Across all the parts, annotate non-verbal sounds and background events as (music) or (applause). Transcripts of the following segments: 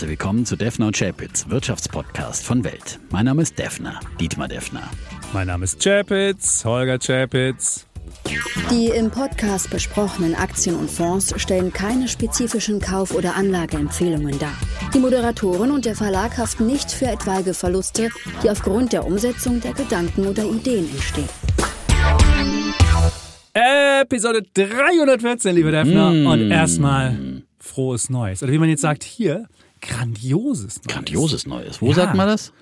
herzlich willkommen zu Defner und Chapitz, Wirtschaftspodcast von Welt. Mein Name ist Defner, Dietmar Defner. Mein Name ist Chapitz, Holger Chapitz. Die im Podcast besprochenen Aktien und Fonds stellen keine spezifischen Kauf- oder Anlageempfehlungen dar. Die Moderatoren und der Verlag haften nicht für etwaige Verluste, die aufgrund der Umsetzung der Gedanken oder Ideen entstehen. Episode 314, liebe Defner. Mm. Und erstmal frohes Neues. Oder wie man jetzt sagt, hier, grandioses Neues. Grandioses Neues. Wo ja. sagt man das?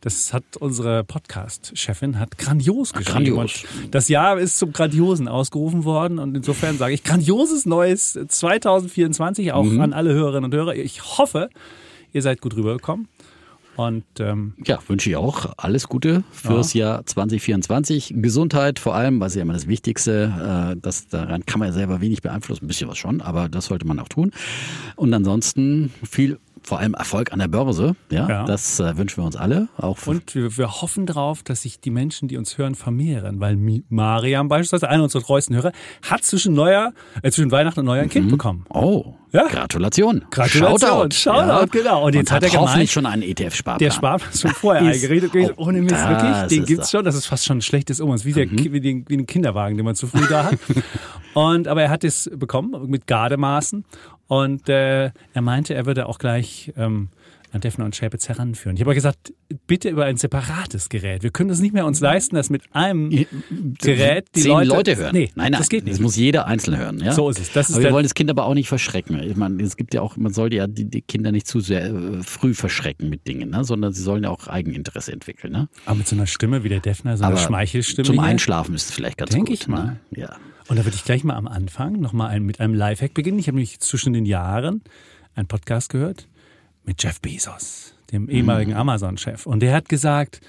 Das hat unsere Podcast-Chefin hat grandios geschrieben. Grandios. das Jahr ist zum Grandiosen ausgerufen worden und insofern sage ich grandioses Neues 2024 auch mhm. an alle Hörerinnen und Hörer. Ich hoffe, ihr seid gut rübergekommen. Und ähm, ja, wünsche ich auch alles Gute fürs ja. Jahr 2024. Gesundheit vor allem, was ja immer das Wichtigste. Äh, das, daran kann man ja selber wenig beeinflussen, ein bisschen was schon, aber das sollte man auch tun. Und ansonsten viel vor allem Erfolg an der Börse. Ja, ja. das äh, wünschen wir uns alle. Auch und wir, wir, hoffen darauf, dass sich die Menschen, die uns hören, vermehren, weil Mariam beispielsweise, einer unserer treuesten Hörer, hat zwischen Neujahr, äh, zwischen Weihnachten und Neujahr ein Kind mhm. bekommen. Oh, ja? Gratulation. Gratulation. Shoutout. Shoutout, ja. genau. Und jetzt und hat, hat er hoffentlich schon einen ETF-Sparplan. Der Sparplan ist schon vorher (laughs) eingeredet. Oh, ohne Mist, wirklich. Den gibt's schon. Das ist fast schon ein schlechtes Um. Wie, der, mhm. wie, den, wie den Kinderwagen, den man zu früh da hat. (laughs) und, aber er hat es bekommen mit Gardemaßen. Und äh, er meinte, er würde auch gleich ähm, an Defner und Chapitz heranführen. Ich habe gesagt, bitte über ein separates Gerät. Wir können es nicht mehr uns leisten, dass mit einem Gerät die Zehn Leute, Leute hören. Nee, nein, nein, das geht nicht. Das muss jeder einzeln hören. Ja? So ist es. Das ist aber wir wollen das Kind aber auch nicht verschrecken. Ich meine, es gibt ja auch, man sollte ja die, die Kinder nicht zu sehr äh, früh verschrecken mit Dingen, ne? sondern sie sollen ja auch Eigeninteresse entwickeln. Ne? Aber mit so einer Stimme wie der Defner, so einer Schmeichelstimme. Zum Einschlafen ist es vielleicht ganz Denk gut. Ich mal. Ne? Ja. Und da würde ich gleich mal am Anfang nochmal ein, mit einem Lifehack beginnen. Ich habe nämlich zwischen den Jahren einen Podcast gehört mit Jeff Bezos, dem ehemaligen mhm. Amazon-Chef. Und der hat gesagt,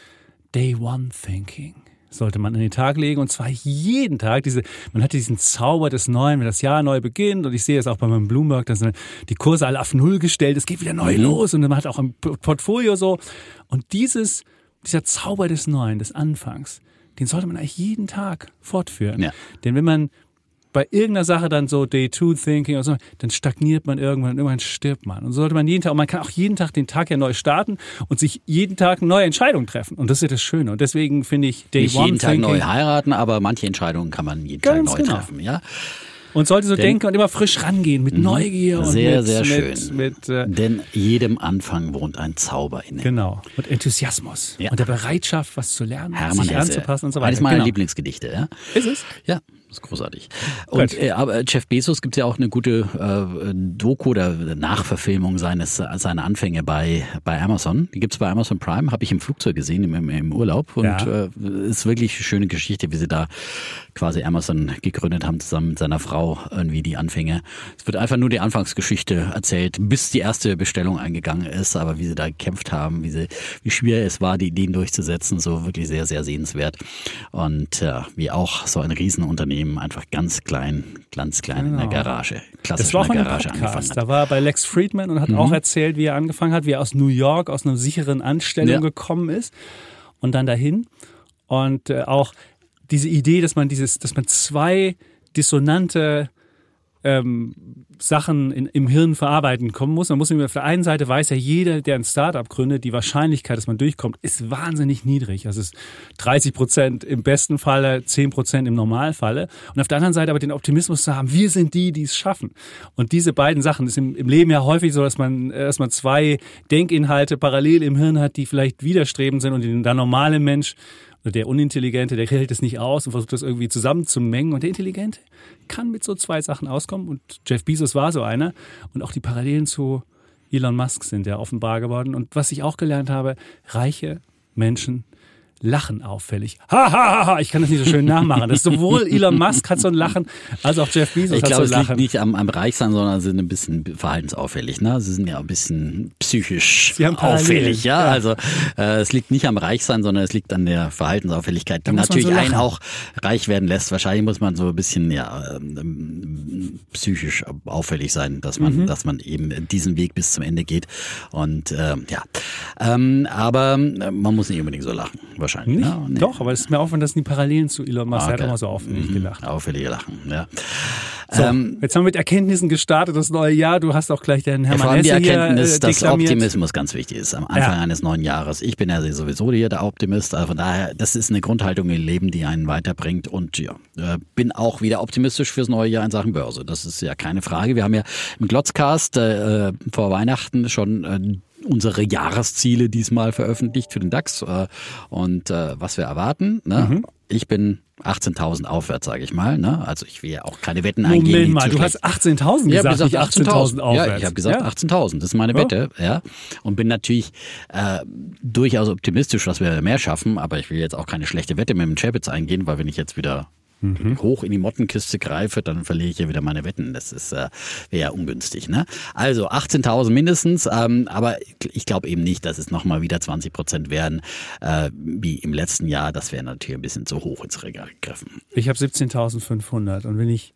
Day One Thinking sollte man in den Tag legen und zwar jeden Tag. Diese, man hat diesen Zauber des Neuen, wenn das Jahr neu beginnt und ich sehe es auch bei meinem Bloomberg, da sind die Kurse alle auf Null gestellt, es geht wieder neu mhm. los und man hat auch ein Portfolio so. Und dieses, dieser Zauber des Neuen, des Anfangs, den sollte man eigentlich jeden Tag fortführen. Ja. Denn wenn man bei irgendeiner Sache dann so Day-Two-Thinking oder so, dann stagniert man irgendwann und irgendwann stirbt man. Und so sollte man jeden Tag, und man kann auch jeden Tag den Tag ja neu starten und sich jeden Tag neue Entscheidungen treffen. Und das ist ja das Schöne. Und deswegen finde ich Day Nicht One jeden Tag neu heiraten, aber manche Entscheidungen kann man jeden Tag neu genau. treffen, ja. Und sollte so Denn, denken und immer frisch rangehen mit mhm. Neugier und sehr, mit, sehr schön. Mit, mit, äh, Denn jedem Anfang wohnt ein Zauber inne. Genau. Und Enthusiasmus. Ja. Und der Bereitschaft, was zu lernen, Hermann sich Hesse. anzupassen und so weiter. Eines meiner genau. Lieblingsgedichte, ja. Ist es? Ja. Das ist großartig. Und äh, aber Jeff Bezos gibt ja auch eine gute äh, Doku oder Nachverfilmung seines seiner Anfänge bei bei Amazon. Die gibt's bei Amazon Prime, habe ich im Flugzeug gesehen im, im, im Urlaub und ja. äh, ist wirklich eine schöne Geschichte, wie sie da quasi Amazon gegründet haben zusammen mit seiner Frau irgendwie die Anfänge. Es wird einfach nur die Anfangsgeschichte erzählt, bis die erste Bestellung eingegangen ist, aber wie sie da gekämpft haben, wie sie wie schwer es war, die Ideen durchzusetzen, so wirklich sehr sehr sehenswert und äh, wie auch so ein Riesenunternehmen Unternehmen einfach ganz klein, ganz klein genau. in der genau. Garage. Klassisch das war in der Garage angefangen hat. Da war er bei Lex Friedman und hat mhm. auch erzählt, wie er angefangen hat, wie er aus New York, aus einer sicheren Anstellung ja. gekommen ist und dann dahin. Und äh, auch diese Idee, dass man dieses, dass man zwei dissonante ähm, Sachen in, im Hirn verarbeiten kommen muss. Man muss auf der einen Seite weiß ja jeder, der ein Startup gründet, die Wahrscheinlichkeit, dass man durchkommt, ist wahnsinnig niedrig. Also es ist 30 Prozent im besten Falle, 10 Prozent im Normalfalle. Und auf der anderen Seite aber den Optimismus zu haben, wir sind die, die es schaffen. Und diese beiden Sachen ist im, im Leben ja häufig so, dass man, dass man zwei Denkinhalte parallel im Hirn hat, die vielleicht widerstrebend sind und der normale Mensch der Unintelligente, der hält es nicht aus und versucht das irgendwie zusammenzumengen. Und der Intelligente kann mit so zwei Sachen auskommen. Und Jeff Bezos war so einer. Und auch die Parallelen zu Elon Musk sind ja offenbar geworden. Und was ich auch gelernt habe, reiche Menschen Lachen auffällig. Ha, ha, ha, ha. Ich kann das nicht so schön nachmachen. Das ist sowohl Elon Musk hat so ein Lachen, als auch Jeff Bezos ich hat glaube, so ein Lachen. Ich glaube, es liegt nicht am, am Reichsein, sondern sie sind ein bisschen verhaltensauffällig. Ne? Sie sind ja ein bisschen psychisch auffällig. Ja? ja? Also äh, es liegt nicht am Reichsein, sondern es liegt an der Verhaltensauffälligkeit, die natürlich so einen auch reich werden lässt. Wahrscheinlich muss man so ein bisschen ja ähm, psychisch auffällig sein, dass man, mhm. dass man eben diesen Weg bis zum Ende geht. Und ähm, ja, ähm, aber man muss nicht unbedingt so lachen wahrscheinlich. Nicht? Ne? Nee. Doch, aber es ist mir aufgefallen, dass die Parallelen zu Elon Musk, okay. er hat immer so auffällig mhm. gelacht. Auffällige Lachen, ja. So, ähm, jetzt haben wir mit Erkenntnissen gestartet, das neue Jahr. Du hast auch gleich den Hermann ja, vor allem die Erkenntnis, hier, äh, dass Optimismus ganz wichtig ist am Anfang Ja. eines neuen Jahres. Ich bin ja sowieso hier der Optimist, also von daher, das ist eine Grundhaltung im Leben, die einen weiterbringt und ja, äh, bin auch wieder optimistisch fürs neue Jahr in Sachen Börse. Das ist ja keine Frage. Wir haben ja im Glotzcast äh, vor Weihnachten schon äh, unsere Jahresziele diesmal veröffentlicht für den DAX äh, und äh, was wir erwarten. Ne? Mhm. Ich bin 18.000 aufwärts, sage ich mal. Ne? Also ich will ja auch keine Wetten eingehen. Moment mal, du hast 18.000 ja, gesagt, gesagt nicht 18.000 aufwärts. Ja, ich habe gesagt Ja. 18.000. Das ist meine Ja. Wette, ja. Und bin natürlich äh, durchaus optimistisch, dass wir mehr schaffen. Aber ich will jetzt auch keine schlechte Wette mit dem Chapitz eingehen, weil wenn ich jetzt wieder Mhm. hoch in die Mottenkiste greife, dann verliere ich ja wieder meine Wetten. Das ist äh, wäre ja ungünstig. Ne? Also 18.000 mindestens. Ähm, aber ich glaube eben nicht, dass es nochmal wieder 20 Prozent werden äh, wie im letzten Jahr. Das wäre natürlich ein bisschen zu hoch ins Regal gegriffen. Ich habe 17.500 und wenn ich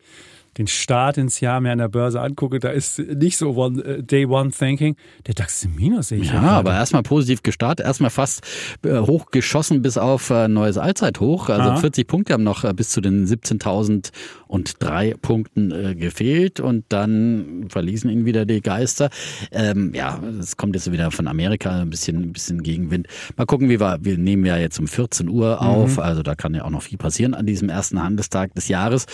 den Start ins Jahr mir an der Börse angucke, da ist nicht so one, äh, Day One Thinking. Der DAX ist im Minus, sehe ich. Ja, aber erstmal positiv gestartet, erstmal fast äh, hochgeschossen bis auf äh, neues Allzeithoch. Also Aha. 40 Punkte haben noch bis zu den 17.003 Punkten gefehlt und dann verließen ihn wieder die Geister. Ähm, ja, es kommt jetzt wieder von Amerika ein bisschen, ein bisschen Gegenwind. Mal gucken, wie wir, wir nehmen ja jetzt um 14 Uhr auf, also da kann ja auch noch viel passieren an diesem ersten Handelstag des Jahres.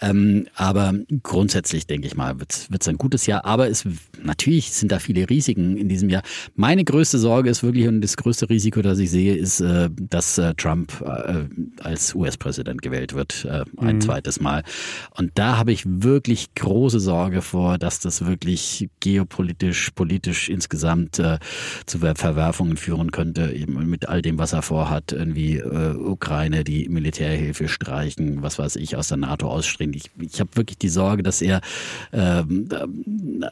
Ähm, aber grundsätzlich denke ich mal, wird es ein gutes Jahr. Aber es natürlich sind da viele Risiken in diesem Jahr. Meine größte Sorge ist wirklich und das größte Risiko, das ich sehe, ist, äh, dass äh, Trump äh, als US-Präsident gewählt wird, ein zweites Mal. Und da habe ich wirklich große Sorge vor, dass das wirklich geopolitisch, politisch insgesamt zu Ver Verwerfungen führen könnte, eben mit all dem, was er vorhat, irgendwie Ukraine, die Militärhilfe streichen, was weiß ich, aus der NATO ausstreben. Ich, ich habe wirklich die Sorge, dass er ähm,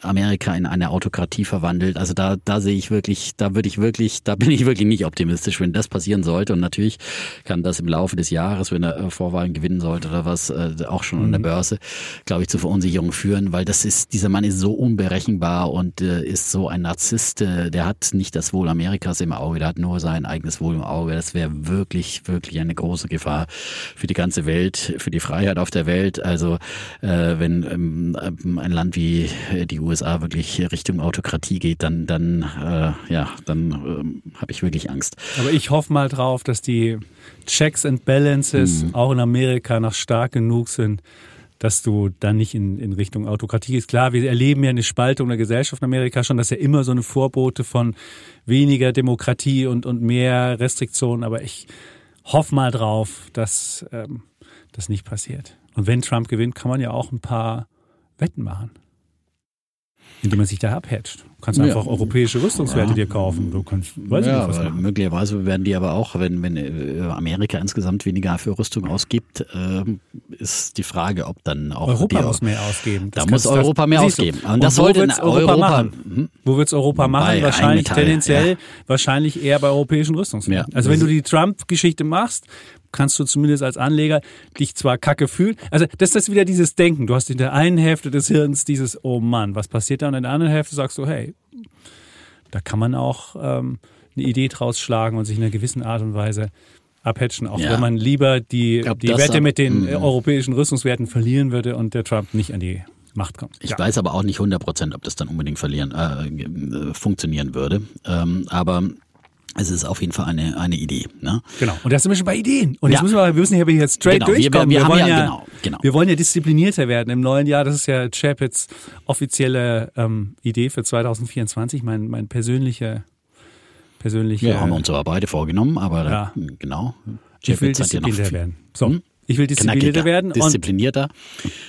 Amerika in eine Autokratie verwandelt. Also da, da sehe ich wirklich, da würde ich wirklich, da bin ich wirklich nicht optimistisch, wenn das passieren sollte. Und natürlich kann das im Laufe des Jahres, wenn er äh, Vorwahlen gewinnen sollte oder was, äh, auch schon an der Börse, glaube ich, zu Verunsicherung führen, weil das ist, dieser Mann ist so unberechenbar und äh, ist so ein Narzisst, äh, der hat nicht das Wohl Amerikas im Auge, der hat nur sein eigenes Wohl im Auge. Das wäre wirklich, wirklich eine große Gefahr für die ganze Welt, für die Freiheit auf der Welt. Also äh, wenn ähm, ähm, ein Land wie äh, die USA wirklich Richtung Autokratie geht, dann, dann, äh, ja, dann ähm, habe ich wirklich Angst. Aber ich hoffe mal drauf, dass die Checks and Balances Mhm. auch in Amerika noch stark genug sind, dass du dann nicht in, in Richtung Autokratie gehst. Klar, wir erleben ja eine Spaltung der Gesellschaft in Amerika schon, das ist ja immer so eine Vorbote von weniger Demokratie und, und mehr Restriktionen, aber ich hoffe mal drauf, dass ähm, das nicht passiert. Und wenn Trump gewinnt, kann man ja auch ein paar Wetten machen. Indem man sich da abhatcht. Du kannst Ja. einfach europäische Rüstungswerte Ja. dir kaufen. Du kannst, weiß ich ja, nicht, was machen. möglicherweise werden die aber auch, wenn, wenn äh, Amerika insgesamt weniger für Rüstung ausgibt, ähm, ist die Frage, ob dann auch Europa muss mehr ausgeben. Da Das muss kannst- Europa mehr ausgeben. Und Und das sollte Europa, Europa- machen? Mhm. Wo wird's Europa machen? Bei wahrscheinlich Rheinmetall, tendenziell, ja. wahrscheinlich eher bei europäischen Rüstungswerten. Also wenn du die Trump-Geschichte machst, kannst du zumindest als Anleger dich zwar kacke fühlen. Also das ist wieder dieses Denken. Du hast in der einen Hälfte des Hirns dieses, oh Mann, was passiert da? Und in der anderen Hälfte sagst du, hey, da kann man auch ähm, eine Idee draus schlagen und sich in einer gewissen Art und Weise abhatchen, auch Ja. wenn man lieber die, glaub, die Wette mit den äh, europäischen Rüstungswerten verlieren würde und der Trump nicht an die Macht kommt. Ich Ja. weiß aber auch nicht 100 Prozent, ob das dann unbedingt verlieren, äh, äh, funktionieren würde. Ähm, aber es ist auf jeden Fall eine, eine Idee. Ne? Genau. Und da sind wir schon bei Ideen. Und jetzt Ja. müssen wir, wir müssen hier jetzt straight Genau, wir- durchkommen. wir haben wollen ja- genau, genau. Wir wollen ja disziplinierter werden im neuen Jahr. Das ist ja Chapits offizielle ähm, Idee für 2024. Mein, mein persönliche, persönliche. Ja, haben wir uns aber beide vorgenommen, aber Ja. da, genau. ich will Chapitz hat ja noch disziplinierter werden. So. Hm? Ich will disziplinierter werden. Und, Disziplinierter.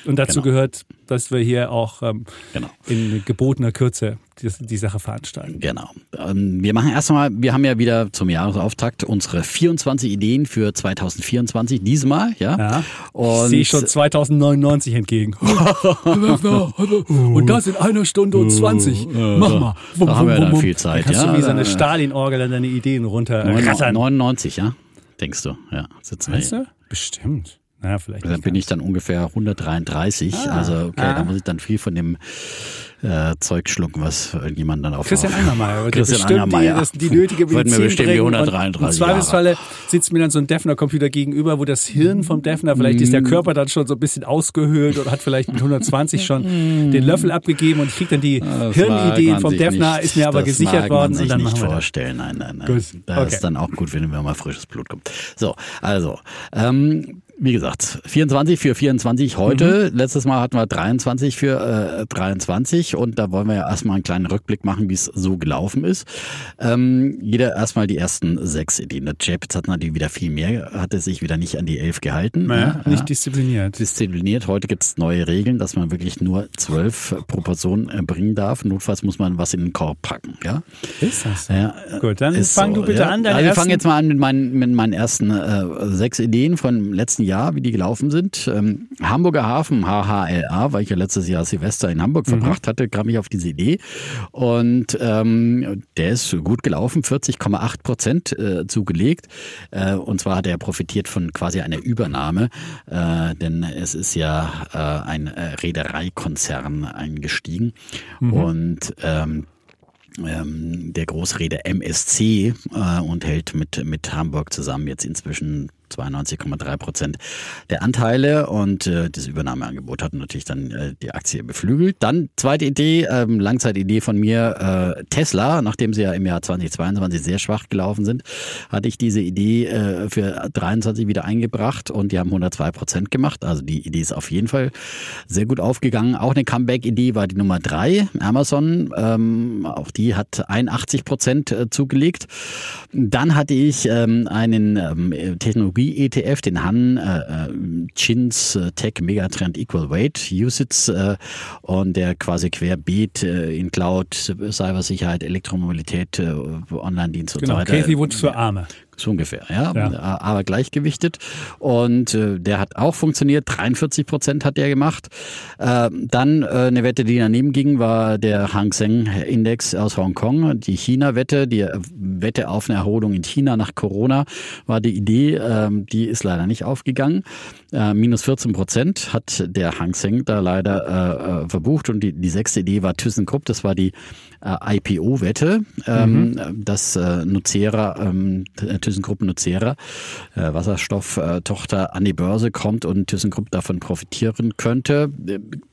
und dazu genau. gehört, dass wir hier auch ähm, Genau. in gebotener Kürze die, die Sache veranstalten. Genau. Ähm, Wir machen erstmal, wir haben ja wieder zum Jahresauftakt unsere 24 Ideen für 2024 diesmal, ja. Ja. Und Sehe ich schon 2099 entgegen. (laughs) und das in einer Stunde und 20. Mach mal. Da haben wir dann viel Zeit, kannst ja. du wie so eine Stalin-Orgel dann deine Ideen runterrattern. 99, ja? Denkst du, ja. Sitzen wir hier. du? Bestimmt. Ja, vielleicht. Da bin ich dann ungefähr 133. Ah, also okay, ah. da muss ich dann viel von dem äh, Zeug schlucken, was irgendjemand dann auf Christian Angermeier. Christian Angermeier. Die, die nötige Medizin mir bestimmt die 133 Im Zweifelsfalle sitzt mir dann so ein Defner-Computer gegenüber, wo das Hirn vom Defner, vielleicht ist der mm. Körper dann schon so ein bisschen ausgehöhlt oder hat vielleicht mit 120 schon mm. den Löffel abgegeben und ich kriege dann die das Hirnideen vom Defner, nicht, ist mir aber gesichert worden. und dann nicht machen wir vorstellen. Nein, nein, nein. Gut. Da okay. ist dann auch gut, wenn mal frisches Blut kommt. So, also, ähm, wie gesagt, 24 für 24 heute. Mhm. Letztes Mal hatten wir 23 für äh, 23 und da wollen wir ja erstmal einen kleinen Rückblick machen, wie es so gelaufen ist. Ähm, jeder erstmal die ersten sechs Ideen. Der Japitz hat natürlich wieder viel mehr, hatte sich wieder nicht an die elf gehalten. Naja, ja, nicht diszipliniert. Diszipliniert. Heute gibt es neue Regeln, dass man wirklich nur zwölf pro Person äh, bringen darf. Notfalls muss man was in den Korb packen. Ja? Ist das? Ja, Gut, dann fang so, du bitte ja. an. Also ich fange jetzt mal an mit meinen, mit meinen ersten äh, sechs Ideen von letzten Jahr, wie die gelaufen sind. Ähm, Hamburger Hafen, HHLA, weil ich ja letztes Jahr Silvester in Hamburg mhm. verbracht hatte, kam ich auf diese Idee. Und ähm, der ist gut gelaufen, 40,8 Prozent äh, zugelegt. Äh, und zwar hat er profitiert von quasi einer Übernahme, äh, denn es ist ja äh, ein äh, Reedereikonzern eingestiegen. Mhm. Und ähm, ähm, der Großrede MSC äh, und hält mit, mit Hamburg zusammen jetzt inzwischen 92,3 Prozent der Anteile und äh, das Übernahmeangebot hat natürlich dann äh, die Aktie beflügelt. Dann zweite Idee, ähm, Langzeitidee von mir, äh, Tesla, nachdem sie ja im Jahr 2022 sehr schwach gelaufen sind, hatte ich diese Idee äh, für 23 wieder eingebracht und die haben 102 Prozent gemacht. Also die Idee ist auf jeden Fall sehr gut aufgegangen. Auch eine Comeback-Idee war die Nummer drei, Amazon. Ähm, auch die hat 81 Prozent äh, zugelegt. Dann hatte ich ähm, einen ähm, Technologie Technologie-ETF, den Han äh, äh, Chins äh, Tech Megatrend Equal Weight Usage äh, und der quasi querbeet äh, in Cloud, Cybersicherheit, Elektromobilität, äh, Online-Dienst und genau, so weiter. Cathy Wood für Arme. So ungefähr, ja. ja. Aber gleichgewichtet. Und äh, der hat auch funktioniert. 43 Prozent hat der gemacht. Äh, dann äh, eine Wette, die daneben ging, war der Hang Seng Index aus Hongkong. Die China-Wette, die Wette auf eine Erholung in China nach Corona war die Idee. Äh, die ist leider nicht aufgegangen. Äh, minus 14 Prozent hat der Hang Seng da leider äh, äh, verbucht. Und die, die sechste Idee war ThyssenKrupp. Das war die äh, IPO-Wette, ähm, mhm. dass äh, Nucera, ähm, ThyssenKrupp Nucera, äh, Wasserstofftochter, an die Börse kommt und ThyssenKrupp davon profitieren könnte.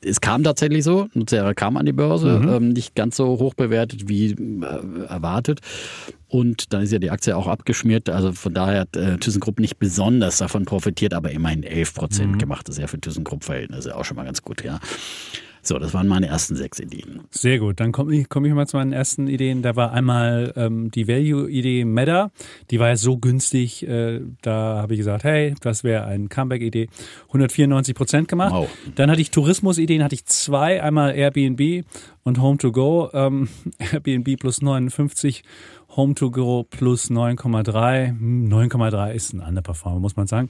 Es kam tatsächlich so, Nucera kam an die Börse, mhm. ähm, nicht ganz so hoch bewertet wie äh, erwartet. Und dann ist ja die Aktie auch abgeschmiert. Also von daher hat äh, ThyssenKrupp nicht besonders davon profitiert, aber immerhin 11 Prozent mhm. gemacht. Das ist ja für ThyssenKrupp-Verhältnisse auch schon mal ganz gut, ja. So, das waren meine ersten sechs Ideen. Sehr gut. Dann komme ich, komm ich mal zu meinen ersten Ideen. Da war einmal ähm, die Value-Idee Meta. Die war ja so günstig. Äh, da habe ich gesagt, hey, das wäre eine Comeback-Idee. 194 Prozent gemacht. Wow. Dann hatte ich Tourismus-Ideen, hatte ich zwei. Einmal Airbnb und Home to Go. Ähm, (laughs) Airbnb plus 59 Home to Go plus 9,3. 9,3 hm, ist ein Underperformer, muss man sagen.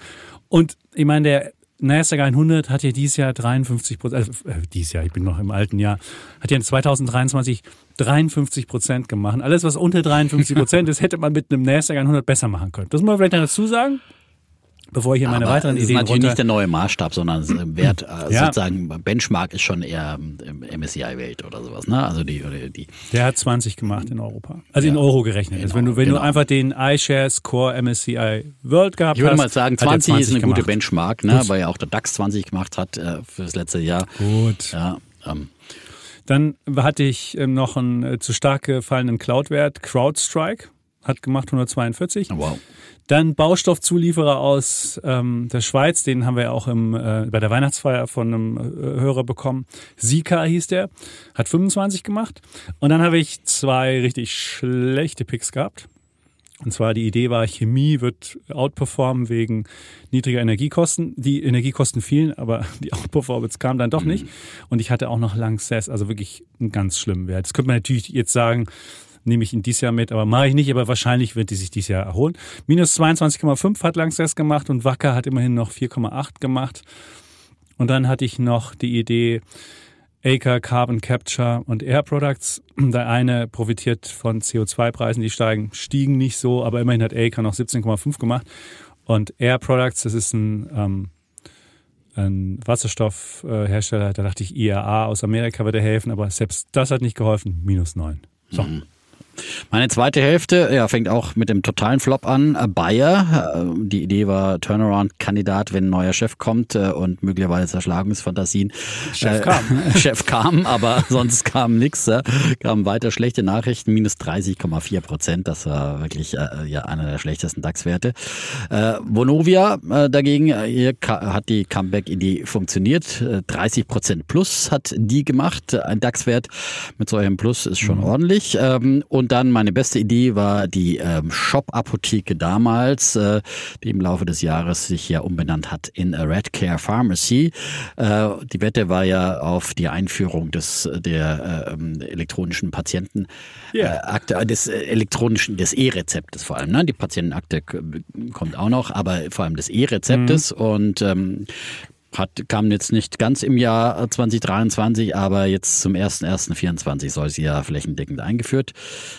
Und ich meine, der Nasdaq 100 hat ja dieses Jahr 53 Prozent, äh, dieses Jahr, ich bin noch im alten Jahr, hat ja 2023 53 Prozent gemacht. Alles, was unter 53 Prozent ist, (laughs) hätte man mit einem Nasdaq 100 besser machen können. Das muss man vielleicht dazu sagen bevor ich hier meine Aber weiteren Ideen. Das ist natürlich runter... nicht der neue Maßstab, sondern Wert, (clears throat) äh, ja. sozusagen Benchmark ist schon eher MSCI-Welt oder sowas. Ne? Also die, oder die. Der hat 20 gemacht in Europa. Also ja. in Euro gerechnet. In also wenn du, wenn genau. du einfach den iShares Core MSCI World gehabt hast. Ich würde mal sagen, 20, 20 ist eine gemacht. gute Benchmark, ne? weil ja auch der DAX 20 gemacht hat äh, für das letzte Jahr. Gut. Ja, ähm. Dann hatte ich ähm, noch einen äh, zu stark gefallenen Cloud-Wert, CrowdStrike, hat gemacht 142. Wow. Dann Baustoffzulieferer aus ähm, der Schweiz, den haben wir ja auch im, äh, bei der Weihnachtsfeier von einem äh, Hörer bekommen. Sika hieß der, hat 25 gemacht. Und dann habe ich zwei richtig schlechte Picks gehabt. Und zwar die Idee war, Chemie wird outperformen wegen niedriger Energiekosten. Die Energiekosten fielen, aber (laughs) die Outperformance kam dann doch nicht. Und ich hatte auch noch Langsess, also wirklich einen ganz schlimmen Wert. Das könnte man natürlich jetzt sagen, nehme ich ihn dieses Jahr mit, aber mache ich nicht, aber wahrscheinlich wird die sich dieses Jahr erholen. Minus 22,5 hat Langsess gemacht und Wacker hat immerhin noch 4,8 gemacht. Und dann hatte ich noch die Idee, Acre, Carbon Capture und Air Products. Der eine profitiert von CO2-Preisen, die steigen, stiegen nicht so, aber immerhin hat Acre noch 17,5 gemacht. Und Air Products, das ist ein ähm, ein Wasserstoffhersteller, da dachte ich, IAA aus Amerika würde helfen, aber selbst das hat nicht geholfen. Minus 9. So. Mhm. Meine zweite Hälfte ja, fängt auch mit dem totalen Flop an. Äh, Bayer, äh, die Idee war Turnaround-Kandidat, wenn ein neuer Chef kommt äh, und möglicherweise Zerschlagungsfantasien. Chef kam. (laughs) Chef kam, aber (laughs) sonst kam nichts. Kamen weiter schlechte Nachrichten, minus 30,4 Prozent. Das war wirklich ja einer der schlechtesten DAX-Werte. Vonovia dagegen, hier hat die Comeback-Idee funktioniert. 30 Prozent plus hat die gemacht. Ein DAX-Wert mit so einem Plus ist schon mhm. ordentlich. Ähm, und dann meine beste Idee war die ähm, Shop-Apotheke damals, äh, die im Laufe des Jahres sich ja umbenannt hat in Red Care Pharmacy. Äh, die Wette war ja auf die Einführung des der äh, elektronischen Patientenakte, yeah. äh, des äh, elektronischen, des E-Rezeptes vor allem. Ne? Die Patientenakte kommt auch noch, aber vor allem des E-Rezeptes. Mhm. Und ähm, hat, kam jetzt nicht ganz im Jahr 2023, aber jetzt zum 1.1.24 soll sie ja flächendeckend eingeführt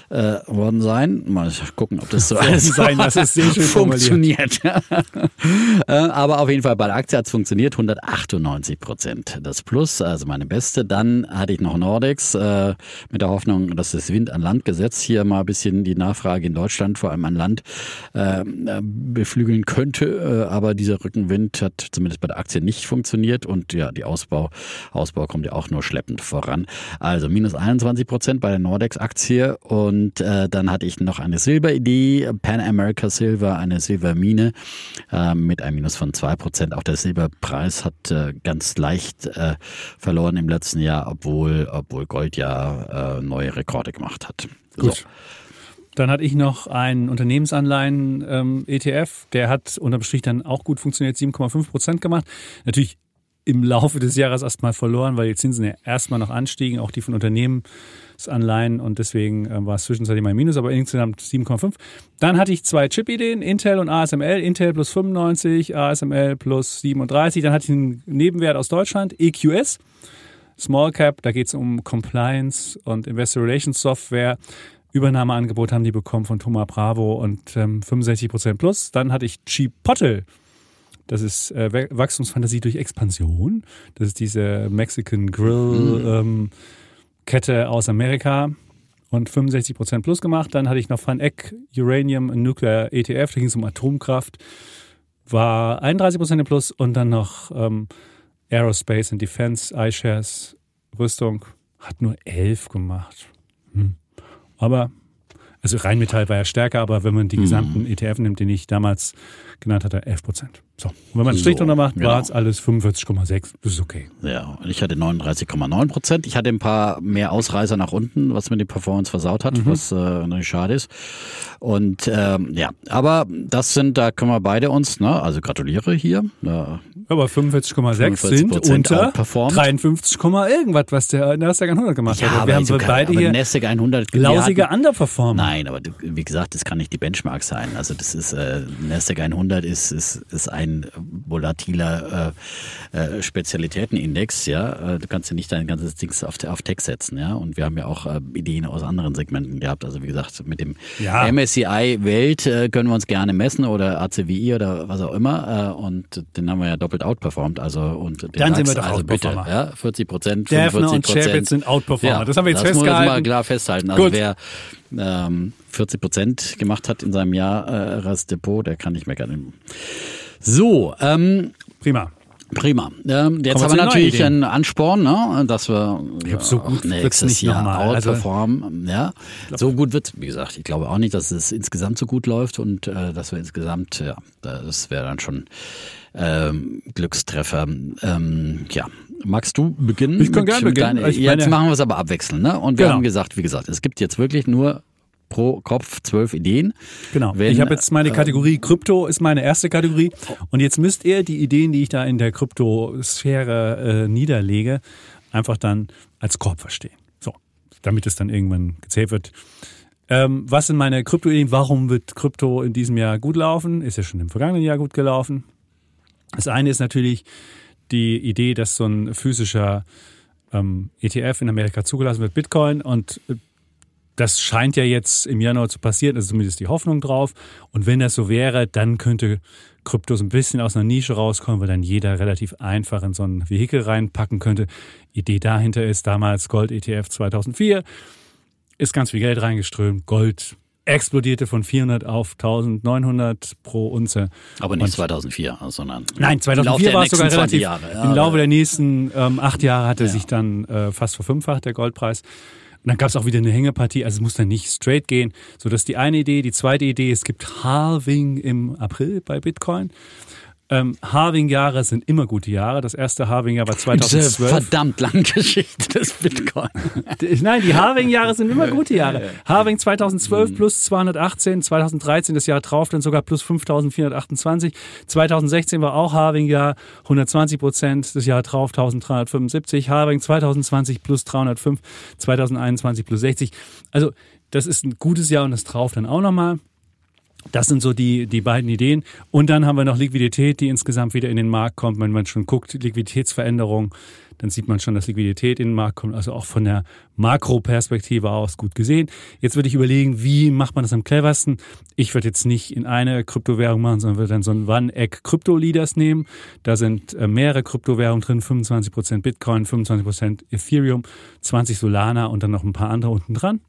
äh, worden sein. Mal gucken, ob das so (laughs) alles sein, das ist sehr schön funktioniert. (laughs) äh, aber auf jeden Fall bei der Aktie hat es funktioniert, 198 Prozent das Plus, also meine beste. Dann hatte ich noch Nordex äh, mit der Hoffnung, dass das Wind an Land Gesetz hier mal ein bisschen die Nachfrage in Deutschland, vor allem an Land, äh, beflügeln könnte. Äh, aber dieser Rückenwind hat zumindest bei der Aktie nicht nicht funktioniert und ja, die Ausbau, Ausbau kommt ja auch nur schleppend voran. Also minus 21 Prozent bei der Nordex-Aktie und äh, dann hatte ich noch eine Silberidee, Pan America Silver, eine Silbermine äh, mit einem Minus von 2 Prozent. Auch der Silberpreis hat äh, ganz leicht äh, verloren im letzten Jahr, obwohl, obwohl Gold ja äh, neue Rekorde gemacht hat. Gut. So. Dann hatte ich noch einen Unternehmensanleihen-ETF, ähm, der hat unterm Strich dann auch gut funktioniert, 7,5 Prozent gemacht. Natürlich im Laufe des Jahres erstmal verloren, weil die Zinsen ja erstmal noch anstiegen, auch die von Unternehmensanleihen und deswegen äh, war es zwischenzeitlich mal Minus, aber insgesamt 7,5. Dann hatte ich zwei Chip-Ideen, Intel und ASML. Intel plus 95, ASML plus 37. Dann hatte ich einen Nebenwert aus Deutschland, EQS. Small Cap, da geht es um Compliance und Investor Relations Software. Übernahmeangebot haben die bekommen von Thomas Bravo und ähm, 65 Prozent plus. Dann hatte ich Chipotle. Das ist äh, Wachstumsfantasie durch Expansion. Das ist diese Mexican Grill mhm. ähm, Kette aus Amerika und 65 Prozent plus gemacht. Dann hatte ich noch Van Eck Uranium Nuclear ETF. Da ging es um Atomkraft. War 31 Prozent im Plus und dann noch ähm, Aerospace and Defense iShares Rüstung hat nur 11 gemacht. Hm. Aber, also Rheinmetall war ja stärker, aber wenn man die mhm. gesamten ETF nimmt, den ich damals genannt hatte, 11 Prozent. So. Und wenn man einen Strich drunter macht, genau. war es alles 45,6. Das ist okay. Ja, und ich hatte 39,9 Prozent. Ich hatte ein paar mehr Ausreißer nach unten, was mir die Performance versaut hat, mhm. was äh, natürlich schade ist. Und ähm, ja, aber das sind, da können wir beide uns, ne, also gratuliere hier. Ja, aber 45,6 sind unter 53, irgendwas, was der Nasdaq 100 gemacht ja, hat. wir haben kann, beide hier Nasdaq 100 lausige Underperformer. Nein, aber wie gesagt, das kann nicht die Benchmark sein. Also das ist äh, Nasdaq 100 ist, ist, ist ein volatiler äh, äh, Spezialitätenindex. Ja, äh, du kannst ja nicht dein ganzes Ding auf, auf Tech setzen. Ja, und wir haben ja auch äh, Ideen aus anderen Segmenten gehabt. Also wie gesagt, mit dem ja. MSCI Welt äh, können wir uns gerne messen oder ACWI oder was auch immer. Äh, und den haben wir ja doppelt outperformed. Also und dann sind wir doch also bitte, ja, 40 Prozent, 45 und Prozent. sind Outperformer. Ja, das haben wir jetzt das festgehalten. Das muss man mal klar festhalten. Also Gut. wer ähm, 40 Prozent gemacht hat in seinem Jahr äh, Depot, der kann nicht meckern. So, ähm, prima. Prima. Ähm, jetzt haben wir natürlich einen Ansporn, ne, dass wir ich so gut nächstes nicht Jahr outperformen. Also, ja, so gut wird Wie gesagt, ich glaube auch nicht, dass es insgesamt so gut läuft und äh, dass wir insgesamt, ja, das wäre dann schon ähm, Glückstreffer. Ähm, ja, magst du beginnen? Ich kann gerne beginnen. Deine, jetzt machen wir es aber abwechselnd, ne? Und wir genau. haben gesagt, wie gesagt, es gibt jetzt wirklich nur pro Kopf zwölf Ideen. Genau. Wenn, ich habe jetzt meine äh, Kategorie Krypto ist meine erste Kategorie und jetzt müsst ihr die Ideen, die ich da in der Kryptosphäre äh, niederlege, einfach dann als Korb verstehen. So, damit es dann irgendwann gezählt wird. Ähm, was sind meine Krypto-Ideen? Warum wird Krypto in diesem Jahr gut laufen? Ist ja schon im vergangenen Jahr gut gelaufen. Das eine ist natürlich die Idee, dass so ein physischer ähm, ETF in Amerika zugelassen wird, Bitcoin, und das scheint ja jetzt im Januar zu passieren, also zumindest die Hoffnung drauf. Und wenn das so wäre, dann könnte Kryptos ein bisschen aus einer Nische rauskommen, weil dann jeder relativ einfach in so ein Vehikel reinpacken könnte. Idee dahinter ist damals Gold ETF 2004, ist ganz viel Geld reingeströmt, Gold explodierte von 400 auf 1900 pro Unze. Aber nicht Und 2004, sondern nein, 2004 war es sogar relativ. Jahre. Ja, Im Laufe der nächsten ähm, acht Jahre hat er ja. sich dann äh, fast verfünffacht der Goldpreis. Und dann gab es auch wieder eine Hängepartie, also es muss dann nicht straight gehen. So, das ist die eine Idee. Die zweite Idee, es gibt Halving im April bei Bitcoin. Ähm, Halving-Jahre sind immer gute Jahre. Das erste Halving-Jahr war 2012. Diese verdammt lange Geschichte des Bitcoin. Nein, die Halving-Jahre sind immer gute Jahre. Halving 2012 mhm. plus 218, 2013 das Jahr drauf dann sogar plus 5428. 2016 war auch Halving-Jahr, 120 Prozent, das Jahr drauf 1375. Halving 2020 plus 305, 2021 plus 60. Also das ist ein gutes Jahr und das drauf dann auch nochmal. Das sind so die, die beiden Ideen. Und dann haben wir noch Liquidität, die insgesamt wieder in den Markt kommt. Wenn man schon guckt, Liquiditätsveränderung, dann sieht man schon, dass Liquidität in den Markt kommt. Also auch von der Makroperspektive aus gut gesehen. Jetzt würde ich überlegen, wie macht man das am cleversten? Ich würde jetzt nicht in eine Kryptowährung machen, sondern würde dann so ein One-Egg Crypto-Leaders nehmen. Da sind äh, mehrere Kryptowährungen drin, 25% Bitcoin, 25% Ethereum, 20 Solana und dann noch ein paar andere unten dran.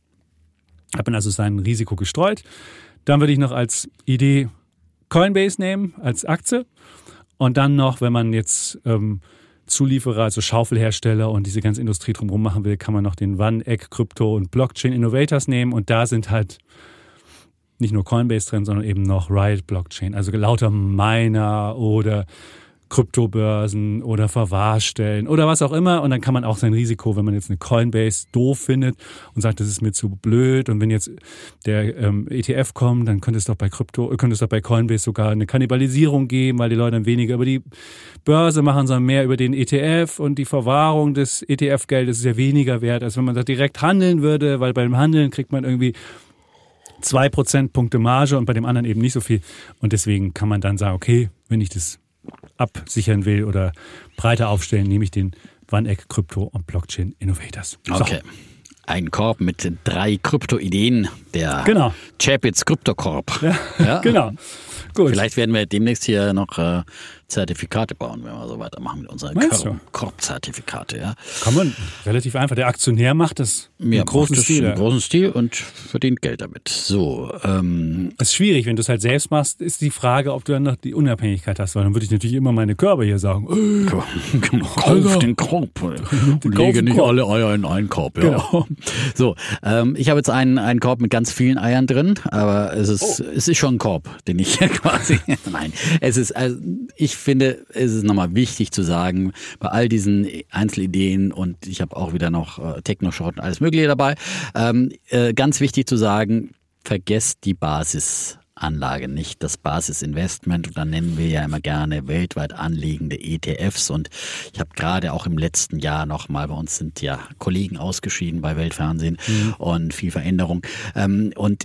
Hat man also sein Risiko gestreut. Dann würde ich noch als Idee Coinbase nehmen, als Aktie. Und dann noch, wenn man jetzt ähm, Zulieferer, also Schaufelhersteller und diese ganze Industrie drumherum machen will, kann man noch den One-Egg Crypto und Blockchain Innovators nehmen. Und da sind halt nicht nur Coinbase drin, sondern eben noch Riot Blockchain. Also lauter Miner oder Kryptobörsen oder Verwahrstellen oder was auch immer. Und dann kann man auch sein Risiko, wenn man jetzt eine Coinbase doof findet und sagt, das ist mir zu blöd. Und wenn jetzt der ähm, ETF kommt, dann könnte es doch bei Krypto, könnte es doch bei Coinbase sogar eine Kannibalisierung geben, weil die Leute dann weniger über die Börse machen, sondern mehr über den ETF und die Verwahrung des ETF-Geldes ist ja weniger wert, als wenn man da direkt handeln würde, weil beim Handeln kriegt man irgendwie zwei Prozentpunkte Marge und bei dem anderen eben nicht so viel. Und deswegen kann man dann sagen, okay, wenn ich das absichern will oder breiter aufstellen, nehme ich den One-Egg Crypto und Blockchain Innovators. So. Okay. Ein Korb mit drei Krypto-Ideen, der genau. Chapitz Kryptokorb. Ja, ja, (laughs) genau. Gut. Vielleicht werden wir demnächst hier noch äh, Zertifikate bauen, wenn wir so weitermachen mit unseren Korb-Zertifikate. Ja. Kann man relativ einfach. Der Aktionär macht das ja, im großen Stil. Im großen Stil und verdient Geld damit. So. Ähm, es ist schwierig, wenn du es halt selbst machst, ist die Frage, ob du dann noch die Unabhängigkeit hast, weil dann würde ich natürlich immer meine Körper hier sagen. Äh, kauf den Korb. Und lege nicht alle Eier in einen Korb. Ja. Genau. (laughs) So, ähm, ich habe jetzt einen, einen Korb mit ganz vielen Eiern drin, aber es ist, oh. es ist schon ein Korb, den ich (laughs) quasi. Nein, es ist, also ich finde, es ist nochmal wichtig zu sagen, bei all diesen Einzelideen und ich habe auch wieder noch äh, Techno-Short und alles Mögliche dabei, ähm, äh, ganz wichtig zu sagen, vergesst die Basis Anlage, nicht das Basisinvestment. Und dann nennen wir ja immer gerne weltweit anliegende ETFs. Und ich habe gerade auch im letzten Jahr nochmal, bei uns sind ja Kollegen ausgeschieden bei Weltfernsehen mhm. und viel Veränderung. Ähm, und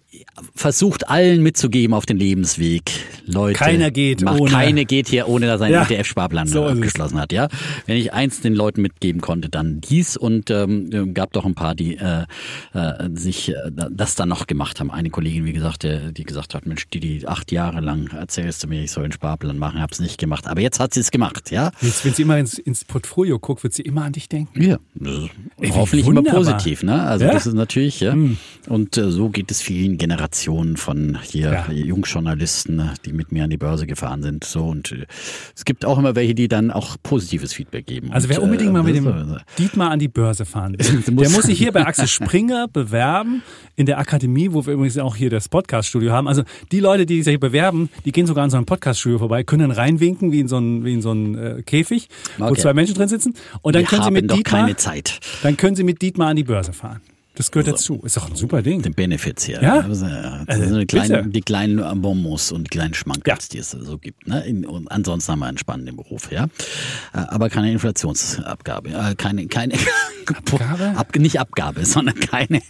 versucht allen mitzugeben auf den Lebensweg. Leute, keiner geht macht, ohne. Keine geht hier, ohne dass er einen ja, ETF-Sparplan so abgeschlossen hat. Ja, Wenn ich eins den Leuten mitgeben konnte, dann dies. Und ähm, gab doch ein paar, die äh, äh, sich äh, das dann noch gemacht haben. Eine Kollegin, wie gesagt, die, die gesagt hat, Mensch, die, die acht Jahre lang erzählst du mir, ich soll einen Sparplan machen, habe es nicht gemacht. Aber jetzt hat sie es gemacht, ja. Jetzt, wenn sie immer ins, ins Portfolio guckt, wird sie immer an dich denken. Ja, Ey, hoffentlich wunderbar. immer positiv, ne? Also ja? das ist natürlich, ja. Mhm. Und äh, so geht es vielen Generationen von hier ja. Jungjournalisten, die mit mir an die Börse gefahren sind. So und äh, es gibt auch immer welche, die dann auch positives Feedback geben. Also wer unbedingt äh, mal mit dem so, Dietmar an die Börse fahren (laughs) will, der muss sich hier bei (laughs) Axel Springer bewerben in der Akademie, wo wir übrigens auch hier das Podcast-Studio haben. Also die Leute, die sich bewerben, die gehen sogar an so einem Podcast-Studio vorbei, können dann reinwinken wie in so einen, wie in so einen äh, Käfig, okay. wo zwei Menschen drin sitzen. Und dann wir können sie mit Dietmar, dann können sie mit Dietmar an die Börse fahren. Das gehört also, dazu. Ist doch ein super Ding. Den Benefits hier. Ja. Also, also, also kleinen, die kleinen Bonbons und die kleinen Schmankels, ja. die es so gibt. Ne? Und ansonsten haben wir einen spannenden Beruf, ja. Äh, aber keine Inflationsabgabe. Äh, keine, keine (laughs) Abgabe? Ab, nicht Abgabe, sondern keine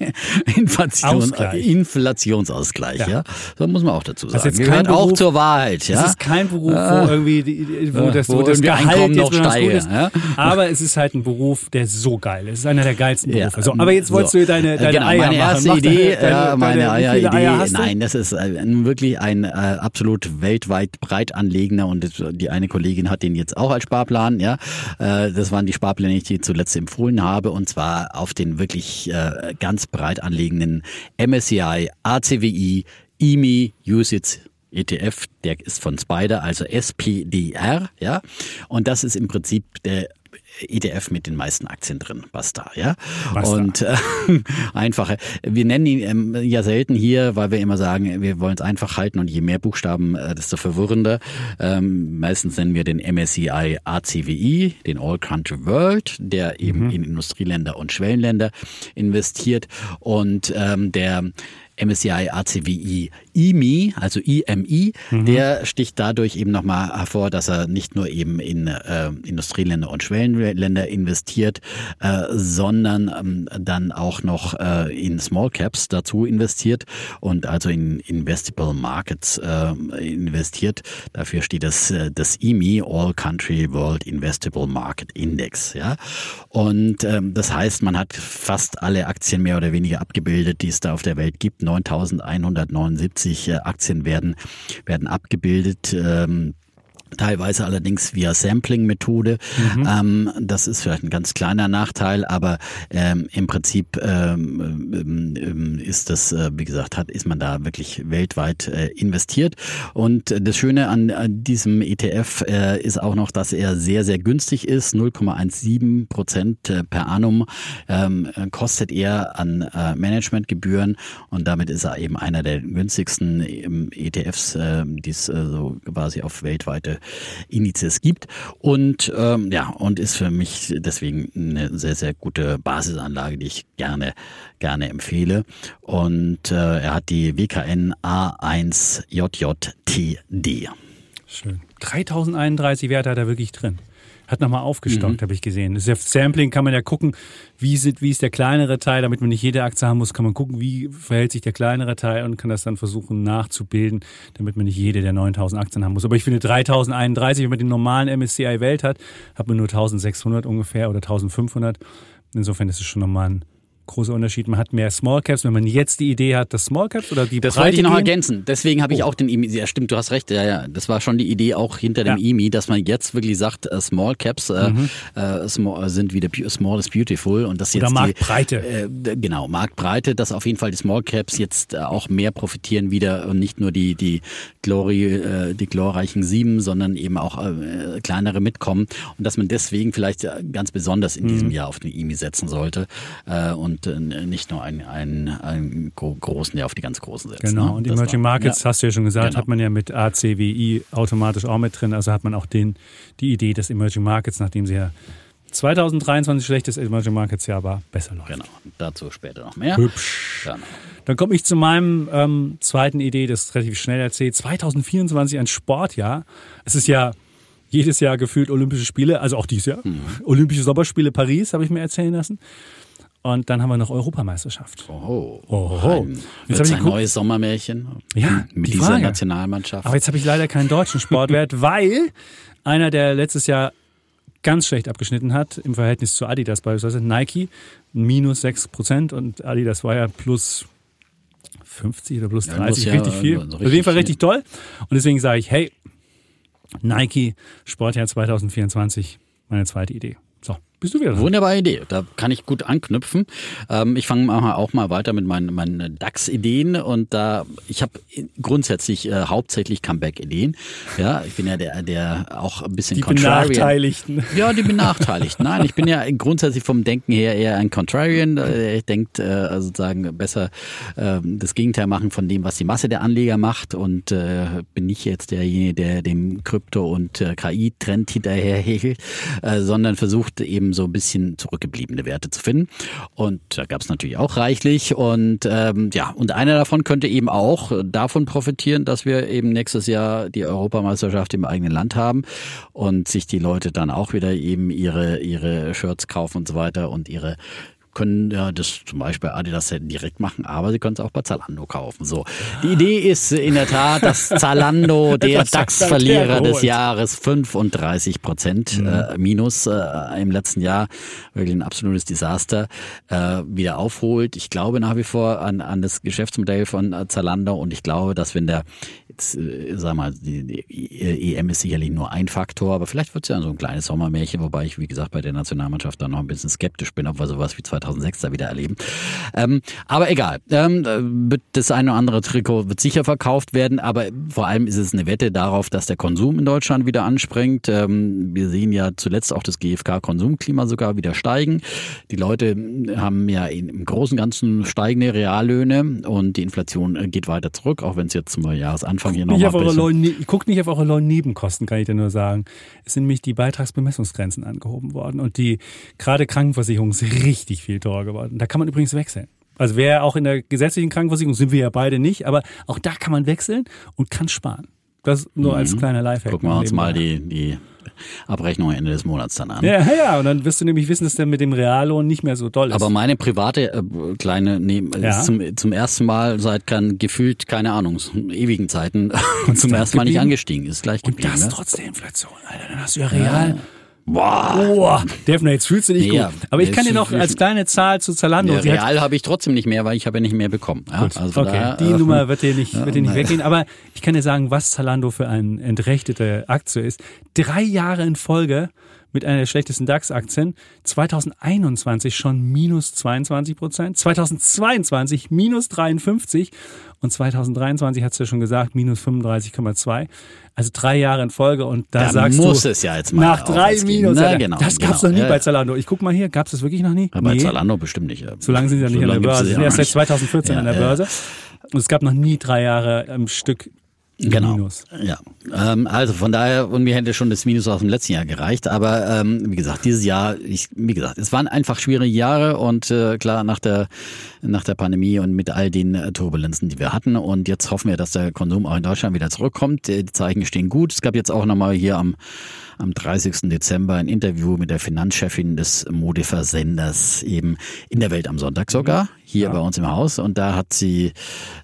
Inflation, Ausgleich. Inflationsausgleich, ja. ja. Das muss man auch dazu sagen. Das gehört Beruf, auch zur Wahrheit, ja. Es ist kein Beruf, wo irgendwie, wo das, wo, wo das Gehalt noch steigt. Ja? Aber es ist halt ein Beruf, der so geil ist. Es ist einer der geilsten Berufe. So, aber jetzt wolltest so. du dein deine, deine genau, Eier meine machen. erste Mach Idee, deine, ja, deine, meine deine, viele Eier-Idee, Eier nein, das ist äh, wirklich ein äh, absolut weltweit breit anlegender und die eine Kollegin hat den jetzt auch als Sparplan, ja. Äh, das waren die Sparpläne, die ich zuletzt empfohlen habe und zwar auf den wirklich äh, ganz breit anlegenden MSCI, ACWI, IMI, USITS, ETF, der ist von Spider, also SPDR, ja. Und das ist im Prinzip der ETF mit den meisten Aktien drin, Basta, ja. Basta. Und äh, (laughs) einfache. Wir nennen ihn ähm, ja selten hier, weil wir immer sagen, wir wollen es einfach halten und je mehr Buchstaben, äh, desto verwirrender. Ähm, meistens nennen wir den MSCI ACWI, den All Country World, der eben in Industrieländer und Schwellenländer investiert und ähm, der MSCI ACWI IMI, also IMI, der sticht dadurch eben nochmal hervor, dass er nicht nur eben in äh, Industrieländer und Schwellenländer investiert, äh, sondern ähm, dann auch noch äh, in Small Caps dazu investiert und also in Investable Markets äh, investiert. Dafür steht das, äh, das IMI, All Country World Investable Market Index. Ja? Und ähm, das heißt, man hat fast alle Aktien mehr oder weniger abgebildet, die es da auf der Welt gibt. 9179 äh, Aktien werden, werden abgebildet. Ähm, Teilweise allerdings via Sampling-Methode. Ähm, das ist vielleicht ein ganz kleiner Nachteil, aber ähm, im Prinzip ähm, ähm, ähm, ist das, äh, wie gesagt, hat, ist man da wirklich weltweit äh, investiert. Und das Schöne an, an diesem ETF äh, ist auch noch, dass er sehr, sehr günstig ist. 0,17 Prozent äh, per annum ähm, kostet er an äh, Managementgebühren und damit ist er eben einer der günstigsten ETFs, die es äh, so quasi auf weltweite Indizes gibt und ähm, ja und ist für mich deswegen eine sehr sehr gute Basisanlage, die ich gerne gerne empfehle und äh, er hat die WKN A1JJTD. Schön. 3031 Werte hat er wirklich drin. Hat nochmal aufgestockt, Mhm. habe ich gesehen. Das ist ja Sampling, kann man ja gucken, wie, sind, wie ist der kleinere Teil, damit man nicht jede Aktie haben muss, kann man gucken, wie verhält sich der kleinere Teil und kann das dann versuchen nachzubilden, damit man nicht jede der 9000 Aktien haben muss. Aber ich finde 3031, wenn man den normalen MSCI Welt hat, hat man nur 1600 ungefähr oder 1500. Insofern ist es schon nochmal ein großer Unterschied. Man hat mehr Small Caps, wenn man jetzt die Idee hat, dass Small Caps oder die Das Breite wollte ich noch ergänzen. Deswegen habe ich Oh. auch den IMI. Ja, stimmt, du hast recht. Ja, ja. Das war schon die Idee auch hinter dem Ja. IMI, dass man jetzt wirklich sagt, äh, Small Caps äh, äh, small, sind wieder Small is Beautiful und das Mhm. Oder jetzt Marktbreite. Die, äh, genau, Marktbreite, dass auf jeden Fall die Small Caps jetzt äh, auch mehr profitieren wieder und nicht nur die die Glory, äh, die glorreichen sieben, sondern eben auch äh, kleinere mitkommen und dass man deswegen vielleicht äh, ganz besonders in Mhm. diesem Jahr auf den IMI setzen sollte äh, und nicht nur einen, einen, einen gro- großen, der auf die ganz großen setzt. Genau, ne? und Emerging war- Markets, ja. hast du ja schon gesagt, Genau. hat man ja mit ACWI automatisch auch mit drin. Also hat man auch den, die Idee, dass Emerging Markets, nachdem sie ja 2023 schlechtes Emerging Markets Jahr war, besser läuft. Genau, dazu später noch mehr. Hübsch. Genau. Dann komme ich zu meinem ähm, zweiten Idee, das ist relativ schnell erzählt. 2024 ein Sportjahr. Es ist ja jedes Jahr gefühlt Olympische Spiele, also auch dieses Jahr. Mhm. Olympische Sommerspiele Paris, habe ich mir erzählen lassen. Und dann haben wir noch Europameisterschaft. Oho. Oho. Ein, Jetzt ein geguckt. neues Sommermärchen Ja, mit die dieser Frage. Nationalmannschaft. Aber jetzt habe ich leider keinen deutschen Sportwert, (laughs) weil einer, der letztes Jahr ganz schlecht abgeschnitten hat im Verhältnis zu Adidas beispielsweise, Nike, minus 6% und Adidas war ja plus 50 oder plus Ja, 30, muss ja, richtig viel. also Auf jeden Fall richtig richtig toll. Und deswegen sage ich, hey, Nike Sportjahr 2024, meine zweite Idee. Bist du wieder dran? Wunderbare Idee. Da kann ich gut anknüpfen. Ähm, ich fange auch mal weiter mit meinen, meinen DAX-Ideen und da ich habe grundsätzlich äh, hauptsächlich Comeback-Ideen. Ja, ich bin ja der, der auch ein bisschen Die contrarian. Benachteiligten. Ja, die benachteiligt. Nein, ich bin ja grundsätzlich vom Denken her eher ein Contrarian. Äh, Ich denke, äh, sozusagen besser äh, das Gegenteil machen von dem, was die Masse der Anleger macht und äh, bin nicht jetzt derjenige, der dem Krypto- und äh, KI-Trend hinterherhegelt, äh, sondern versucht eben so ein bisschen zurückgebliebene Werte zu finden. Und da gab es natürlich auch reichlich. Und ähm, ja, und einer davon könnte eben auch davon profitieren, dass wir eben nächstes Jahr die Europameisterschaft im eigenen Land haben und sich die Leute dann auch wieder eben ihre, ihre Shirts kaufen und so weiter und ihre können ja das zum Beispiel Adidas direkt machen, aber sie können es auch bei Zalando kaufen. So. Die Idee ist in der Tat, dass (laughs) Zalando der DAX-Verlierer des Jahres 35 Prozent mhm. äh, minus äh, im letzten Jahr, wirklich ein absolutes Desaster, äh, wieder aufholt. Ich glaube nach wie vor an, an das Geschäftsmodell von äh, Zalando und ich glaube, dass wenn der jetzt, äh, sag mal, die, die EM ist sicherlich nur ein Faktor, aber vielleicht wird es ja so ein kleines Sommermärchen, wobei ich, wie gesagt, bei der Nationalmannschaft da noch ein bisschen skeptisch bin, ob wir sowas wie 2006 da wieder erleben. Ähm, aber egal, ähm, das eine oder andere Trikot wird sicher verkauft werden, aber vor allem ist es eine Wette darauf, dass der Konsum in Deutschland wieder anspringt. Ähm, wir sehen ja zuletzt auch das GfK-Konsumklima sogar wieder steigen. Die Leute haben ja im Großen und Ganzen steigende Reallöhne und die Inflation geht weiter zurück, auch wenn es jetzt zum Jahresanfang Anfang hier nochmal bisschen. Guckt nicht auf eure neuen Nebenkosten, kann ich dir nur sagen. Es sind nämlich die Beitragsbemessungsgrenzen angehoben worden und die gerade Krankenversicherung ist richtig viel teurer geworden. Da kann man übrigens wechseln. Also wer auch in der gesetzlichen Krankenversicherung sind wir ja beide nicht, aber auch da kann man wechseln und kann sparen. Das nur als mhm. kleiner Lifehack. Gucken wir uns mal die, die Abrechnung Ende des Monats dann an. Ja, ja, und dann wirst du nämlich wissen, dass der mit dem Reallohn nicht mehr so doll ist. Aber meine private äh, kleine, nee, ja. zum, zum ersten Mal seit kein, gefühlt, keine Ahnung, ewigen Zeiten (laughs) zum ersten Mal nicht angestiegen, ist gleich geblieben. Und das ne? trotz der Inflation, Alter, dann hast du ja real... Ja Boah. Boah. Defner, jetzt fühlst du dich nee, gut. Aber ich kann dir noch als kleine Zahl zu Zalando. Ja, real habe ich trotzdem nicht mehr, weil ich habe ja nicht mehr bekommen. Ja, also okay, daher, die äh, Nummer wird dir nicht, wird dir nicht (laughs) weggehen. Aber ich kann dir sagen, was Zalando für eine entrechtete Aktie ist. Drei Jahre in Folge mit einer der schlechtesten DAX-Aktien. 2021 schon minus 22 Prozent, 2022 minus 53 und 2023 hat es ja schon gesagt, minus 35,2. Also drei Jahre in Folge und da Dann sagst muss du, es ja jetzt mal nach drei Minus. Na, genau, das gab es genau. noch nie ja, bei Zalando. Ich guck mal hier, gab es das wirklich noch nie? Bei nee. Zalando bestimmt nicht. Ja. So lange sind sie ja nicht so an der Börse. Sie sind erst seit 2014 an der Börse. Und es gab noch nie drei Jahre am Stück Genau. Minus. Ja. Ähm, also von daher, und mir hätte schon das Minus aus dem letzten Jahr gereicht. Aber ähm, wie gesagt, dieses Jahr, ich, wie gesagt, es waren einfach schwierige Jahre und äh, klar nach der nach der Pandemie und mit all den äh, Turbulenzen, die wir hatten. Und jetzt hoffen wir, dass der Konsum auch in Deutschland wieder zurückkommt. Die Zeichen stehen gut. Es gab jetzt auch nochmal hier am am 30. Dezember ein Interview mit der Finanzchefin des Modeversenders eben in der Welt am Sonntag sogar, hier ja. bei uns im Haus. Und da hat sie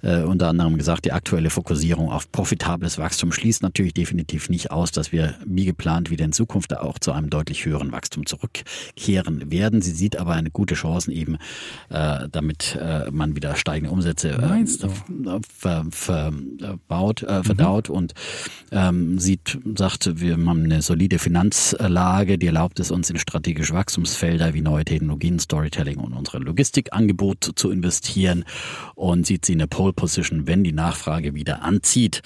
äh, unter anderem gesagt, die aktuelle Fokussierung auf profitables Wachstum schließt natürlich definitiv nicht aus, dass wir wie geplant wieder in Zukunft auch zu einem deutlich höheren Wachstum zurückkehren werden. Sie sieht aber eine gute Chance eben, äh, damit äh, man wieder steigende Umsätze äh, ver, verbaut, äh, verdaut mhm. und ähm, sieht, sagt, wir haben eine solide solide Finanzlage, die erlaubt es uns in strategische Wachstumsfelder wie neue Technologien, Storytelling und unsere Logistikangebot zu investieren und sieht sie in der Pole Position, wenn die Nachfrage wieder anzieht.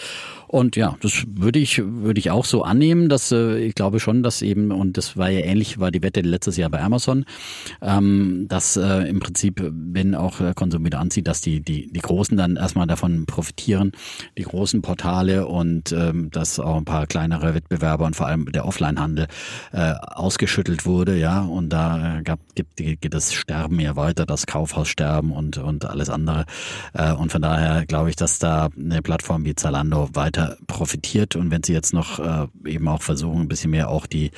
Und ja, das würde ich, würde ich auch so annehmen, dass äh, ich glaube schon, dass eben, und das war ja ähnlich, war die Wette letztes Jahr bei Amazon, ähm, dass äh, im Prinzip, wenn auch der Konsum wieder anzieht, dass die, die, die Großen dann erstmal davon profitieren, die großen Portale und ähm, dass auch ein paar kleinere Wettbewerber und vor allem der Offline-Handel äh, ausgeschüttelt wurde, ja, und da gab, gibt, geht das Sterben ja weiter, das Kaufhaussterben und, und alles andere. Äh, und von daher glaube ich, dass da eine Plattform wie Zalando weiter profitiert. Und wenn Sie jetzt noch äh, eben auch versuchen, ein bisschen mehr auch die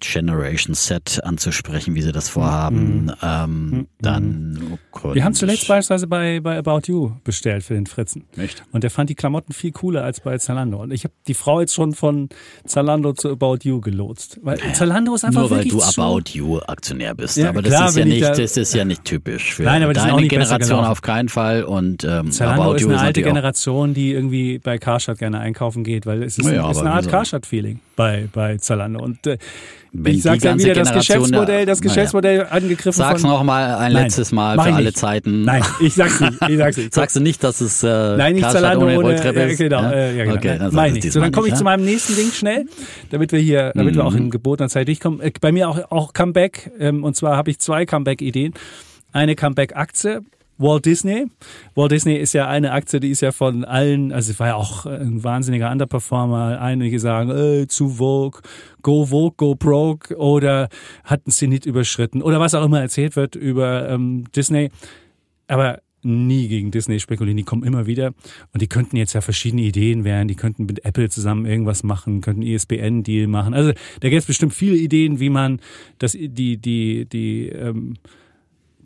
Generation Set anzusprechen, wie Sie das vorhaben, mhm. ähm, mhm. dann. Wir haben zuletzt beispielsweise bei, bei About You bestellt für den Fritzen. Echt? Und der fand die Klamotten viel cooler als bei Zalando. Und ich habe die Frau jetzt schon von Zalando zu About You gelotst. Weil naja, Zalando ist einfach Nur weil du About You Aktionär bist. Ja, aber das klar, ist ja nicht, da, das ist ja nicht typisch für Nein, aber deine Generation auf keinen Fall. Und ähm, Zalando About ist eine alte Generation, die irgendwie bei Karstadt gerne einkaufen geht, weil es ist, ja, ein, ist eine Art Karstadt-Feeling bei, bei Zalando. Und äh, Wenn ich sage ja wieder, das Geschäftsmodell, das Geschäftsmodell ja. angegriffen Sag's noch mal ein Nein, letztes Mal für alle. Zeiten. Nein, ich sag's nicht. Ich sag's nicht. (laughs) Sagst du nicht, dass es äh, Nein, nicht Zalando ohne Rolltreppe ist? Genau, ja? Äh, ja, genau. Okay, dann Nein, nicht. So, dann komme ich zu meinem nächsten Ding schnell, damit wir hier, damit mhm. wir auch in gebotener Zeit durchkommen. Äh, bei mir auch, auch Comeback, ähm, und zwar habe ich zwei Comeback-Ideen. Eine Comeback-Aktie, Walt Disney. Walt Disney ist ja eine Aktie, die ist ja von allen, also es war ja auch ein wahnsinniger Underperformer. Einige sagen, äh, zu Vogue, go Vogue, go broke oder hatten sie nicht überschritten oder was auch immer erzählt wird über ähm, Disney. Aber nie gegen Disney spekulieren, die kommen immer wieder und die könnten jetzt ja verschiedene Ideen werden, die könnten mit Apple zusammen irgendwas machen, könnten ISBN-Deal machen. Also da gibt es bestimmt viele Ideen, wie man das, die, die, die, ähm,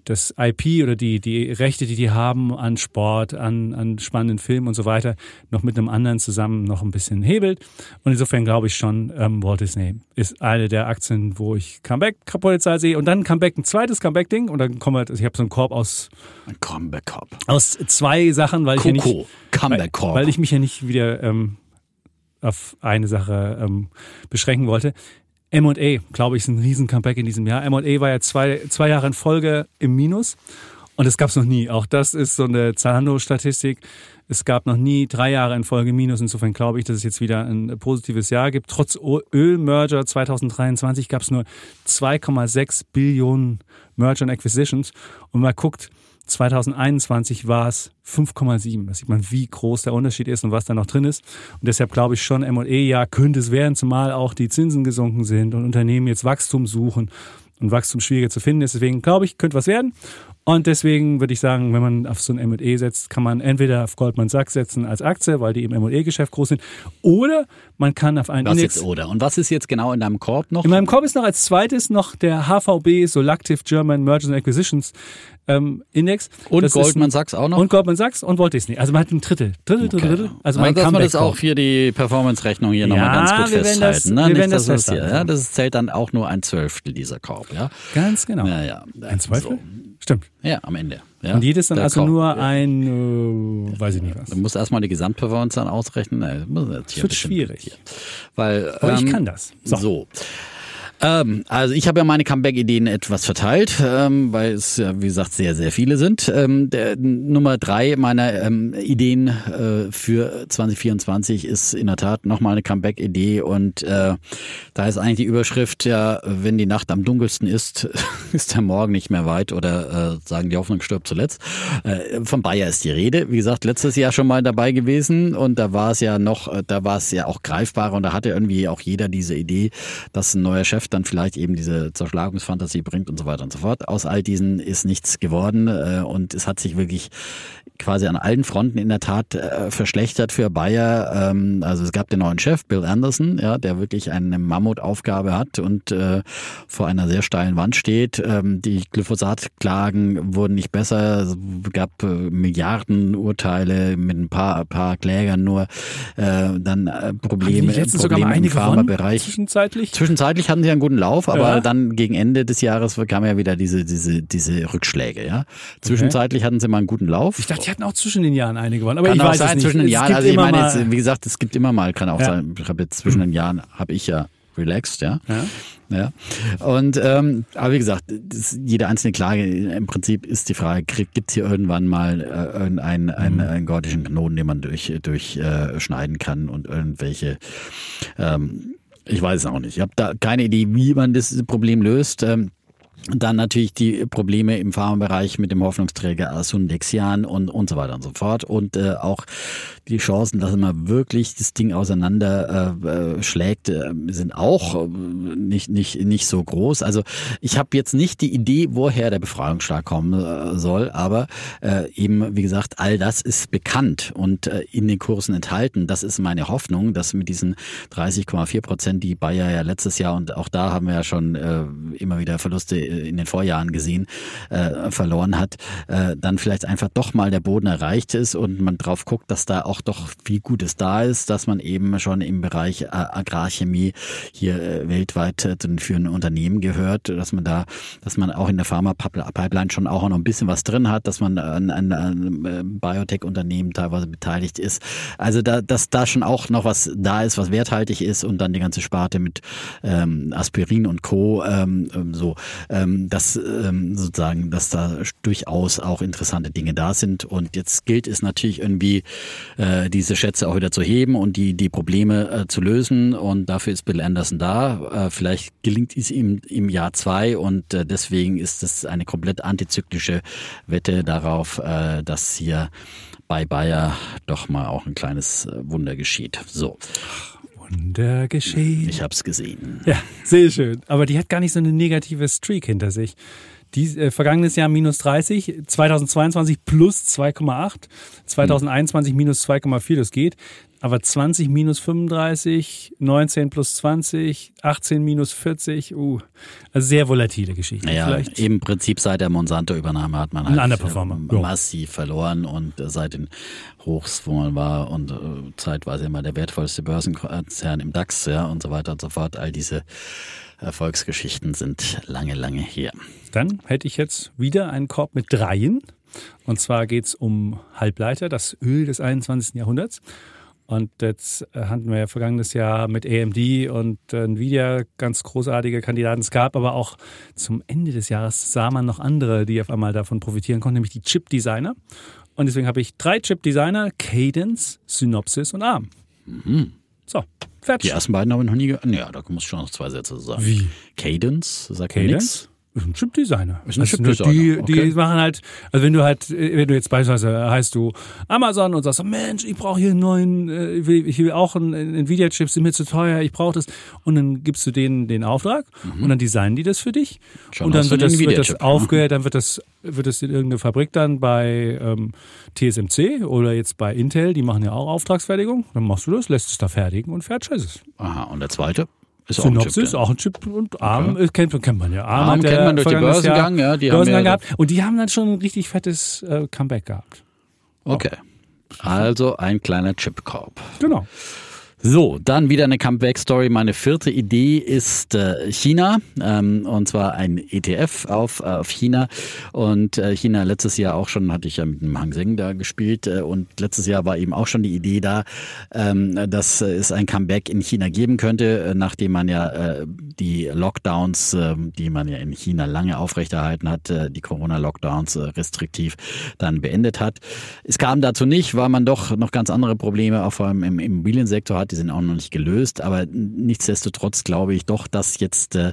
das IP oder die, die Rechte, die die haben an Sport, an, an spannenden Filmen und so weiter, noch mit einem anderen zusammen noch ein bisschen hebelt. Und insofern glaube ich schon, ähm, Walt Disney ist eine der Aktien, wo ich Comeback-Potenzial sehe. Und dann Comeback, ein zweites Comeback-Ding. Und dann kommen wir, also ich habe so einen Korb aus. Ein Comeback-Korb. Aus zwei Sachen, weil Coco, ich ja nicht. Comeback-Korb. Weil, weil ich mich ja nicht wieder ähm, auf eine Sache ähm, beschränken wollte. M&A, glaube ich, ist ein riesen Comeback in diesem Jahr. M&A war ja zwei, zwei Jahre in Folge im Minus und das gab es noch nie. Auch das ist so eine Zalando-Statistik. Es gab noch nie drei Jahre in Folge Minus. Insofern glaube ich, dass es jetzt wieder ein positives Jahr gibt. Trotz Ölmerger 2023 gab es nur 2,6 Billionen Merger and Acquisitions. Und man guckt, 2021 war es 5,7. Da sieht man, wie groß der Unterschied ist und was da noch drin ist. Und deshalb glaube ich schon, M&E-Jahr könnte es werden, zumal auch die Zinsen gesunken sind und Unternehmen jetzt Wachstum suchen und Wachstum schwieriger zu finden ist. Deswegen glaube ich, könnte was werden. Und deswegen würde ich sagen, wenn man auf so ein M&E setzt, kann man entweder auf Goldman Sachs setzen als Aktie, weil die im M&E-Geschäft groß sind, oder man kann auf einen was Index... Jetzt oder? Und was ist jetzt genau in deinem Korb noch? In meinem Korb ist noch als zweites noch der HVB Solactive German Mergers and Acquisitions ähm, Index. Und Das Goldman ist, Sachs auch noch? Und Goldman Sachs und Walt Disney. Also man hat ein Drittel. Drittel, Drittel, Drittel. Also mein also, dass man das auch hier die Performance-Rechnung hier nochmal Ja, ganz gut wir werden das- festhalten. ne? wir Nicht, das das hier, festhalten. ja, das zählt dann auch nur ein Zwölftel dieser Korb, ja. Ganz genau. Ja, ja. Ein Zweifel? So. Stimmt. Ja, am Ende. Ja. Und jedes dann also Korb. nur ein, äh, weiß ich nicht was. Du musst erstmal die Gesamtperformance dann ausrechnen. Das wird ein schwierig. Weil, Aber ich ähm, kann das. So. So. Ähm, also ich habe ja meine Comeback-Ideen etwas verteilt, ähm, weil es ja, wie gesagt, sehr, sehr viele sind. Ähm, der, Nummer drei meiner ähm, Ideen äh, für 2024 ist in der Tat nochmal eine Comeback-Idee und äh, da ist eigentlich die Überschrift ja, wenn die Nacht am dunkelsten ist, (laughs) ist der Morgen nicht mehr weit oder äh, sagen, die Hoffnung stirbt zuletzt. Äh, von Bayer ist die Rede. Wie gesagt, letztes Jahr schon mal dabei gewesen und da war es ja noch, äh, da war es ja auch greifbarer und da hatte irgendwie auch jeder diese Idee, dass ein neuer Chef dann vielleicht eben diese Zerschlagungsfantasie bringt und so weiter und so fort. Aus all diesen ist nichts geworden äh, und es hat sich wirklich quasi an allen Fronten in der Tat äh, verschlechtert für Bayer. Ähm, also es gab den neuen Chef, Bill Anderson, ja, der wirklich eine Mammutaufgabe hat und äh, vor einer sehr steilen Wand steht. Ähm, die Glyphosat-Klagen wurden nicht besser. Es gab äh, Milliardenurteile mit ein paar, paar Klägern nur. Äh, dann äh, Probleme, letztens sogar Probleme mal im Pharmabereich. zwischenzeitlich? Zwischenzeitlich hatten sie einen guten Lauf, aber Ja. dann gegen Ende des Jahres kam ja wieder diese, diese, diese Rückschläge, ja. Zwischenzeitlich hatten sie mal einen guten Lauf. Ich dachte, hatten auch zwischen den Jahren eine gewonnen. Aber kann ich auch weiß es sein nicht. zwischen den Es Jahren. gibt Also ich meine, jetzt, wie gesagt, es gibt immer mal, kann auch Ja. sein, ich habe jetzt zwischen den Jahren habe ich ja relaxed, ja. Ja. Ja. Und ähm, aber wie gesagt, das, jede einzelne Klage im Prinzip ist die Frage, gibt es hier irgendwann mal äh, irgendeinen einen, einen gordischen Knoten, den man durch, durch äh, kann und irgendwelche ähm, ich weiß es auch nicht. Ich habe da keine Idee, wie man das Problem löst. Ähm, dann natürlich die Probleme im Pharmabereich mit dem Hoffnungsträger Asundexian und, und so weiter und so fort. Und äh, auch die Chancen, dass man wirklich das Ding auseinander äh, äh, schlägt, äh, sind auch äh, nicht, nicht, nicht so groß. Also ich habe jetzt nicht die Idee, woher der Befreiungsschlag kommen soll, aber äh, eben, wie gesagt, all das ist bekannt und äh, in den Kursen enthalten. Das ist meine Hoffnung, dass mit diesen 30,4 Prozent, die Bayer ja letztes Jahr und auch da haben wir ja schon äh, immer wieder Verluste in den Vorjahren gesehen, äh, verloren hat, äh, dann vielleicht einfach doch mal der Boden erreicht ist und man drauf guckt, dass da auch doch viel Gutes da ist, dass man eben schon im Bereich äh, Agrarchemie hier äh, weltweit äh, zu den führenden Unternehmen gehört, dass man da, dass man auch in der Pharma-Pipeline schon auch noch ein bisschen was drin hat, dass man an, an Biotech-Unternehmen teilweise beteiligt ist. Also da, dass da schon auch noch was da ist, was werthaltig ist und dann die ganze Sparte mit ähm, Aspirin und Co. Ähm, ähm, so, ähm, dass ähm, sozusagen, dass da durchaus auch interessante Dinge da sind. Und jetzt gilt es natürlich irgendwie, äh, diese Schätze auch wieder zu heben und die, die Probleme äh, zu lösen. Und dafür ist Bill Anderson da. Äh, vielleicht gelingt es ihm im Jahr zwei und äh, deswegen ist es eine komplett antizyklische Wette darauf, äh, dass hier bei Bayer doch mal auch ein kleines äh, Wunder geschieht. So, Wunder geschehen. ich habe es gesehen. Ja, sehr schön. Aber die hat gar nicht so eine negative Streak hinter sich. Die, äh, vergangenes Jahr minus 30, 2022 plus 2,8, 2021 minus 2,4, das geht. Aber 20 minus 35, 19 plus 20, 18 minus 40, uh, also sehr volatile Geschichte. Naja, Vielleicht. im Prinzip seit der Monsanto-Übernahme hat man halt äh, Ja. massiv verloren und äh, seit den Hochs, wo man war und äh, zeitweise immer der wertvollste Börsenkonzern im DAX, ja, und so weiter und so fort. All diese Erfolgsgeschichten sind lange, lange her. Dann hätte ich jetzt wieder einen Korb mit dreien. Und zwar geht es um Halbleiter, das Öl des 21. Jahrhunderts. Und jetzt äh, hatten wir ja vergangenes Jahr mit AMD und äh, Nvidia ganz großartige Kandidaten. Es gab aber auch zum Ende des Jahres sah man noch andere, die auf einmal davon profitieren konnten, nämlich die Chip-Designer. Und deswegen habe ich drei Chip-Designer, Cadence, Synopsys und ARM. So, Die fertig. ersten beiden habe ich noch nie gehört. Ja, da muss ich schon noch zwei Sätze sagen. Wie? Cadence, sagt Cadence? Ist ein Chip-Designer. Ist ein Also Chip-Designer, Die, die okay. machen halt, also wenn du halt, wenn du jetzt beispielsweise heißt du Amazon und sagst, Mensch, ich brauche hier einen neuen, äh, ich will, ich will auch einen Nvidia-Chip, sind mir zu teuer, ich brauche das. Und dann gibst du denen den Auftrag und dann designen die das für dich. Mhm. Schon und dann wird das, wird das aufgehört, dann wird das, wird das in irgendeine Fabrik dann bei ähm, TSMC oder jetzt bei Intel, die machen ja auch Auftragsfertigung. Dann machst du das, lässt es da fertigen und fertig ist es. Aha, und der zweite ist auch ein Synopsis, auch ein Chip und ARM äh, kennt, kennt man ja. ARM hat kennt man durch den vergangenes Jahr Börsengang, ja, die haben Börsengang ja- gehabt. Und die haben dann schon ein richtig fettes äh, Comeback gehabt. Okay. Also ein kleiner Chipkorb. Genau. So, dann wieder eine Comeback-Story. Meine vierte Idee ist äh, China, ähm, und zwar ein ETF auf, äh, auf China. Und äh, China letztes Jahr auch schon, hatte ich ja mit dem Hang Seng da gespielt, äh, und letztes Jahr war eben auch schon die Idee da, ähm, dass es ein Comeback in China geben könnte, äh, nachdem man ja äh, die Lockdowns, äh, die man ja in China lange aufrechterhalten hat, äh, die Corona-Lockdowns äh, restriktiv dann beendet hat. Es kam dazu nicht, weil man doch noch ganz andere Probleme, auch vor allem im Immobiliensektor hat. Die sind auch noch nicht gelöst. Aber nichtsdestotrotz glaube ich doch, dass jetzt äh,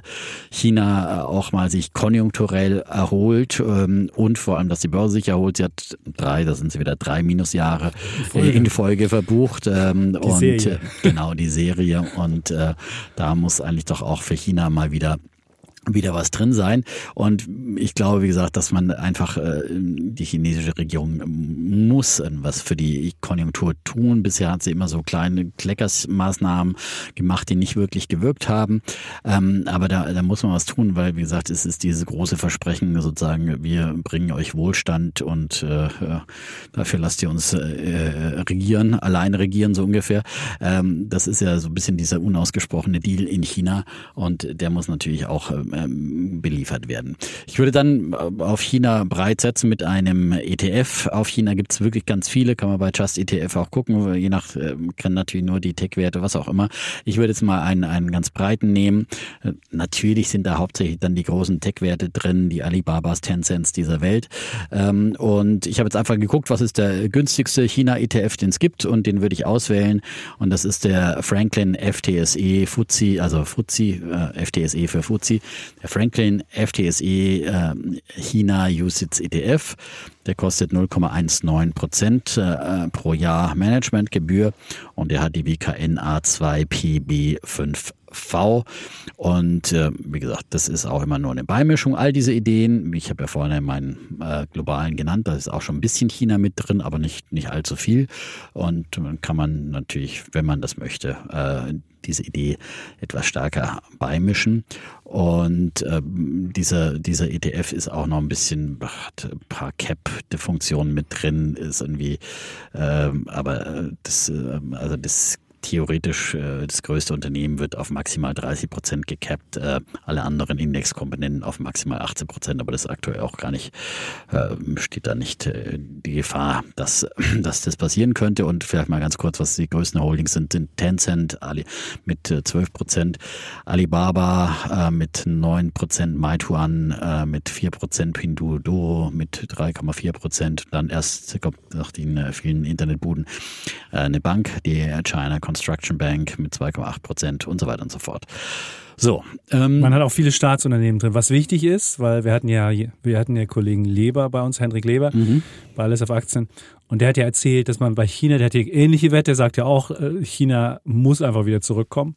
China äh, auch mal sich konjunkturell erholt ähm, und vor allem, dass die Börse sich erholt. Sie hat drei, da sind sie wieder drei Minusjahre äh, in Folge verbucht. Ähm, und Serie. äh, genau die Serie. Und da muss eigentlich doch auch für China mal wieder wieder was drin sein. Und ich glaube, wie gesagt, dass man einfach, äh, die chinesische Regierung muss was für die Konjunktur tun. Bisher hat sie immer so kleine Kleckersmaßnahmen gemacht, die nicht wirklich gewirkt haben. Ähm, aber da, da muss man was tun, weil, wie gesagt, es ist dieses große Versprechen sozusagen, wir bringen euch Wohlstand und äh, ja, dafür lasst ihr uns äh, regieren, alleine regieren, so ungefähr. Ähm, das ist ja so ein bisschen dieser unausgesprochene Deal in China und der muss natürlich auch ähm, beliefert werden. Ich würde dann auf China breit setzen mit einem ETF. Auf China gibt es wirklich ganz viele, kann man bei Just ETF auch gucken, je nach, äh, kennen natürlich nur die Tech-Werte, was auch immer. Ich würde jetzt mal einen, einen ganz breiten nehmen. Äh, Natürlich sind da hauptsächlich dann die großen Tech-Werte drin, die Alibabas, Tencents dieser Welt. Ähm, und ich habe jetzt einfach geguckt, was ist der günstigste China-ETF, den es gibt und den würde ich auswählen. Und das ist der Franklin FTSE FTSE, also FTSE, äh, FTSE für FTSE, der Franklin FTSE äh, China USITS ETF. Der kostet 0,19 Prozent äh, pro Jahr Managementgebühr und der hat die WKN A2PB5V. Und äh, wie gesagt, das ist auch immer nur eine Beimischung. All diese Ideen, ich habe ja vorhin meinen äh, globalen genannt, da ist auch schon ein bisschen China mit drin, aber nicht, nicht allzu viel. Und dann kann man natürlich, wenn man das möchte, äh, diese Idee etwas stärker beimischen. Und ähm, dieser, dieser ETF ist auch noch ein bisschen, hat ein paar Cap-Funktionen mit drin, ist irgendwie, ähm, aber äh, das, äh, also das theoretisch äh, das größte Unternehmen wird auf maximal 30 Prozent gekappt, äh, alle anderen Indexkomponenten auf maximal 18 Prozent, aber das ist aktuell auch gar nicht, äh, steht da nicht äh, die Gefahr, dass, (clears throat) dass das passieren könnte. Und vielleicht mal ganz kurz, was die größten Holdings sind, sind Tencent Ali, mit äh, 12 Prozent, Alibaba äh, mit 9 Prozent, Meituan äh, mit 4 Prozent, Pinduoduo mit 3,4 Prozent, dann erst kommt nach den äh, vielen Internetbuden äh, eine Bank, die China Construction Bank mit 2,8 Prozent und so weiter und so fort. So, ähm, Man hat auch viele Staatsunternehmen drin, was wichtig ist, weil wir hatten ja, wir hatten ja Kollegen Leber bei uns, Hendrik Leber, bei Alles auf Aktien. Und der hat ja erzählt, dass man bei China, der hat ja ähnliche Wette, der sagt ja auch, äh, China muss einfach wieder zurückkommen.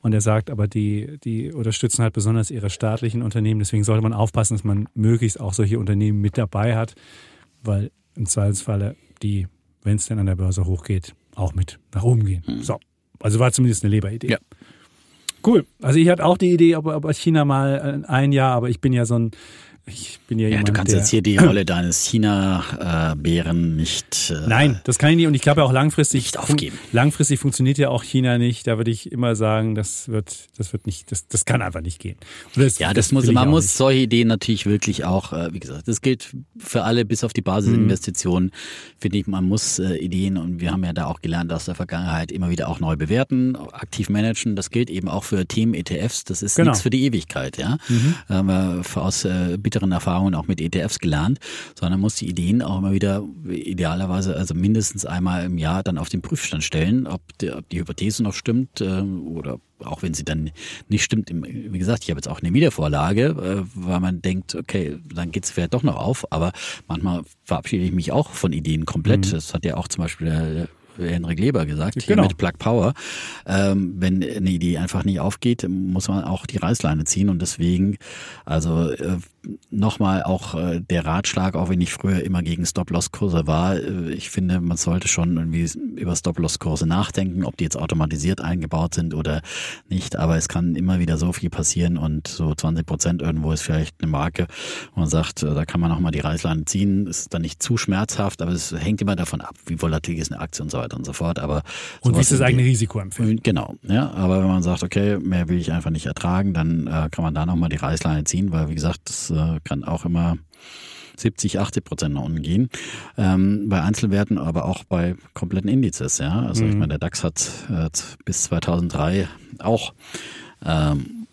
Und er sagt aber, die, die unterstützen halt besonders ihre staatlichen Unternehmen. Deswegen sollte man aufpassen, dass man möglichst auch solche Unternehmen mit dabei hat, weil im Zweifelsfalle die, wenn es denn an der Börse hochgeht, auch mit nach oben gehen. Mhm. So. Also war zumindest eine Leberidee. Ja. Cool. Also ich hatte auch die Idee, ob, ob China mal ein Jahr, aber ich bin ja so ein ich bin ja, ja jemand, du kannst der, jetzt hier die (coughs) Rolle deines China-Bären nicht. Äh, Nein, das kann ich nicht. Und ich glaube auch langfristig nicht aufgeben. Langfristig funktioniert ja auch China nicht. Da würde ich immer sagen, das wird, das wird nicht, das, das kann einfach nicht gehen. Das, ja, das, das muss, man muss nicht. solche Ideen natürlich wirklich auch, äh, wie gesagt, das gilt für alle bis auf die Basisinvestitionen. Mhm. Finde ich, man muss äh, Ideen und wir haben ja da auch gelernt aus der Vergangenheit immer wieder auch neu bewerten, aktiv managen. Das gilt eben auch für Themen ETFs. Das ist genau. nichts für die Ewigkeit, ja. Mhm. Ähm, aus äh, bitteren Erfahrungen auch mit ETFs gelernt, sondern muss die Ideen auch immer wieder idealerweise, also mindestens einmal im Jahr dann auf den Prüfstand stellen, ob die, ob die Hypothese noch stimmt äh, oder auch wenn sie dann nicht stimmt. Wie gesagt, ich habe jetzt auch eine Wiedervorlage, äh, weil man denkt, okay, dann geht es vielleicht doch noch auf, aber manchmal verabschiede ich mich auch von Ideen komplett. Mhm. Das hat ja auch zum Beispiel der Henrik Leber gesagt, hier genau. mit Plug Power. Ähm, wenn eine Idee einfach nicht aufgeht, muss man auch die Reißleine ziehen und deswegen, also äh, nochmal auch äh, der Ratschlag, auch wenn ich früher immer gegen Stop-Loss-Kurse war, äh, ich finde, man sollte schon irgendwie über Stop-Loss-Kurse nachdenken, ob die jetzt automatisiert eingebaut sind oder nicht. Aber es kann immer wieder so viel passieren und so 20 Prozent irgendwo ist vielleicht eine Marke, wo man sagt, äh, da kann man nochmal die Reißleine ziehen. Ist dann nicht zu schmerzhaft, aber es hängt immer davon ab, wie volatil ist eine Aktie und so weiter und so fort. Aber und wie ist das eigene Risiko empfinden? Genau, ja. Aber wenn man sagt, okay, mehr will ich einfach nicht ertragen, dann äh, kann man da nochmal die Reißleine ziehen, weil wie gesagt, das äh, kann auch immer 70, 80 Prozent nach unten gehen. Ähm, bei Einzelwerten, aber auch bei kompletten Indizes. Ja, also mhm. ich meine, der DAX hat äh, bis 2003 auch ähm,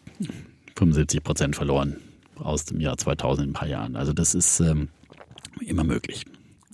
75 Prozent verloren aus dem Jahr 2000 in ein paar Jahren. Also das ist ähm, immer möglich.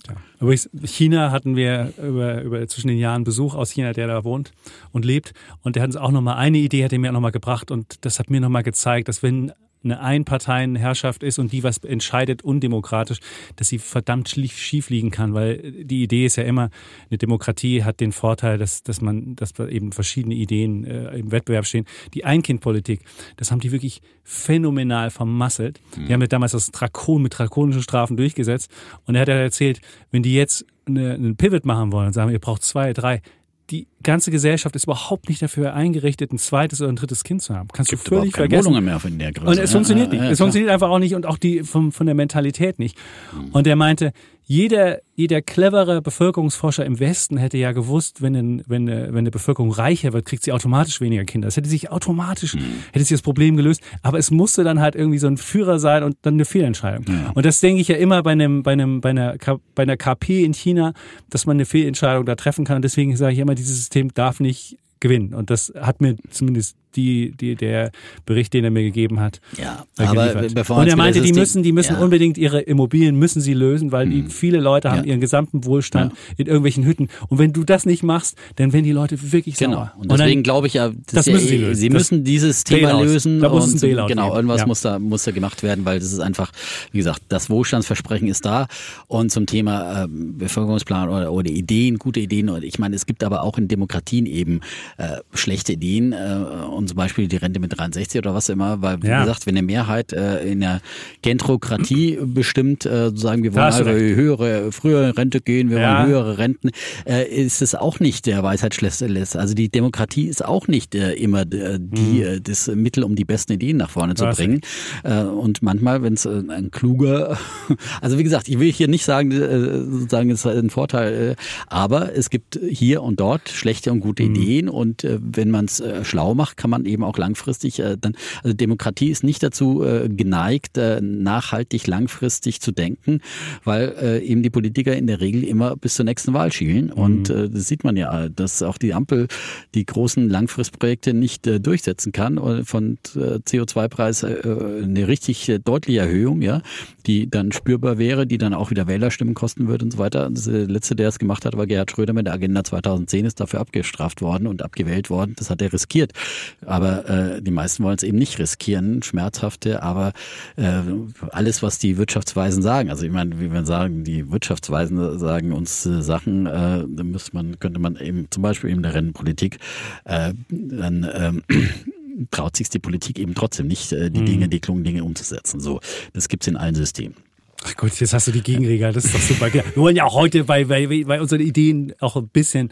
Ja. Übrigens, China hatten wir über, über zwischen den Jahren Besuch aus China, der da wohnt und lebt. Und der hat uns auch nochmal eine Idee, hat er mir auch nochmal gebracht. Und das hat mir nochmal gezeigt, dass wenn eine Einparteienherrschaft ist und die was entscheidet undemokratisch, dass sie verdammt schief liegen kann, weil die Idee ist ja immer, eine Demokratie hat den Vorteil, dass, dass man, dass eben verschiedene Ideen äh, im Wettbewerb stehen. Die Einkindpolitik, das haben die wirklich phänomenal vermasselt. Mhm. Die haben ja damals das Drakon mit drakonischen Strafen durchgesetzt und er hat ja erzählt, wenn die jetzt eine, einen Pivot machen wollen und sagen, ihr braucht zwei, drei, die ganze Gesellschaft ist überhaupt nicht dafür eingerichtet, ein zweites oder ein drittes Kind zu haben. Kannst Gibt du völlig vergessen. Wohnungen mehr von der Größe. Und es funktioniert ja, nicht. Ja, es funktioniert einfach auch nicht und auch die vom, von der Mentalität nicht. Mhm. Und er meinte, jeder, jeder clevere Bevölkerungsforscher im Westen hätte ja gewusst, wenn, ein, wenn, eine, wenn eine Bevölkerung reicher wird, kriegt sie automatisch weniger Kinder. Das hätte sich automatisch, mhm. hätte sich das Problem gelöst. Aber es musste dann halt irgendwie so ein Führer sein und dann eine Fehlentscheidung. Ja. Und das denke ich ja immer bei einem, bei einem, bei einer, bei einer KP in China, dass man eine Fehlentscheidung da treffen kann. Und deswegen sage ich immer, dieses System darf nicht gewinnen. Und das hat mir zumindest die, die, der Bericht, den er mir gegeben hat. Ja, aber bevor Und er meinte, die müssen, die müssen ja. unbedingt ihre Immobilien müssen sie lösen, weil die, hm. viele Leute haben ja. ihren gesamten Wohlstand ja. in irgendwelchen Hütten. Und wenn du das nicht machst, dann werden die Leute wirklich genau. sauer. Und deswegen glaube ich ja, das müssen sie lösen. Sie müssen dieses Thema lösen. Da muss ein Bailout genau, irgendwas muss da, muss da gemacht werden, weil das ist einfach, wie gesagt, das Wohlstandsversprechen ist da. Und zum Thema äh, Bevölkerungsplan oder, oder Ideen, gute Ideen. Und ich meine, es gibt aber auch in Demokratien eben äh, schlechte Ideen äh, und zum Beispiel die Rente mit 63 oder was immer, weil wie ja. gesagt, wenn eine Mehrheit äh, in der Gentrokratie (clears throat) bestimmt, äh, sagen wir wollen also höhere, frühere Rente gehen, wir ja. wollen höhere Renten, äh, ist es auch nicht der Weisheit schlecht. Also die Demokratie ist auch nicht äh, immer äh, die, mhm. das Mittel, um die besten Ideen nach vorne zu bringen. Äh, und manchmal, wenn es äh, ein kluger, (laughs) also wie gesagt, ich will hier nicht sagen, äh, sozusagen, es ist ein Vorteil, äh, aber es gibt hier und dort schlechte und gute mhm. Ideen und äh, wenn man es äh, schlau macht, kann man eben auch langfristig äh, dann, also Demokratie ist nicht dazu äh, geneigt, äh, nachhaltig langfristig zu denken, weil äh, eben die Politiker in der Regel immer bis zur nächsten Wahl schielen. Mhm. Und äh, das sieht man ja, dass auch die Ampel die großen Langfristprojekte nicht äh, durchsetzen kann. Von äh, CO2-Preis äh, eine richtig äh, deutliche Erhöhung, ja, die dann spürbar wäre, die dann auch wieder Wählerstimmen kosten würde und so weiter. Das äh, letzte, der es gemacht hat, war Gerhard Schröder mit der Agenda 2010, ist dafür abgestraft worden und abgewählt worden. Das hat er riskiert. Aber äh, die meisten wollen es eben nicht riskieren, schmerzhafte, aber äh, alles, was die Wirtschaftsweisen sagen, also ich meine, wie wir sagen, die Wirtschaftsweisen sagen uns äh, Sachen, äh, da müsste man, könnte man eben zum Beispiel in der Rennenpolitik äh, dann ähm, (clears throat) traut sich die Politik eben trotzdem nicht, äh, die mhm. Dinge, die klugen Dinge umzusetzen. So, das gibt's in allen Systemen. Ach gut, jetzt hast du die Gegenregel, das ist doch super. Wir wollen ja auch heute bei, bei, bei unseren Ideen auch ein bisschen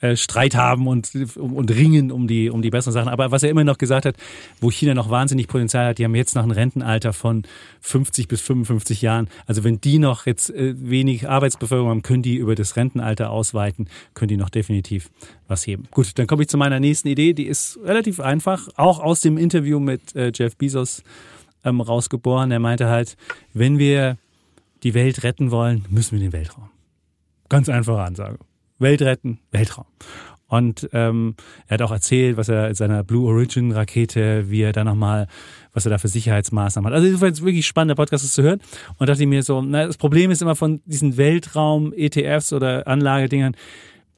äh, Streit haben und, und ringen um die, um die besseren Sachen. Aber was er immer noch gesagt hat, wo China noch wahnsinnig Potenzial hat, die haben jetzt noch ein Rentenalter von 50 bis 55 Jahren. Also wenn die noch jetzt äh, wenig Arbeitsbevölkerung haben, können die über das Rentenalter ausweiten, können die noch definitiv was heben. Gut, dann komme ich zu meiner nächsten Idee. Die ist relativ einfach, auch aus dem Interview mit äh, Jeff Bezos ähm, rausgeboren. Er meinte halt, wenn wir die Welt retten wollen, müssen wir den Weltraum. Ganz einfache Ansage. Welt retten, Weltraum. Und ähm, er hat auch erzählt, was er in seiner Blue Origin Rakete, wie er da nochmal, was er da für Sicherheitsmaßnahmen hat. Also es war jetzt wirklich spannend, der Podcast zu hören. Und dachte ich mir so, na, das Problem ist immer von diesen Weltraum-ETFs oder Anlagedingern,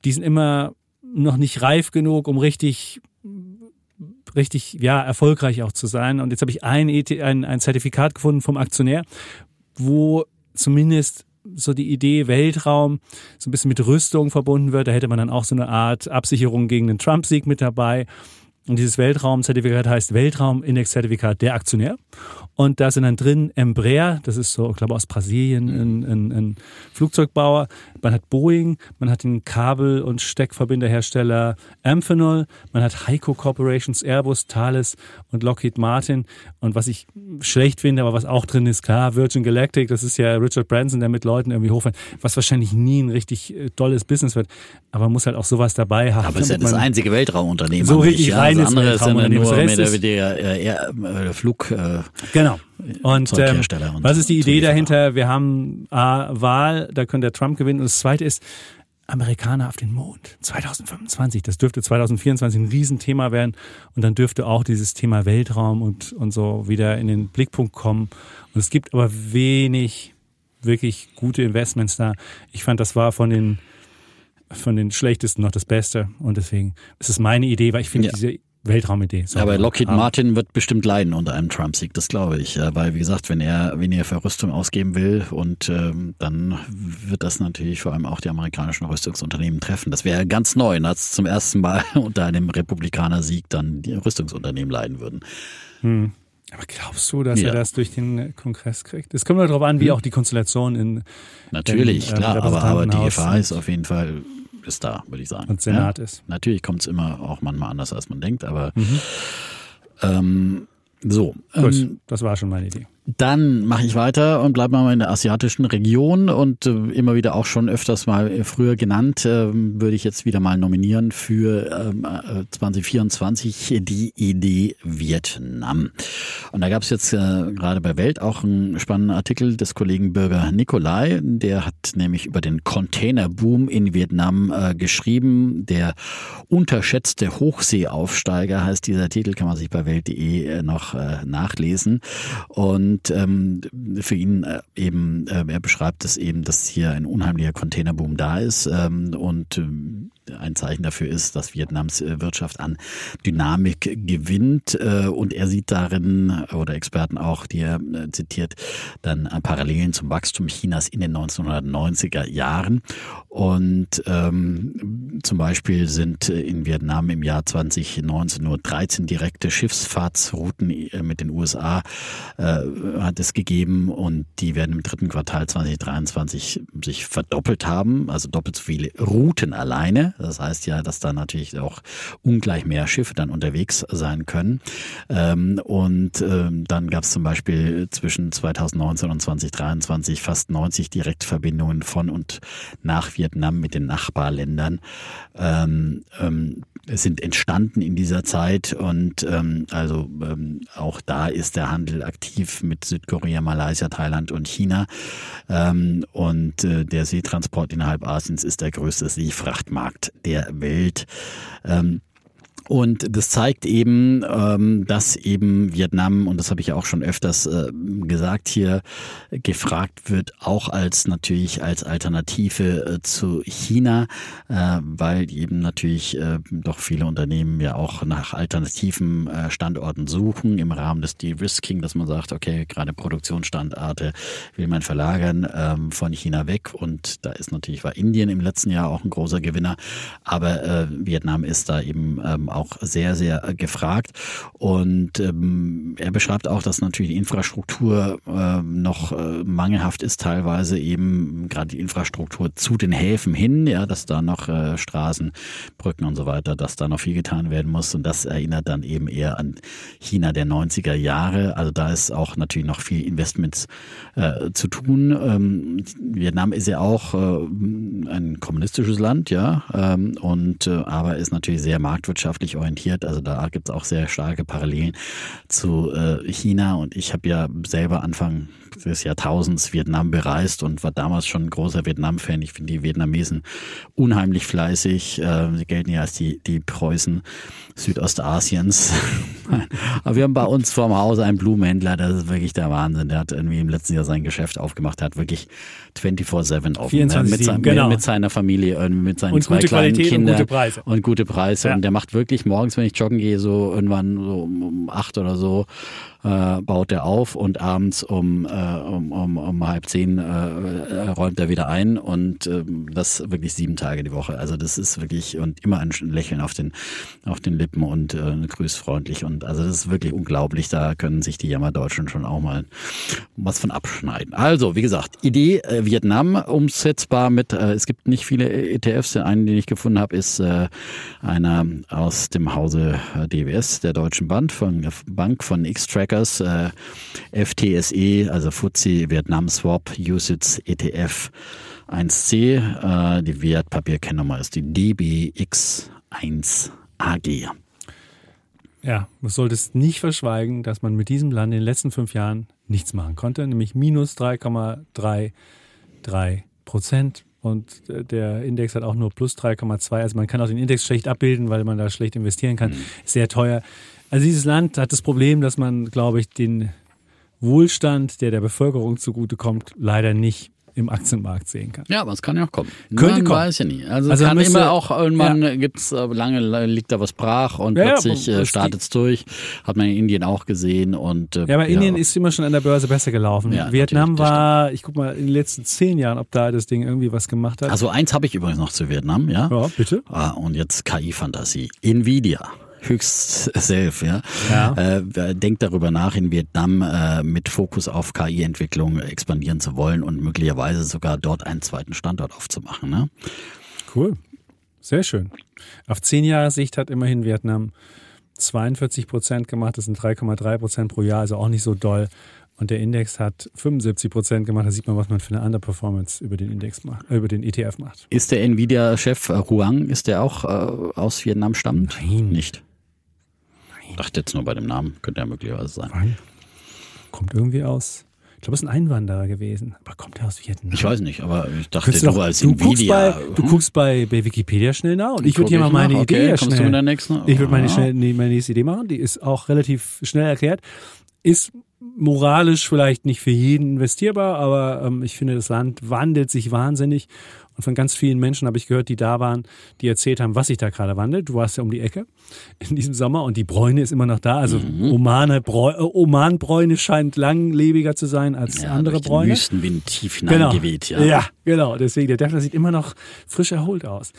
die sind immer noch nicht reif genug, um richtig richtig ja erfolgreich auch zu sein. Und jetzt habe ich ein, ET, ein, ein Zertifikat gefunden vom Aktionär, wo zumindest so die Idee Weltraum so ein bisschen mit Rüstung verbunden wird. Da hätte man dann auch so eine Art Absicherung gegen den Trump-Sieg mit dabei. Und dieses Weltraumzertifikat heißt Weltraumindex-Zertifikat der Aktionär. Und da sind dann drin Embraer, das ist so, ich glaube aus Brasilien, ein, ein, ein Flugzeugbauer. Man hat Boeing, man hat den Kabel- und Steckverbinderhersteller Amphenol, man hat Heiko Corporations, Airbus, Thales und Lockheed Martin. Und was ich schlecht finde, aber was auch drin ist, klar, Virgin Galactic, das ist ja Richard Branson, der mit Leuten irgendwie hochfährt, was wahrscheinlich nie ein richtig äh, tolles Business wird. Aber man muss halt auch sowas dabei haben. Aber es ist ja das einzige Weltraumunternehmen. So richtig ja, also andere sind ja nur mehr oder weniger äh, äh, Flug. Äh, genau. Und, ähm, und was ist die Idee dahinter? Wir haben A, Wahl, da könnte der Trump gewinnen. Und das zweite ist, Amerikaner auf den Mond 2025. Das dürfte 2024 ein Riesenthema werden. Und dann dürfte auch dieses Thema Weltraum und, und so wieder in den Blickpunkt kommen. Und es gibt aber wenig wirklich gute Investments da. Ich fand, das war von den von den schlechtesten noch das Beste. Und deswegen ist es meine Idee, weil ich finde ja. diese Weltraumidee. So. Aber Lockheed Martin wird bestimmt leiden unter einem Trump-Sieg, das glaube ich. Weil, wie gesagt, wenn er weniger für Rüstung ausgeben will und ähm, dann wird das natürlich vor allem auch die amerikanischen Rüstungsunternehmen treffen. Das wäre ganz neu, dass zum ersten Mal (laughs) unter einem Republikaner-Sieg dann die Rüstungsunternehmen leiden würden. Hm. Aber glaubst du, dass ja. er das durch den Kongress kriegt? Es kommt darauf an, wie hm. auch die Konstellation in Natürlich, in, äh, klar, aber, aber die Gefahr ist auf jeden Fall ist da, würde ich sagen. Und Senat ja? ist. Natürlich kommt es immer auch manchmal anders, als man denkt, aber mhm. ähm, so. Gut, ähm, das war schon meine Idee. Dann mache ich weiter und bleibe mal in der asiatischen Region und äh, immer wieder auch schon öfters mal äh, früher genannt, äh, würde ich jetzt wieder mal nominieren für ähm, äh, 2024 die Idee Vietnam. Und da gab es jetzt gerade bei Welt auch einen spannenden Artikel des Kollegen Bürger Nikolai, der hat nämlich über den Containerboom in Vietnam geschrieben. Der unterschätzte Hochseeaufsteiger heißt dieser Titel, kann man sich bei Welt.de noch nachlesen. Und und ähm, für ihn äh, eben, äh, er beschreibt es eben, dass hier ein unheimlicher Containerboom da ist ähm, und ähm, ein Zeichen dafür ist, dass Vietnams äh, Wirtschaft an Dynamik gewinnt. Äh, und er sieht darin, oder Experten auch, die er äh, zitiert, dann Parallelen zum Wachstum Chinas in den 1990er Jahren. Und ähm, zum Beispiel sind in Vietnam im Jahr 2019 nur 13 direkte Schiffsfahrtsrouten mit den USA äh, hat es gegeben und die werden im dritten Quartal 2023 sich verdoppelt haben, also doppelt so viele Routen alleine. Das heißt ja, dass da natürlich auch ungleich mehr Schiffe dann unterwegs sein können. Ähm, und ähm, dann gab es zum Beispiel zwischen 2019 und 2023 fast 90 Direktverbindungen von und nach Vietnam mit den Nachbarländern. Ähm, sind entstanden in dieser Zeit und also auch da ist der Handel aktiv mit Südkorea, Malaysia, Thailand und China. und äh, der Seetransport innerhalb Asiens ist der größte Seefrachtmarkt der Welt. Ähm, und das zeigt eben, ähm, dass eben Vietnam, und das habe ich auch schon öfters äh, gesagt hier, gefragt wird, auch als natürlich als Alternative äh, zu China, äh, weil eben natürlich doch viele Unternehmen ja auch nach alternativen Standorten suchen im Rahmen des De-Risking, dass man sagt, okay, gerade Produktionsstandorte will man verlagern ähm, von China weg. Und da ist natürlich, war Indien im letzten Jahr auch ein großer Gewinner, aber Vietnam ist da eben ähm, auch sehr, sehr gefragt. Und ähm, er beschreibt auch, dass natürlich die Infrastruktur äh, noch äh, mangelhaft ist, teilweise eben gerade die Infrastruktur zu den Häfen hin, ja, dass da noch äh, Straßen, Brücken und so weiter, dass da noch viel getan werden muss. Und das erinnert dann eben eher an China der 90er Jahre. Also da ist auch natürlich noch viel Investments äh, zu tun. Ähm, Vietnam ist ja auch äh, ein kommunistisches Land, ja, ähm, und äh, aber ist natürlich sehr marktwirtschaftlich orientiert. Also da gibt es auch sehr starke Parallelen zu äh, China. Und ich habe ja selber Anfang des Jahrtausends Vietnam bereist und war damals schon ein großer Vietnam-Fan. Ich finde die Vietnamesen unheimlich fleißig. Äh, sie gelten ja als die, die Preußen Südostasiens. (laughs) Aber wir haben bei uns vorm Haus einen Blumenhändler, das ist wirklich der Wahnsinn. Der hat irgendwie im letzten Jahr sein Geschäft aufgemacht, der hat wirklich 24-7 offen. 24 mit, sein, genau. mit, seiner Familie, mit seinen und zwei kleinen Qualität Kindern. Und gute Preise. Und gute Preise. Ja. Und der macht wirklich morgens, wenn ich joggen gehe, so irgendwann so um acht oder so, äh, baut er auf und abends um, äh, um, um, um halb zehn äh, räumt er wieder ein und äh, das wirklich sieben Tage die Woche. Also das ist wirklich und immer ein Lächeln auf den, auf den Lippen und äh, grüßfreundlich und also das ist wirklich unglaublich. Da können sich die Jammerdeutschen schon auch mal was von abschneiden. Also wie gesagt, Idee äh, Vietnam umsetzbar mit, äh, es gibt nicht viele ETFs. Der einen, den ich gefunden habe, ist äh, einer aus dem Hause äh, DWS, der Deutschen Bank von, Bank von X-Track Trackers, äh, FTSE, also FTSE Vietnam Swap USITS ETF 1C. Äh, die Wertpapierkennnummer ist die DBX1AG. Ja, man sollte es nicht verschweigen, dass man mit diesem Land in den letzten fünf Jahren nichts machen konnte, nämlich minus 3,33 Prozent. Und der Index hat auch nur plus 3,2. Also man kann auch den Index schlecht abbilden, weil man da schlecht investieren kann. Mhm. Sehr teuer. Also dieses Land hat das Problem, dass man, glaube ich, den Wohlstand, der der Bevölkerung zugutekommt, leider nicht im Aktienmarkt sehen kann. Ja, aber es kann ja auch kommen. Könnte man kommen. weiß ja nie. Also, also kann müsste, immer auch irgendwann ja. gibt's äh, lange liegt da was brach und ja, plötzlich ja, äh, startet es durch. Hat man in Indien auch gesehen und äh, ja, aber Indien ist immer schon an der Börse besser gelaufen. Ja, Vietnam war, ich guck mal in den letzten zehn Jahren, ob da das Ding irgendwie was gemacht hat. Also eins habe ich übrigens noch zu Vietnam, ja. Ja, bitte. Ah, und jetzt KI-Fantasie. Nvidia höchst self, ja. ja. Äh, denkt darüber nach, in Vietnam äh, mit Fokus auf KI-Entwicklung expandieren zu wollen und möglicherweise sogar dort einen zweiten Standort aufzumachen. Ne? Cool. Sehr schön. Auf zehn Jahre Sicht hat immerhin Vietnam 42 Prozent gemacht. Das sind 3,3 Prozent pro Jahr, also auch nicht so doll. Und der Index hat 75 Prozent gemacht. Da sieht man, was man für eine andere Performance über den Index macht, über den ETF macht. Ist der Nvidia-Chef äh, Huang, ist der auch äh, aus Vietnam stammend? Nein. Nicht. Ich dachte jetzt nur bei dem Namen, könnte ja möglicherweise sein. Nein. Kommt irgendwie aus. Ich glaube, es ist ein Einwanderer gewesen. Aber kommt er aus Vietnam? Ich weiß nicht, aber ich dachte, du, doch, als du Nvidia. Guckst bei, du hm? guckst bei, bei Wikipedia schnell nach und ich würde dir mal meine okay, Idee kommst schnell. Du mit der nächsten? Ich würde meine, schnell, meine nächste Idee machen. Die ist auch relativ schnell erklärt. Ist moralisch vielleicht nicht für jeden investierbar, aber ähm, ich finde, das Land wandelt sich wahnsinnig und von ganz vielen Menschen habe ich gehört, die da waren, die erzählt haben, was sich da gerade wandelt. Du warst ja um die Ecke in diesem Sommer und die Bräune ist immer noch da. Also mhm. Omane, Bräu äh, Oman-Bräune scheint langlebiger zu sein als ja, andere Bräune. Den Wüstenwind tief hineingeweht, genau. ja. Ja, genau. Deswegen, der Defner sieht immer noch frisch erholt aus.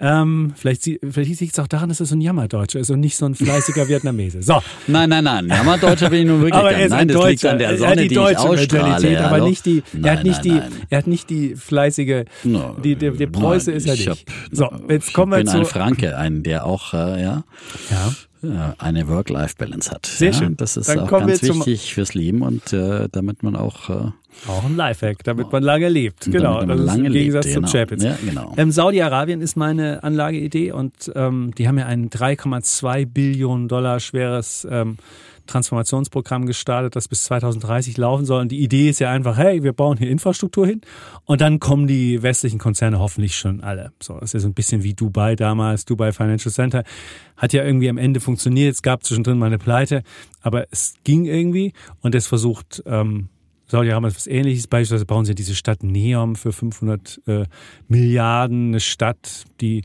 Ähm, vielleicht vielleicht liegt es auch daran, dass er so ein Jammerdeutscher ist und nicht so ein fleißiger Vietnamese. So. Nein, nein, nein. Jammerdeutscher bin ich nun wirklich. (laughs) aber er ist nein, das Deutscher. liegt an der Sonne, er hat die, die deutsche Mentalität, aber hallo? nicht die. Nein, er hat nicht nein, die. Er hat nicht die fleißige. No, die, der, der Preuße ist er nicht. Hab, so, jetzt kommen wir zu. Ich bin ein Franke, ein der auch, äh, ja. Ja eine Work-Life-Balance hat. Sehr ja, schön. Das ist Dann auch ganz wichtig fürs Leben und äh, damit man auch äh, auch ein Lifehack, damit man lange lebt. Genau, das ist im Gegensatz lebt, zum genau. Ja, genau. Ähm, Saudi-Arabien ist meine Anlageidee und ähm, die haben ja ein 3,2 Billionen Dollar schweres ähm, Transformationsprogramm gestartet, das bis 2030 laufen soll. Und die Idee ist ja einfach, hey, wir bauen hier Infrastruktur hin und dann kommen die westlichen Konzerne hoffentlich schon alle. So, das ist ja so ein bisschen wie Dubai damals, Dubai Financial Center. Hat ja irgendwie am Ende funktioniert. Es gab zwischendrin mal eine Pleite, aber es ging irgendwie und es versucht, ähm, Saudi-Arabien was ähnliches. Beispielsweise bauen sie diese Stadt Neom für 500 äh, Milliarden, eine Stadt, die,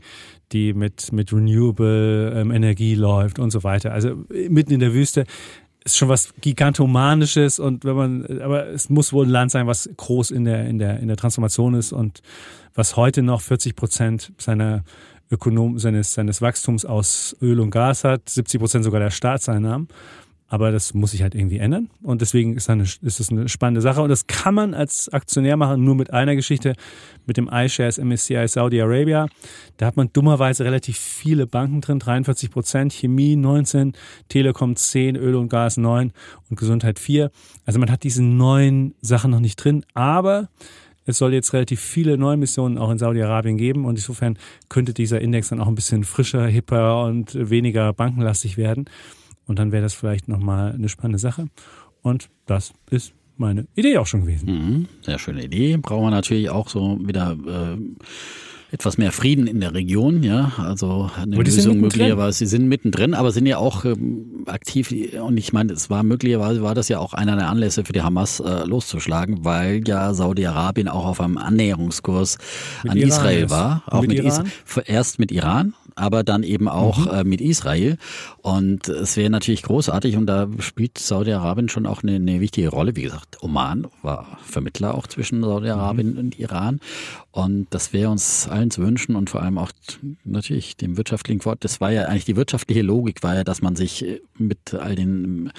die mit, mit Renewable ähm, Energie läuft und so weiter. Also mitten in der Wüste ist schon was gigantomanisches und wenn man, aber es muss wohl ein Land sein, was groß in der, in der, in der Transformation ist und was heute noch 40 Prozent seiner Ökonom seines, seines Wachstums aus Öl und Gas hat, 70 Prozent sogar der Staatseinnahmen. Aber das muss sich halt irgendwie ändern. Und deswegen ist, eine, ist das eine spannende Sache. Und das kann man als Aktionär machen, nur mit einer Geschichte, mit dem iShares MSCI Saudi Arabia. Da hat man dummerweise relativ viele Banken drin, 43 Prozent, Chemie 19, Telekom 10, Öl und Gas 9 und Gesundheit 4. Also man hat diese neun Sachen noch nicht drin. Aber es soll jetzt relativ viele neue Missionen auch in Saudi-Arabien geben und insofern könnte dieser Index dann auch ein bisschen frischer, hipper und weniger bankenlastig werden. Und dann wäre das vielleicht nochmal eine spannende Sache. Und das ist meine Idee auch schon gewesen. Mhm, sehr schöne Idee. Brauchen wir natürlich auch so wieder äh, etwas mehr Frieden in der Region, ja. Also eine Lösung möglicherweise. Sie sind mittendrin, aber sind ja auch ähm, aktiv. Und ich meine, es war möglicherweise war das ja auch einer der Anlässe für die Hamas äh, loszuschlagen, weil ja Saudi-Arabien auch auf einem Annäherungskurs mit an Iran Israel ist. war. Auch mit, mit Iran? Is erst mit Iran aber dann eben auch mhm. äh, mit Israel. Und es wäre natürlich großartig und da spielt Saudi-Arabien schon auch eine, eine, wichtige Rolle. Wie gesagt, Oman war Vermittler auch zwischen Saudi-Arabien mhm. und Iran. Und das wäre uns allen zu wünschen und vor allem auch natürlich dem wirtschaftlichen Wort. Das war ja eigentlich die wirtschaftliche Logik, war ja, dass man sich äh, mit all den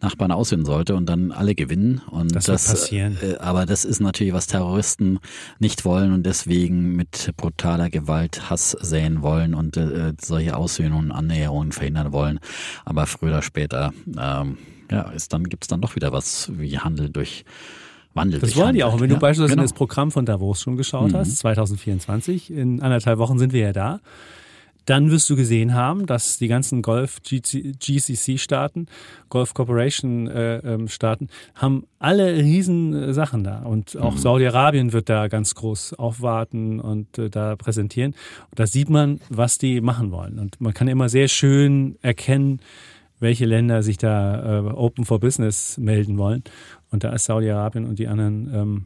Nachbarn aussehen sollte und dann alle gewinnen. Und das, das passieren. Äh, aber das ist natürlich, was Terroristen nicht wollen und deswegen mit brutaler Gewalt Hass säen wollen und äh, solche Aussöhnungen Annäherungen verhindern wollen. Aber früher oder später ähm, ja, ist dann gibt's dann doch wieder was wie Handel durch Wandel. Das wollen die auch. Und wenn ja, du beispielsweise genau. das Programm von Davos schon geschaut mhm. hast, 2024, in anderthalb Wochen sind wir ja da, dann wirst du gesehen haben, dass die ganzen Golf GCC-Staaten, Golf Corporation-Staaten, äh, ähm, haben alle riesen äh, Sachen da. Und auch mhm. Saudi-Arabien wird da ganz groß aufwarten und äh, da präsentieren. Und da sieht man, was die machen wollen. Und man kann immer sehr schön erkennen, welche Länder sich da äh, Open for Business melden wollen. Und da ist Saudi-Arabien und die anderen ähm,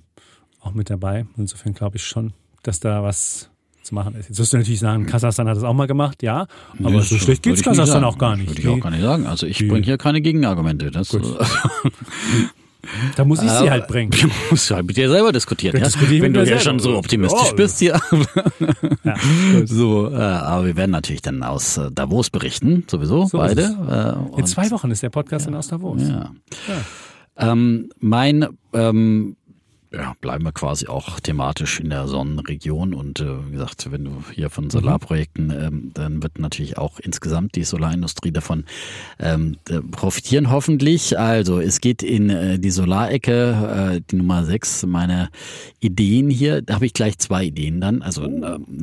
auch mit dabei. Insofern glaube ich schon, dass da was zu machen ist. Jetzt wirst du natürlich sagen, Kasachstan hat das auch mal gemacht, ja, aber nee, so schlecht geht es Kasachstan auch gar nicht. Würde ich auch gar nicht sagen. Also ich bringe hier keine Gegenargumente. Das, (laughs) Da muss ich sie halt bringen. Du musst halt mit dir selber diskutieren. Ja? Wenn du ja schon so optimistisch oh. bist hier. ja, so, äh, aber wir werden natürlich dann aus äh, Davos berichten, sowieso, so beide. Äh, In zwei Wochen ist der Podcast ja, dann aus Davos. Ja. ja. Ähm, mein ähm, ja, bleiben wir quasi auch thematisch in der Sonnenregion und äh, wie gesagt, wenn du hier von Solarprojekten, ähm, dann wird natürlich auch insgesamt die Solarindustrie davon ähm, äh, profitieren, hoffentlich. Also es geht in äh, die Solarecke, äh, die Nummer 6, meiner Ideen hier, da habe ich gleich zwei Ideen dann, also oh, ähm,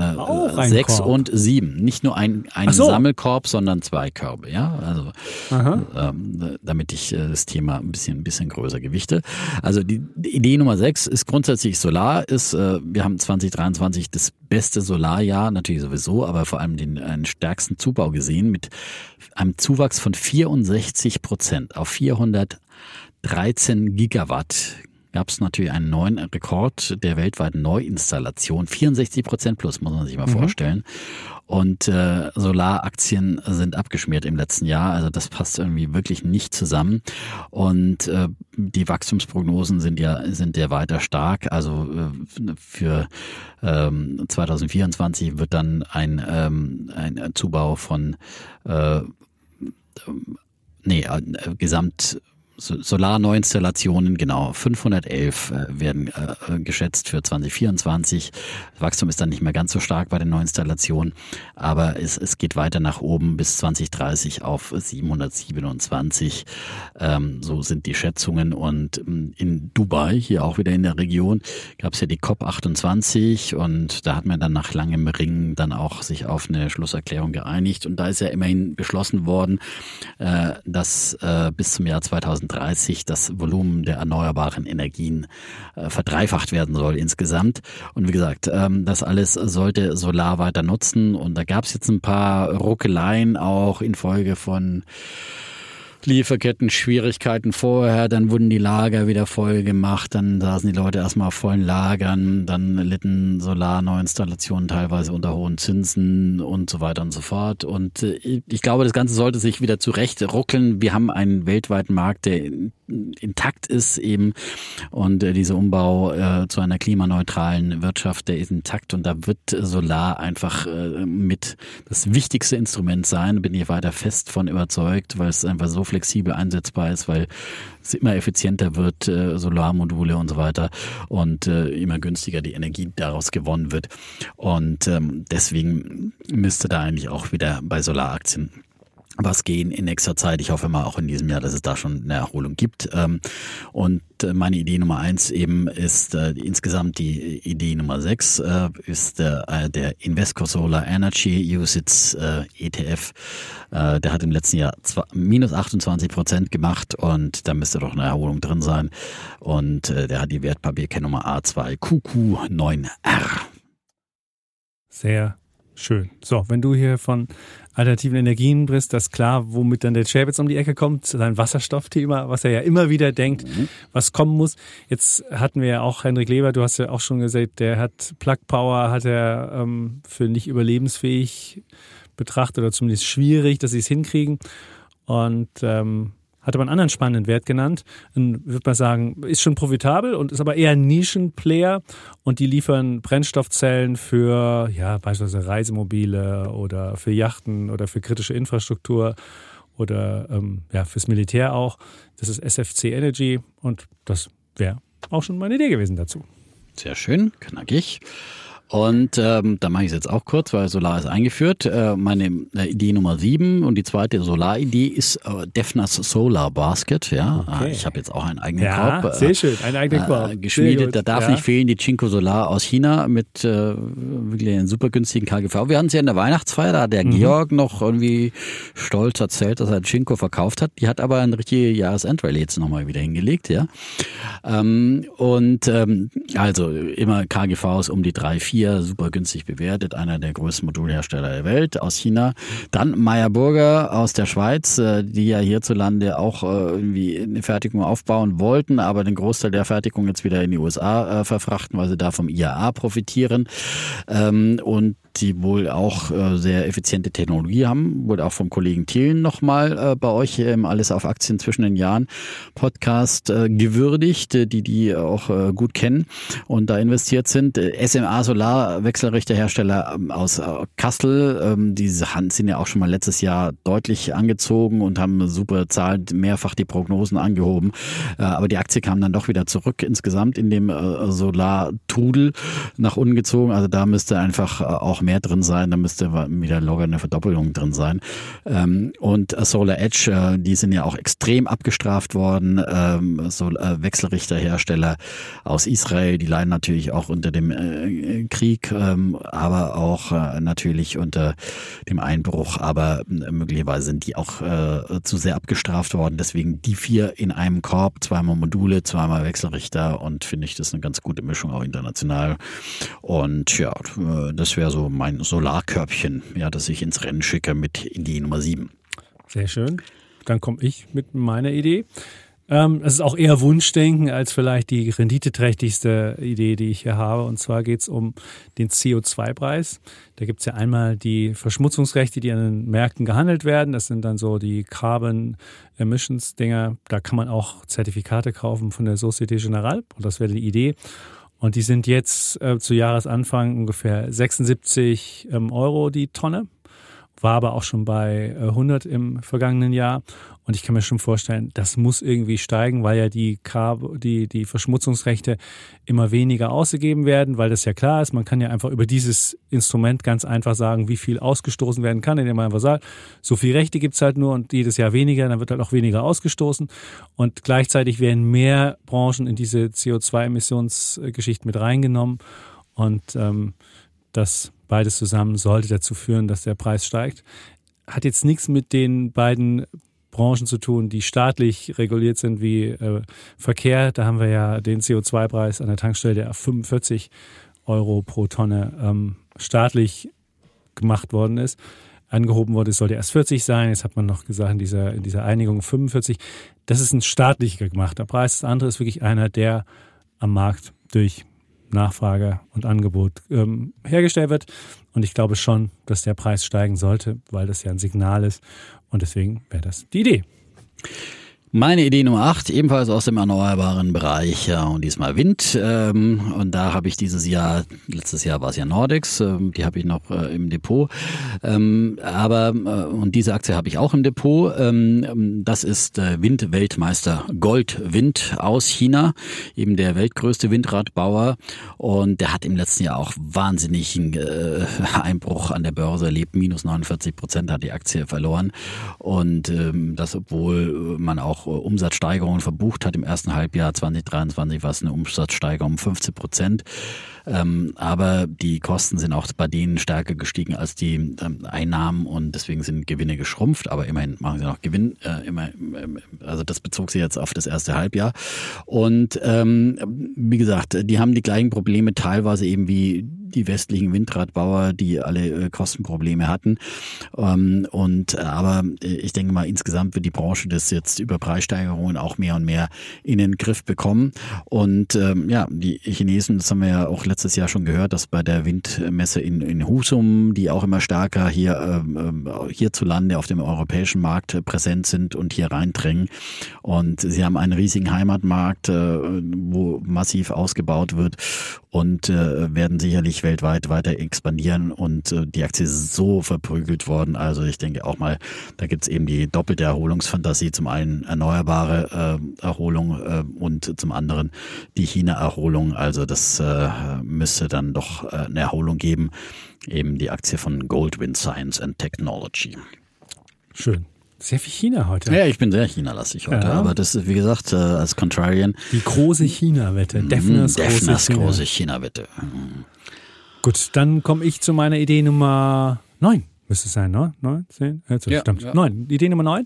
äh, 6 und 7. Nicht nur ein, ein so. Sammelkorb, sondern zwei Körbe, ja, also ähm, damit ich äh, das Thema ein bisschen, ein bisschen größer gewichte. Also die, die Idee Nummer 6 Alex ist grundsätzlich Solar, ist, äh, wir haben 2023 das beste Solarjahr, natürlich sowieso, aber vor allem den, äh, den stärksten Zubau gesehen mit einem Zuwachs von 64 Prozent auf 413 Gigawatt gab es natürlich einen neuen Rekord der weltweiten Neuinstallation. 64 Prozent plus, muss man sich mal mhm. vorstellen. Und äh, Solaraktien sind abgeschmiert im letzten Jahr. Also das passt irgendwie wirklich nicht zusammen. Und äh, die Wachstumsprognosen sind ja sind ja weiter stark. Also äh, für ähm, 2024 wird dann ein, ähm, ein Zubau von äh, nee, äh, gesamt Solarneuinstallationen, genau, 511 äh, werden äh, geschätzt für 2024. Das Wachstum ist dann nicht mehr ganz so stark bei den Neuinstallationen, aber es, es geht weiter nach oben bis 2030 auf 727. Ähm, so sind die Schätzungen. Und ähm, in Dubai, hier auch wieder in der Region, gab es ja die COP28 und da hat man dann nach langem Ringen dann auch sich auf eine Schlusserklärung geeinigt. Und da ist ja immerhin beschlossen worden, äh, dass äh, bis zum Jahr 2030 2030 das Volumen der erneuerbaren Energien äh, verdreifacht werden soll insgesamt. Und wie gesagt, ähm, das alles sollte Solar weiter nutzen. Und da gab es jetzt ein paar Ruckeleien auch infolge von Lieferketten-Schwierigkeiten vorher, dann wurden die Lager wieder voll gemacht, dann saßen die Leute erstmal auf vollen Lagern, dann litten Solarneuinstallationen teilweise unter hohen Zinsen und so weiter und so fort. Und äh, ich glaube, das Ganze sollte sich wieder zurecht ruckeln. Wir haben einen weltweiten Markt, der intakt ist eben. Und äh, dieser Umbau äh, zu einer klimaneutralen Wirtschaft, der ist intakt. Und da wird Solar einfach äh, mit das wichtigste Instrument sein, bin ich weiter fest von überzeugt, weil es einfach so flexibel einsetzbar ist, weil es immer effizienter wird, äh, Solarmodule und so weiter und äh, immer günstiger die Energie daraus gewonnen wird. Und ähm, deswegen müsste da eigentlich auch wieder bei Solaraktien was gehen in nächster Zeit. Ich hoffe mal auch in diesem Jahr, dass es da schon eine Erholung gibt. Ähm, und äh, meine Idee Nummer eins eben ist äh, insgesamt die Idee Nummer sechs äh, ist der Invesco Solar Energy USITS ETF. Der hat im letzten Jahr minus 28 Prozent gemacht und da müsste doch eine Erholung drin sein. Und der hat die Wertpapierkennnummer A2QQ9R. Sehr schön. So, wenn du hier von alternativen Energien bist, das klar, womit dann der Chapitz um die Ecke kommt, sein Wasserstoffthema, was er ja immer wieder denkt, mhm. was kommen muss. Jetzt hatten wir ja auch Hendrik Leber, du hast ja auch schon gesagt, der hat Plug Power, hat er ähm, für nicht überlebensfähig betrachtet oder zumindest schwierig, dass sie es hinkriegen. Und ähm, hat aber einen anderen spannenden Wert genannt. Dann würde man sagen, ist schon profitabel und ist aber eher ein Nischenplayer und die liefern Brennstoffzellen für ja, beispielsweise Reisemobile oder für Yachten oder für kritische Infrastruktur oder ähm, ja, fürs Militär auch. Das ist SFC Energy und das wäre auch schon meine Idee gewesen dazu. Sehr schön, knackig. Und ähm, da mache ich es jetzt auch kurz, weil Solar ist eingeführt. Äh, meine äh, Idee Nummer sieben und die zweite Solar-Idee ist äh, Defners Solar Basket. Ja, ah, okay. ich habe jetzt auch einen eigenen ja, Korb. Äh, sehr schön, einen eigenen äh, Korb. geschmiedet. Da darf ja. nicht fehlen die Cinco Solar aus China mit äh, wirklich einem super günstigen KGV. Wir hatten es ja in der Weihnachtsfeier, da hat der mhm. Georg noch irgendwie stolz erzählt, dass er Cinco verkauft hat. Die hat aber eine richtige Jahresendrallye jetzt nochmal wieder hingelegt. Ja, ähm, und ähm, also immer KGVs um die drei, vier vier, super günstig bewertet, einer der größten Modulhersteller der Welt aus China. Dann Meyer Burger aus der Schweiz, äh, die ja hierzulande auch äh, irgendwie eine Fertigung aufbauen wollten, aber den Großteil der Fertigung jetzt wieder in die USA äh, verfrachten, weil sie da vom IAA profitieren. Ähm, und die wohl auch äh, sehr effiziente Technologie haben. Wurde auch vom Kollegen Thielen nochmal äh, bei euch im Alles auf Aktien zwischen den Jahren Podcast äh, gewürdigt, äh, die die auch äh, gut kennen und da investiert sind. Äh, SMA Solar, Wechselrichterhersteller ähm, aus äh, Kassel, ähm, Hand sind ja auch schon mal letztes Jahr deutlich angezogen und haben super Zahlen, mehrfach die Prognosen angehoben. Äh, aber die Aktie kam dann doch wieder zurück insgesamt in dem äh, Solar-Trudel nach unten gezogen. Also da müsste einfach auch mehr drin sein, da müsste wieder locker eine Verdoppelung drin sein. Ähm, und Solar Edge, äh, die sind ja auch extrem abgestraft worden. Ähm, so äh, Wechselrichterhersteller aus Israel, die leiden natürlich auch unter dem äh, Krieg, ähm, aber auch natürlich unter dem Einbruch. Aber möglicherweise sind die auch zu sehr abgestraft worden. Deswegen die vier in einem Korb, zweimal Module, zweimal Wechselrichter und finde ich das eine ganz gute Mischung auch international. Und ja, das wäre so mein Solarkörbchen, ja, das ich ins Rennen schicke mit in die Nummer 7. Sehr schön. Dann komme ich mit meiner Idee. Ähm, ist auch eher Wunschdenken als vielleicht die renditeträchtigste Idee, die ich hier habe. Und zwar geht es um den CO2-Preis. Da gibt es ja einmal die Verschmutzungsrechte, die an den Märkten gehandelt werden. Das sind dann so die Carbon Emissions Dinger. Da kann man auch Zertifikate kaufen von der Societe Generale. Und das wäre die Idee. Und die sind jetzt äh, zu Jahresanfang ungefähr 76 ähm, Euro die Tonne war aber auch schon bei 100 äh, im vergangenen Jahr. Und ich kann mir schon vorstellen, das muss irgendwie steigen, weil ja die, die, die Verschmutzungsrechte immer weniger ausgegeben werden, weil das ja klar ist. Man kann ja einfach über dieses Instrument ganz einfach sagen, wie viel ausgestoßen werden kann, indem man einfach sagt, so viel Rechte gibt's halt nur und jedes Jahr weniger, dann wird halt auch weniger ausgestoßen. Und gleichzeitig werden mehr Branchen in diese CO2-Emissionsgeschichte mit reingenommen. Und ähm, das beides zusammen sollte dazu führen, dass der Preis steigt. Hat jetzt nichts mit den beiden Branchen zu tun, die staatlich reguliert sind wie äh, Verkehr. Da haben wir ja den CO2-Preis an der Tankstelle, der auf 45 Euro pro Tonne ähm, staatlich gemacht worden ist. Angehoben wurde, es sollte erst 40 sein. Jetzt hat man noch gesagt, in dieser, in dieser Einigung 45. Das ist ein staatlich gemachter Preis. Das andere ist wirklich einer, der am Markt durch Nachfrage und Angebot ähm, hergestellt wird. Und ich glaube schon, dass der Preis steigen sollte, weil das ja ein Signal ist. Und deswegen wäre das die Idee. Meine Idee Nummer 8, ebenfalls aus dem erneuerbaren Bereich ja, und diesmal Wind. Ähm, und da habe ich dieses Jahr, letztes Jahr war es ja Nordex, ähm, die habe ich noch äh, im Depot. Ähm, aber, äh, und diese Aktie habe ich auch im Depot. Ähm, das ist äh, Windweltmeister Goldwind aus China, eben der weltgrößte Windradbauer. Und der hat im letzten Jahr auch wahnsinnigen äh, Einbruch an der Börse erlebt. Minus 49 Prozent hat die Aktie verloren. Und ähm, das, obwohl man auch Umsatzsteigerungen verbucht hat. Im ersten Halbjahr 2023 war es eine Umsatzsteigerung um 15 Prozent. Ähm, aber die Kosten sind auch bei denen stärker gestiegen als die ähm, Einnahmen und deswegen sind Gewinne geschrumpft, aber immerhin machen sie noch Gewinn. Äh, immer, also das bezog sich jetzt auf das erste Halbjahr. Und ähm, wie gesagt, die haben die gleichen Probleme teilweise eben wie die westlichen Windradbauer, die alle äh, Kostenprobleme hatten. Ähm, und äh, aber äh, ich denke mal, insgesamt wird die Branche das jetzt über Preissteigerungen auch mehr und mehr in den Griff bekommen. Und ähm, ja, die Chinesen, das haben wir ja auch letztes Jahr schon gehört, dass bei der Windmesse in, in Husum, die auch immer stärker hier ähm, hierzulande auf dem europäischen Markt präsent sind und hier reindrängen. Und sie haben einen riesigen Heimatmarkt, wo massiv ausgebaut wird und werden sicherlich weltweit weiter expandieren und äh, die Aktie ist so verprügelt worden. Also ich denke auch mal, da gibt es eben die doppelte Erholungsfantasie. Zum einen erneuerbare äh, Erholung äh, und zum anderen die China-Erholung. Also das äh, müsste dann doch äh, eine Erholung geben. Eben die Aktie von Goldwind Science and Technology. Schön. Sehr viel China heute. Ja, ich bin sehr China-lastig heute. Ja. Aber das ist, wie gesagt, äh, als Contrarian. Die große China-Wette. Defners, Defners große China-Wette. China Gut, dann komme ich zu meiner Idee Nummer 9. Müsste es sein, ne? 9, 10, 11, ja, stimmt. Ja. 9. Idee Nummer 9.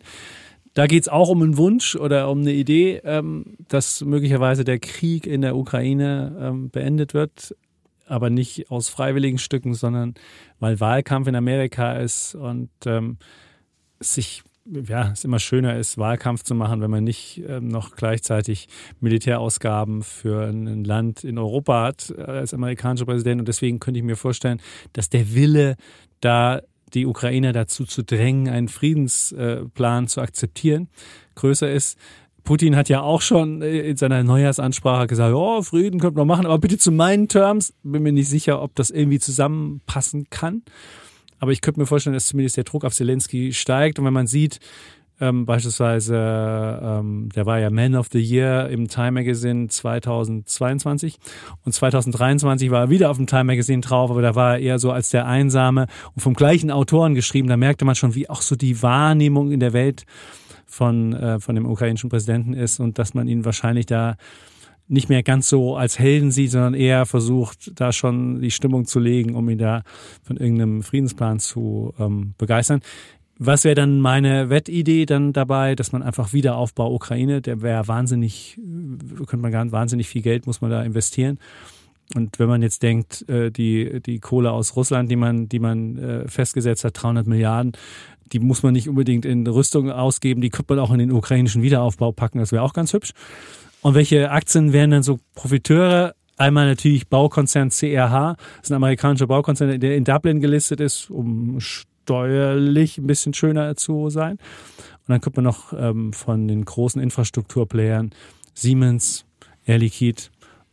Da geht es auch um einen Wunsch oder um eine Idee, ähm, dass möglicherweise der Krieg in der Ukraine ähm, beendet wird, aber nicht aus freiwilligen Stücken, sondern weil Wahlkampf in Amerika ist und ähm, sich ja, es immer schöner ist, Wahlkampf zu machen, wenn man nicht ähm, noch gleichzeitig Militärausgaben für ein Land in Europa hat äh, als amerikanischer Präsident. Und deswegen könnte ich mir vorstellen, dass der Wille, da die Ukraine dazu zu drängen, einen Friedensplan zu akzeptieren, größer ist. Putin hat ja auch schon äh, in seiner Neujahrsansprache gesagt, oh, Frieden könnte man machen, aber bitte zu meinen Terms. Bin mir nicht sicher, ob das irgendwie zusammenpassen kann. Aber ich könnte mir vorstellen, dass zumindest der Druck auf Zelensky steigt. Und wenn man sieht, ähm, beispielsweise, ähm, der war ja Man of the Year im Time Magazine 2022 und 2023 war er wieder auf dem Time Magazine drauf, aber da war er eher so als der Einsame und vom gleichen Autoren geschrieben. Da merkte man schon, wie auch so die Wahrnehmung in der Welt von, äh, von dem ukrainischen Präsidenten ist und dass man ihn wahrscheinlich da nicht mehr ganz so als Helden sieht, sondern eher versucht, da schon die Stimmung zu legen, um ihn da von irgendeinem Friedensplan zu ähm, begeistern. Was wäre dann meine Wettidee dann dabei, dass man einfach Wiederaufbau Ukraine, der wäre wahnsinnig, äh, könnte man gar wahnsinnig viel Geld muss man da investieren. Und wenn man jetzt denkt, äh, die, die Kohle aus Russland, die man, die man äh, festgesetzt hat, 300 Milliarden, die muss man nicht unbedingt in Rüstung ausgeben, die könnte man auch in den ukrainischen Wiederaufbau packen, das wäre auch ganz hübsch. Und welche Aktien wären dann so Profiteure? Einmal natürlich Baukonzern CRH, das ist ein amerikanischer Baukonzern, der in Dublin gelistet ist, um steuerlich ein bisschen schöner zu sein. Und dann kommt man noch ähm, von den großen Infrastrukturplayern Siemens, Air Liquide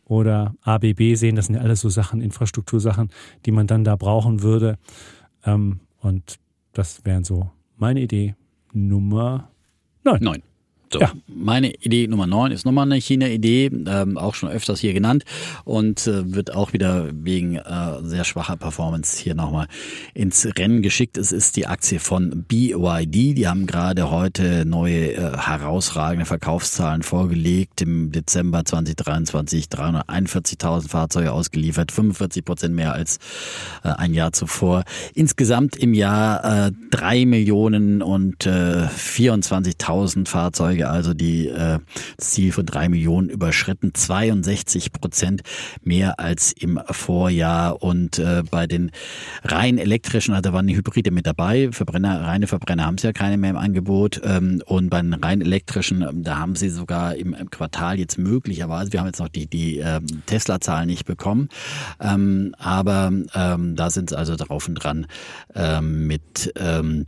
oder ABB sehen. Das sind ja alles so Sachen, Infrastruktursachen, die man dann da brauchen würde. Ähm, und das wären so meine Idee Nummer 9. 9. So, ja. meine Idee Nummer 9 ist nochmal eine China-Idee, ähm, auch schon öfters hier genannt und äh, wird auch wieder wegen äh, sehr schwacher Performance hier nochmal ins Rennen geschickt. Es ist die Aktie von BYD. Die haben gerade heute neue äh, herausragende Verkaufszahlen vorgelegt. Im Dezember 2023 341.000 Fahrzeuge ausgeliefert, 45 Prozent mehr als äh, ein Jahr zuvor. Insgesamt im Jahr äh, 3 Millionen und äh, 24.000 Fahrzeuge Fahrzeuge, also die äh, Ziel von drei Millionen überschritten, 62 Prozent mehr als im Vorjahr. Und äh, bei den rein elektrischen, also da waren die Hybride mit dabei, Verbrenner, reine Verbrenner haben sie ja keine mehr im Angebot. Ähm, und bei den rein elektrischen, ähm, da haben sie sogar im, im Quartal jetzt möglicherweise, wir haben jetzt noch die, die ähm, Tesla-Zahlen nicht bekommen, ähm, aber ähm, da sind sie also drauf und dran ähm, mit ähm,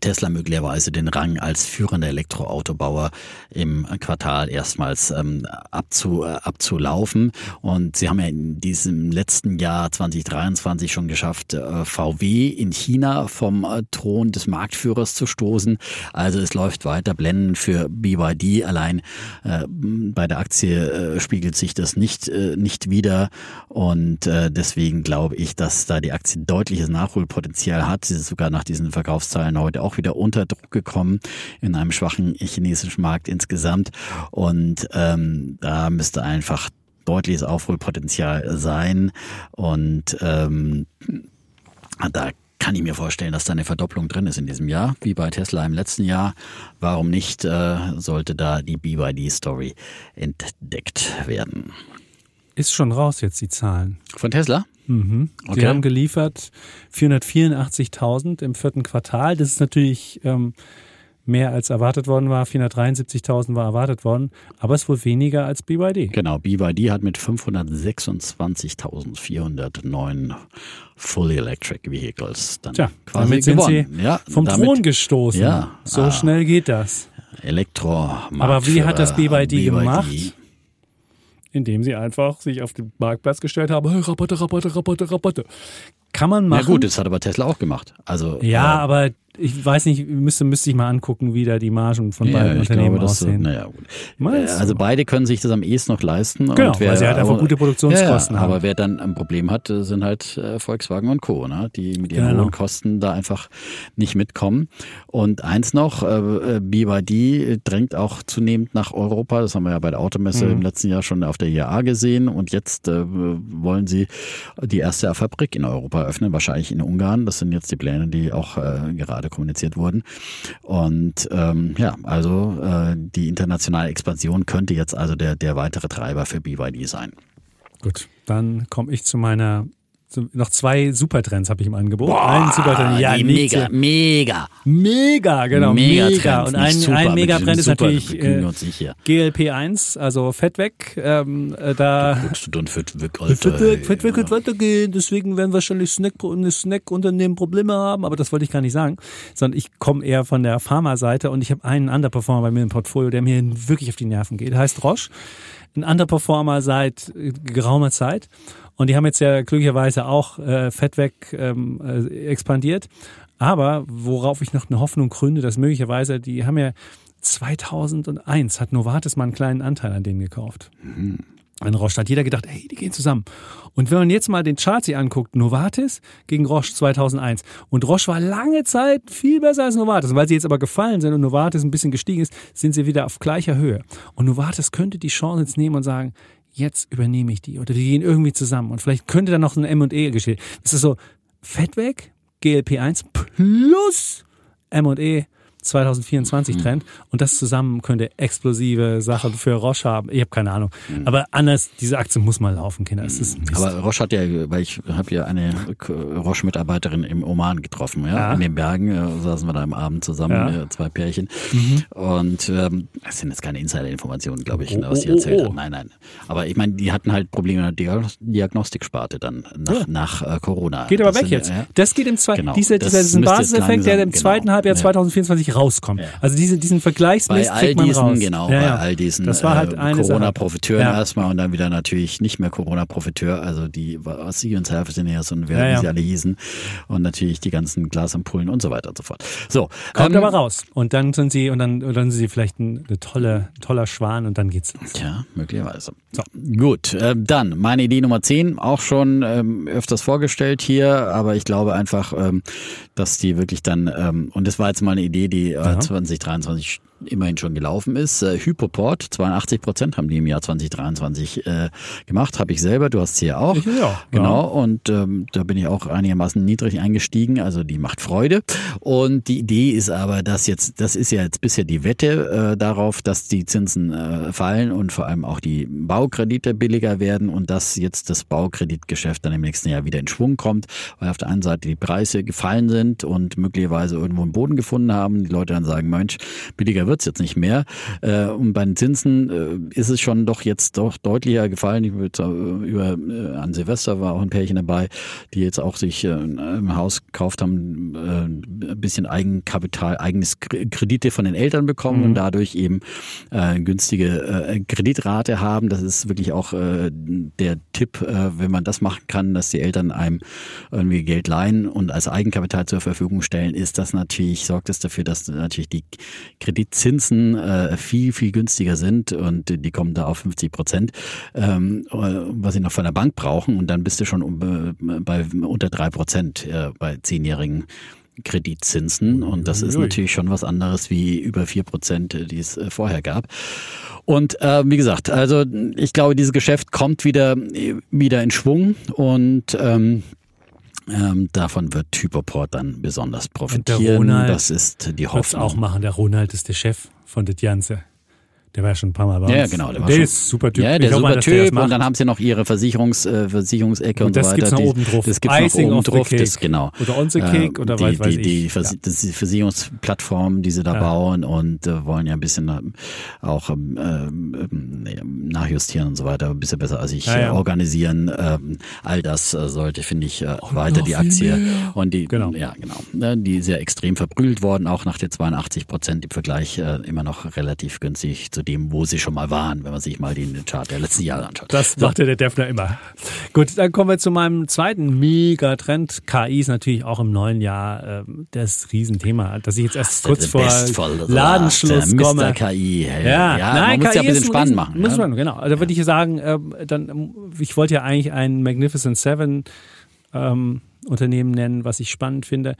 Tesla möglicherweise den Rang als führender Elektroautobauer im Quartal erstmals ähm, abzu, äh, abzulaufen. Und sie haben ja in diesem letzten Jahr 2023 schon geschafft, äh, VW in China vom äh, Thron des Marktführers zu stoßen. Also es läuft weiter. Blenden für BYD allein äh, bei der Aktie äh, spiegelt sich das nicht, äh, nicht wieder. Und äh, deswegen glaube ich, dass da die Aktie deutliches Nachholpotenzial hat. Sie ist sogar nach diesen Verkaufszahlen Verkaufszahlen heute auch wieder unter Druck gekommen in einem schwachen chinesischen Markt insgesamt. Und ähm, da müsste einfach deutliches Aufholpotenzial sein. Und ähm, da kann ich mir vorstellen, dass da eine Verdopplung drin ist in diesem Jahr, wie bei Tesla im letzten Jahr. Warum nicht, äh, sollte da die BYD-Story entdeckt werden. Ist schon raus jetzt die Zahlen. Von Tesla? Mhm. Okay. Sie haben geliefert 484.000 im vierten Quartal. Das ist natürlich ähm, mehr als erwartet worden war. 473.000 war erwartet worden, aber es wohl weniger als BYD. Genau, BYD hat mit 526.409 Fully Electric Vehicles dann Tja, quasi damit sind gewonnen. sie ja, vom damit, Thron gestoßen. Ja, so ah, schnell geht das. Elektro. Aber wie hat das BYD, BYD gemacht? Indem sie einfach sich auf den Marktplatz gestellt haben, hey, Rabatte, Rabatte, Rabatte, Rabatte. Kann man machen. Ja gut, das hat aber Tesla auch gemacht. Also ja, äh, aber ich weiß nicht, müsste, müsste ich mal angucken, wie da die Margen von ja, beiden Unternehmen glaube, aussehen. So, naja, gut. Meinst also beide können sich das am ehesten noch leisten. Genau, wer, weil sie halt einfach gute Produktionskosten ja, haben. Aber wer dann ein Problem hat, sind halt äh, Volkswagen und Co., ne? die mit ihren genau. hohen Kosten da einfach nicht mitkommen. Und eins noch, äh, BYD drängt auch zunehmend nach Europa. Das haben wir ja bei der Automesse mhm. im letzten Jahr schon auf der IAA gesehen. Und jetzt äh, wollen sie die erste Fabrik in Europa öffnen, wahrscheinlich in Ungarn. Das sind jetzt die Pläne, die auch äh, gerade kommuniziert wurden. Und ähm, ja, also äh, die internationale Expansion könnte jetzt also der, der weitere Treiber für BYD sein. Gut, dann komme ich zu meiner noch zwei Supertrends habe ich im Angebot. Boah, ein Supertrend, ja, mega, mega. Mega, genau, mega. mega. Und ein, ein Megatrend ist natürlich äh, GLP-1, also Fett weg. Ähm, äh, da du dann Fett weg, Alter. Fett weg, Fett weg wird weitergehen. Deswegen werden wahrscheinlich Snack, Snack-Unternehmen Probleme haben. Aber das wollte ich gar nicht sagen. Sondern ich komme eher von der Pharma-Seite und ich habe einen Underperformer bei mir im Portfolio, der mir wirklich auf die Nerven geht. Heißt Roche. Ein Underperformer seit geraumer Zeit. Und die haben jetzt ja glücklicherweise auch äh, Fett weg ähm, äh, expandiert. Aber worauf ich noch eine Hoffnung gründe, dass möglicherweise, die haben ja 2001 hat Novartis mal einen kleinen Anteil an denen gekauft. Mhm. An Roche hat jeder gedacht, hey, die gehen zusammen. Und wenn man jetzt mal den Chart sich anguckt, Novartis gegen Roche 2001. Und Roche war lange Zeit viel besser als Novartis. Und weil sie jetzt aber gefallen sind und Novartis ein bisschen gestiegen ist, sind sie wieder auf gleicher Höhe. Und Novartis könnte die Chance jetzt nehmen und sagen, jetzt übernehme ich die oder die gehen irgendwie zusammen und vielleicht könnte da noch ein M&E geschehen. Das ist so Fett weg, GLP-1 plus M&E 2024 mhm. Trend und das zusammen könnte explosive Sachen für Roche haben. Ich habe keine Ahnung. Mhm. Aber anders, diese Aktie muss mal laufen, Kinder. Mist. Aber Roche hat ja, weil ich habe ja eine Roche-Mitarbeiterin im Oman getroffen, ja? ja. In den Bergen äh, saßen wir da am Abend zusammen, ja. äh, zwei Pärchen. Mhm. Und ähm, das sind jetzt keine Insider-Informationen, glaube ich, oh, was sie oh, erzählt oh, oh. Nein, nein. Aber ich meine, die hatten halt Probleme in der Diagnostiksparte dann nach, ja. nach äh, Corona. Geht aber das weg sind, jetzt. Das geht im zweiten, genau. dieser, dieser, Basiseffekt, der im genau. zweiten Halbjahr 2024 rauskommt. Ja. Also diese, diesen Vergleichsmist bei all man diesen, raus. Genau, ja, ja. bei all diesen das war halt äh, Corona-Profiteuren erstmal und dann wieder natürlich nicht mehr Corona-Profiteur, also die aus Siemens Healthineers und wer wie sie alle hießen und natürlich die ganzen Glasampullen und so weiter und so fort. So. Kommt ähm, aber raus und dann sind sie und dann, und dann sind sie vielleicht ein, eine tolle, toller Schwan und dann geht's los. Ja, möglicherweise. So. Gut, äh, dann meine Idee Nummer 10, auch schon ähm, öfters vorgestellt hier, aber ich glaube einfach, ähm, dass die wirklich dann, ähm, und das war jetzt mal eine Idee, die äh, 2023 immerhin schon gelaufen ist. Äh, Hypoport, 82 Prozent haben die im Jahr 2023 äh, gemacht. Habe ich selber, du hast sie ja auch. Ich ja. Genau, und ähm, da bin ich auch einigermaßen niedrig eingestiegen. Also die macht Freude. Und die Idee ist aber, dass jetzt, das ist ja jetzt bisher die Wette äh, darauf, dass die Zinsen äh, fallen und vor allem auch die Baukredite billiger werden und dass jetzt das Baukreditgeschäft dann im nächsten Jahr wieder in Schwung kommt, weil auf der einen Seite die Preise gefallen sind und möglicherweise irgendwo einen Boden gefunden haben. die Leute dann sagen, Mensch, billiger wird's jetzt nicht mehr. Äh, und bei den Zinsen äh, ist es schon doch jetzt doch deutlicher gefallen. Ich würde über äh, an Silvester war auch ein Pärchen dabei, die jetzt auch sich äh, ein Haus gekauft haben, äh, ein bisschen Eigenkapital, eigenes Kredite von den Eltern bekommen mhm. und dadurch eben äh, günstige äh, Kreditrate haben. Das ist wirklich auch äh, der Tipp, äh, wenn man das machen kann, dass die Eltern einem irgendwie Geld leihen und als Eigenkapital zur Verfügung stellen, ist das natürlich, sorgt es dafür, dass natürlich die Kreditzinsen äh, viel, viel günstiger sind und die kommen da auf 50 Prozent, ähm, was sie noch von der Bank brauchen und dann bist du schon äh, bei unter drei Prozent äh, bei zehnjährigen Kreditzinsen. Und das ist natürlich schon was anderes wie über vier Prozent, die es äh, vorher gab. Und äh, wie gesagt, also ich glaube, dieses Geschäft kommt wieder wieder in Schwung und ähm, ähm, davon wird Hyperport dann besonders profitieren. Und der Ronald das ist die Hoffnung. auch machen. Der Ronald ist der Chef von das Ganze. Der war ja schon ein paar Mal bei uns. Ja, genau. Der, der schon, ist super Typ. Ja, der ist super mal, Typ. Und dann haben sie noch ihre Versicherungs, äh, Versicherungsecke und, und so weiter. Das gibt's noch oben drauf. Das gibt's Icing noch oben drauf. Das, genau. Oder on the cake äh, oder die, was weiß die, die, ich. Vers ja. Das ist die Versicherungsplattform, die sie da ja. bauen und äh, wollen ja ein bisschen äh, auch ähm, äh, nachjustieren und so weiter. Ein bisschen besser als ich ja, organisieren. Ähm, all das äh, sollte, finde ich, äh, weiter die Aktie. Mehr. Und die, genau. ja, genau. Ne, die ist ja extrem verprügelt worden, auch nach den 82 Prozent im Vergleich immer noch relativ günstig zu dem, wo sie schon mal waren, wenn man sich mal den Chart der letzten Jahre anschaut. Das so. macht ja der Defner immer. Gut, dann kommen wir zu meinem zweiten Megatrend. KI ist natürlich auch im neuen Jahr äh, das Riesenthema, dass ich jetzt erst kurz vor Ladenschluss Mr. komme. KI. Ja, ja Nein, man muss KI ja ein bisschen spannend machen. Muss man, genau. Also würde ich sagen, äh, dann, ich wollte ja eigentlich ein Magnificent Seven ähm, Unternehmen nennen, was ich spannend finde.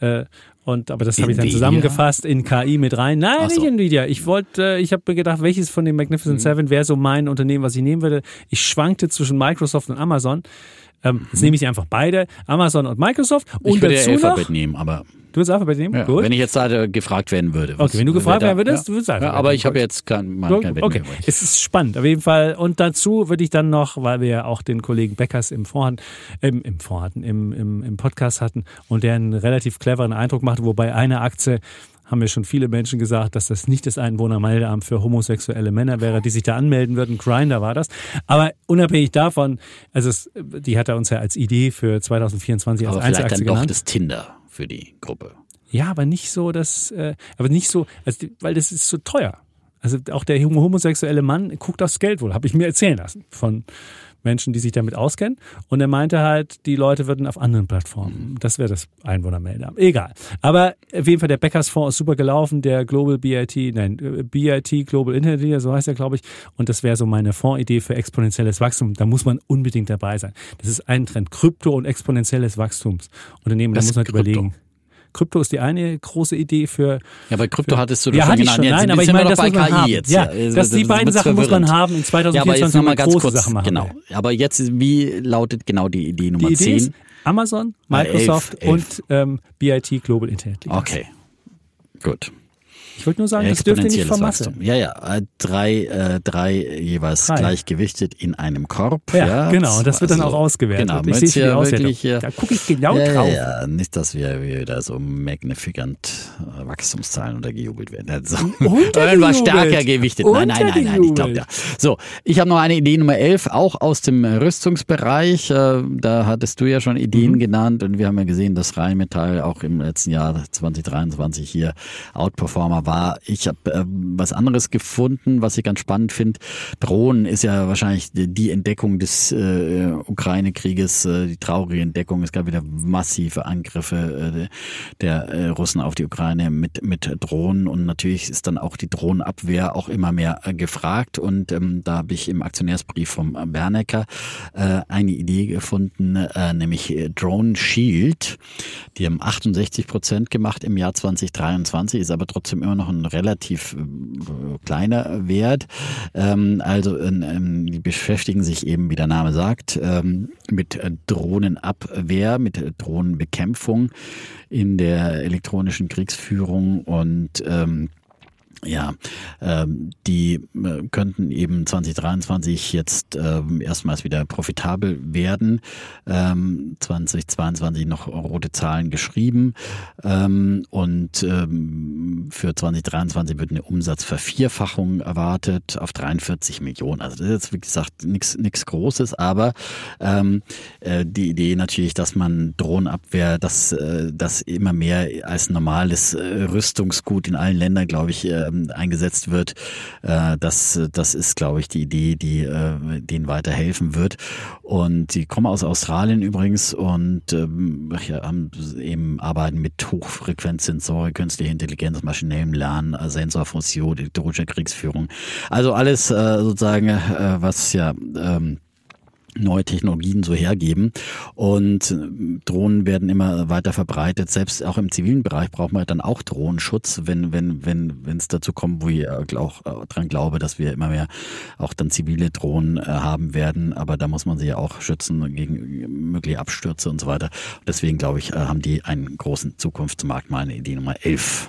Äh, und aber das habe ich dann zusammengefasst in KI mit rein. Nein, so. nicht Nvidia. Ich wollte, äh, ich habe mir gedacht, welches von den Magnificent mhm. Seven wäre so mein Unternehmen, was ich nehmen würde. Ich schwankte zwischen Microsoft und Amazon. Ähm, jetzt mhm. nehme ich einfach beide, Amazon und Microsoft. Und ich würde dazu ja Alphabet noch, nehmen, aber Du willst Alphabet nehmen? Ja, Gut. Wenn ich jetzt da gefragt werden würde. Okay, wenn du gefragt werden würdest, ja. du würdest Alphabet. Ja, aber ich habe jetzt kein, kein Wetten Okay, mehr, es ist spannend, auf jeden Fall. Und dazu würde ich dann noch, weil wir ja auch den Kollegen Beckers im Vorhand, im, im Vorhand, im, im, im Podcast hatten und der einen relativ cleveren Eindruck machte, wobei eine Aktie haben mir schon viele Menschen gesagt, dass das nicht das Einwohnermeldeamt für homosexuelle Männer wäre, die sich da anmelden würden. Grinder war das. Aber unabhängig davon, also es, die hat er uns ja als Idee für 2024 als Einzelaktie genannt. dann doch das Tinder für die Gruppe. Ja, aber nicht so, dass, äh, aber nicht so, also, weil das ist so teuer. Also auch der homosexuelle Mann guckt aufs Geld wohl, habe ich mir erzählen lassen von Menschen, die sich damit auskennen. Und er meinte halt, die Leute würden auf anderen Plattformen. Das wäre das Einwohnermeldeamt. Egal. Aber auf jeden Fall, der Bäckersfonds ist super gelaufen, der Global BIT, nein, BIT Global Internet, so heißt er, glaube ich. Und das wäre so meine Fondsidee für exponentielles Wachstum. Da muss man unbedingt dabei sein. Das ist ein Trend. Krypto und exponentielles Wachstumsunternehmen, da muss man überlegen. Krypto ist die eine große Idee für. Ja, bei Krypto hattest du das ja, schon genannt. Schon, nein, aber ich meine, das muss man KI haben. Jetzt, ja, ja. Das, die beiden Sachen muss man haben in 2024 ja, aber ganz kurz, Sachen machen. Genau. Aber jetzt, wie lautet genau die Idee Nummer die Idee 10? Ist Amazon, Microsoft 11, 11. und ähm, BIT Global Internet. Okay, gut. Ich wollte nur sagen, das dürfte nicht vermasseln. Ja, ja, äh, drei, äh, drei jeweils drei. gleichgewichtet in einem Korb. Ja, ja genau, und das wird also, dann auch ausgewertet. Genau, ich sehe ja wirklich, Da gucke ich genau ja, drauf. Ja, nicht, dass wir wieder so magnifikant äh, Wachstumszahlen untergejubelt werden. Also, (laughs) untergejubelt. stärker gewichtet. Nein, nein, nein, nein, ich glaube ja. So, ich habe noch eine Idee Nummer 11, auch aus dem Rüstungsbereich. Äh, da hattest du ja schon Ideen mhm. genannt und wir haben ja gesehen, dass Rheinmetall auch im letzten Jahr 2023 hier Outperformer war. Ich habe äh, was anderes gefunden, was ich ganz spannend finde. Drohnen ist ja wahrscheinlich die Entdeckung des äh, Ukraine-Krieges, äh, die traurige Entdeckung. Es gab wieder massive Angriffe äh, der äh, Russen auf die Ukraine mit, mit Drohnen und natürlich ist dann auch die Drohnenabwehr auch immer mehr äh, gefragt und ähm, da habe ich im Aktionärsbrief vom Bernecker äh, eine Idee gefunden, äh, nämlich Drone Shield. Die haben 68 Prozent gemacht im Jahr 2023, ist aber trotzdem immer noch ein relativ äh, kleiner Wert. Ähm, also ähm, die beschäftigen sich eben, wie der Name sagt, ähm, mit Drohnenabwehr, mit Drohnenbekämpfung in der elektronischen Kriegsführung und Ja, ähm, die äh, könnten eben 2023 jetzt ähm, erstmals wieder profitabel werden. Ähm, 2022 noch rote Zahlen geschrieben ähm, und ähm, für 2023 wird eine Umsatzvervierfachung erwartet auf 43 Millionen. Also das ist jetzt wie gesagt nichts nichts Großes, aber ähm, äh, die Idee natürlich, dass man Drohnenabwehr, dass äh, das immer mehr als normales äh, Rüstungsgut in allen Ländern, glaube ich, äh, ähm, eingesetzt wird. Äh, das, das ist, glaube ich, die Idee, die äh, denen weiterhelfen wird. Und die kommen aus Australien übrigens und ähm, ja, haben eben arbeiten mit Hochfrequenzsensoren, künstliche Intelligenz, maschinellem Lernen, Sensorfusion, elektronische Kriegsführung. Also alles äh, sozusagen, äh, was ja ähm, neue Technologien so hergeben. Und äh, Drohnen werden immer weiter verbreitet. Selbst auch im zivilen Bereich braucht man dann auch Drohnenschutz, wenn wenn wenn wenn es dazu kommt, wo ich auch äh, dran glaube, dass wir immer mehr auch dann zivile Drohnen äh, haben werden. Aber da muss man sich ja auch schützen gegen mögliche Abstürze und so weiter. Deswegen glaube ich, haben die einen großen Zukunftsmarkt. Meine Idee Nummer 11.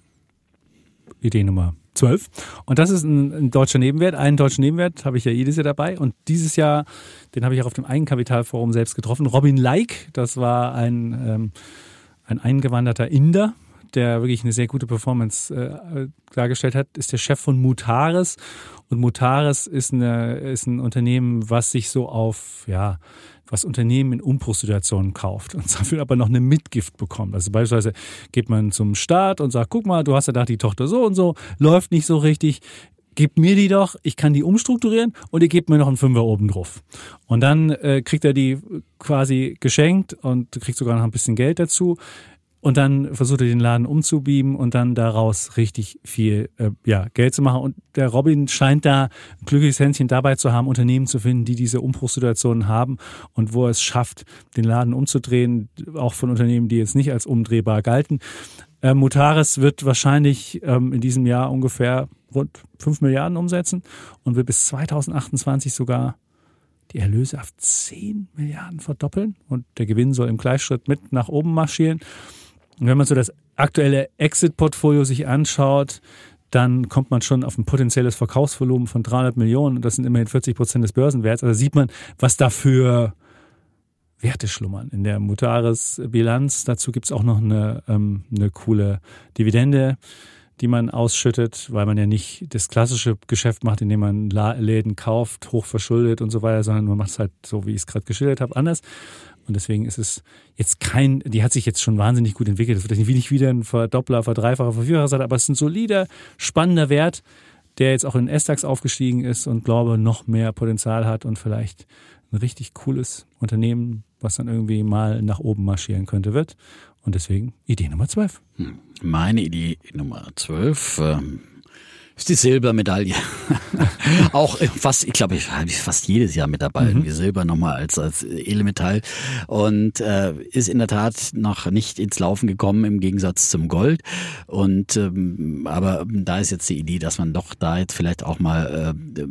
Idee Nummer 12. Und das ist ein, ein, deutscher Nebenwert. Einen deutschen Nebenwert habe ich ja jedes Jahr dabei. Und dieses Jahr, den habe ich auch auf dem Eigenkapitalforum selbst getroffen. Robin Like, das war ein, ähm, ein eingewanderter Inder, der wirklich eine sehr gute Performance äh, dargestellt hat, ist der Chef von Mutares. Und Mutares ist, eine, ist ein Unternehmen, was sich so auf, ja, was Unternehmen in Umbruchssituationen kauft und (laughs) dafür aber noch eine Mitgift bekommt. Also beispielsweise geht man zum Staat und sagt, guck mal, du hast ja da die Tochter so und so, läuft nicht so richtig, gebt mir die doch, ich kann die umstrukturieren und ihr gebt mir noch einen Fünfer oben drauf. Und dann äh, kriegt er die quasi geschenkt und kriegt sogar noch ein bisschen Geld dazu. Und dann versucht er den Laden umzubieben und dann daraus richtig viel äh, ja, Geld zu machen. Und der Robin scheint da ein glückliches Händchen dabei zu haben, Unternehmen zu finden, die diese Umbruchssituationen haben und wo er es schafft, den Laden umzudrehen, auch von Unternehmen, die jetzt nicht als umdrehbar galten. Äh, Mutares wird wahrscheinlich ähm, in diesem Jahr ungefähr rund 5 Milliarden umsetzen und wird bis 2028 sogar die Erlöse auf 10 Milliarden verdoppeln und der Gewinn soll im Gleichschritt mit nach oben marschieren. Und wenn man so das aktuelle Exit-Portfolio sich anschaut, dann kommt man schon auf ein potenzielles Verkaufsvolumen von 300 Millionen und das sind immerhin 40 Prozent des Börsenwerts. Also sieht man, was da für Werte schlummern in der Mutares-Bilanz. Dazu gibt's auch noch eine, ähm, eine coole Dividende, die man ausschüttet, weil man ja nicht das klassische Geschäft macht, indem man Läden kauft, hochverschuldet und so weiter, sondern man macht es halt so, wie ich es gerade geschildert habe, anders. Und deswegen ist es jetzt kein, die hat sich jetzt schon wahnsinnig gut entwickelt. Das wird nicht wieder ein Verdoppler, Verdreifacher, Vervierfacher sein, aber es ist ein solider, spannender Wert, der jetzt auch in S-DAX aufgestiegen ist und glaube noch mehr Potenzial hat und vielleicht ein richtig cooles Unternehmen, was dann irgendwie mal nach oben marschieren könnte, wird. Und deswegen Idee Nummer 12. Hm. Meine Idee Nummer 12. Ähm ist die Silbermedaille. (laughs) auch fast, ich glaube, ich habe fast jedes Jahr mit dabei, mhm. irgendwie Silber nochmal als, als Edelmetall. Und äh, ist in der Tat noch nicht ins Laufen gekommen im Gegensatz zum Gold. Und ähm, aber da ist jetzt die Idee, dass man doch da jetzt vielleicht auch mal äh,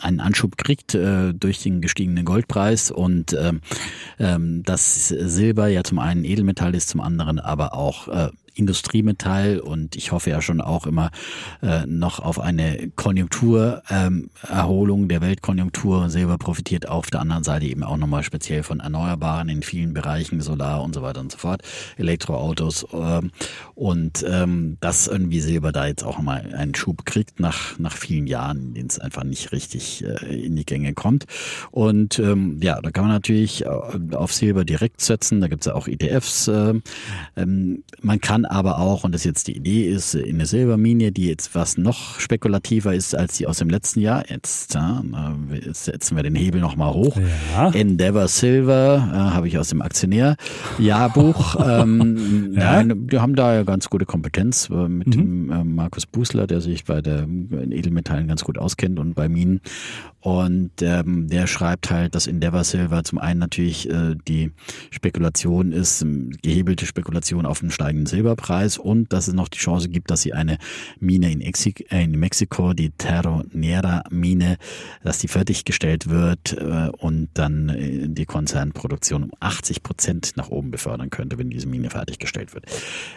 einen Anschub kriegt äh, durch den gestiegenen Goldpreis und äh, äh, dass Silber ja zum einen Edelmetall ist, zum anderen aber auch äh, Industriemetall und ich hoffe ja schon auch immer äh, noch auf eine Konjunkturerholung ähm, der Weltkonjunktur. Silber profitiert auf der anderen Seite eben auch nochmal speziell von Erneuerbaren in vielen Bereichen, Solar und so weiter und so fort, Elektroautos äh, und ähm, dass irgendwie Silber da jetzt auch mal einen Schub kriegt nach, nach vielen Jahren, in denen es einfach nicht richtig äh, in die Gänge kommt. Und ähm, ja, da kann man natürlich äh, auf Silber direkt setzen, da gibt es ja auch ETFs. Äh, ähm, man kann aber auch, und das jetzt die Idee ist, in eine Silbermine, die jetzt was noch spekulativer ist als die aus dem letzten Jahr. Jetzt, ja, jetzt setzen wir den Hebel nochmal hoch. Ja. Endeavor Silver äh, habe ich aus dem Aktionär-Jahrbuch. (laughs) ähm, ja. Nein, die haben da ja ganz gute Kompetenz äh, mit mhm. dem äh, Markus Busler, der sich bei der Edelmetallen ganz gut auskennt und bei Minen. Und ähm, der schreibt halt, dass Endeavor Silver zum einen natürlich äh, die Spekulation ist, ähm, gehebelte Spekulation auf den steigenden Silberpreis und dass es noch die Chance gibt, dass sie eine Mine in, Exik äh, in Mexiko, die Terronera Mine, dass die fertiggestellt wird äh, und dann äh, die Konzernproduktion um 80 Prozent nach oben befördern könnte, wenn diese Mine fertiggestellt wird.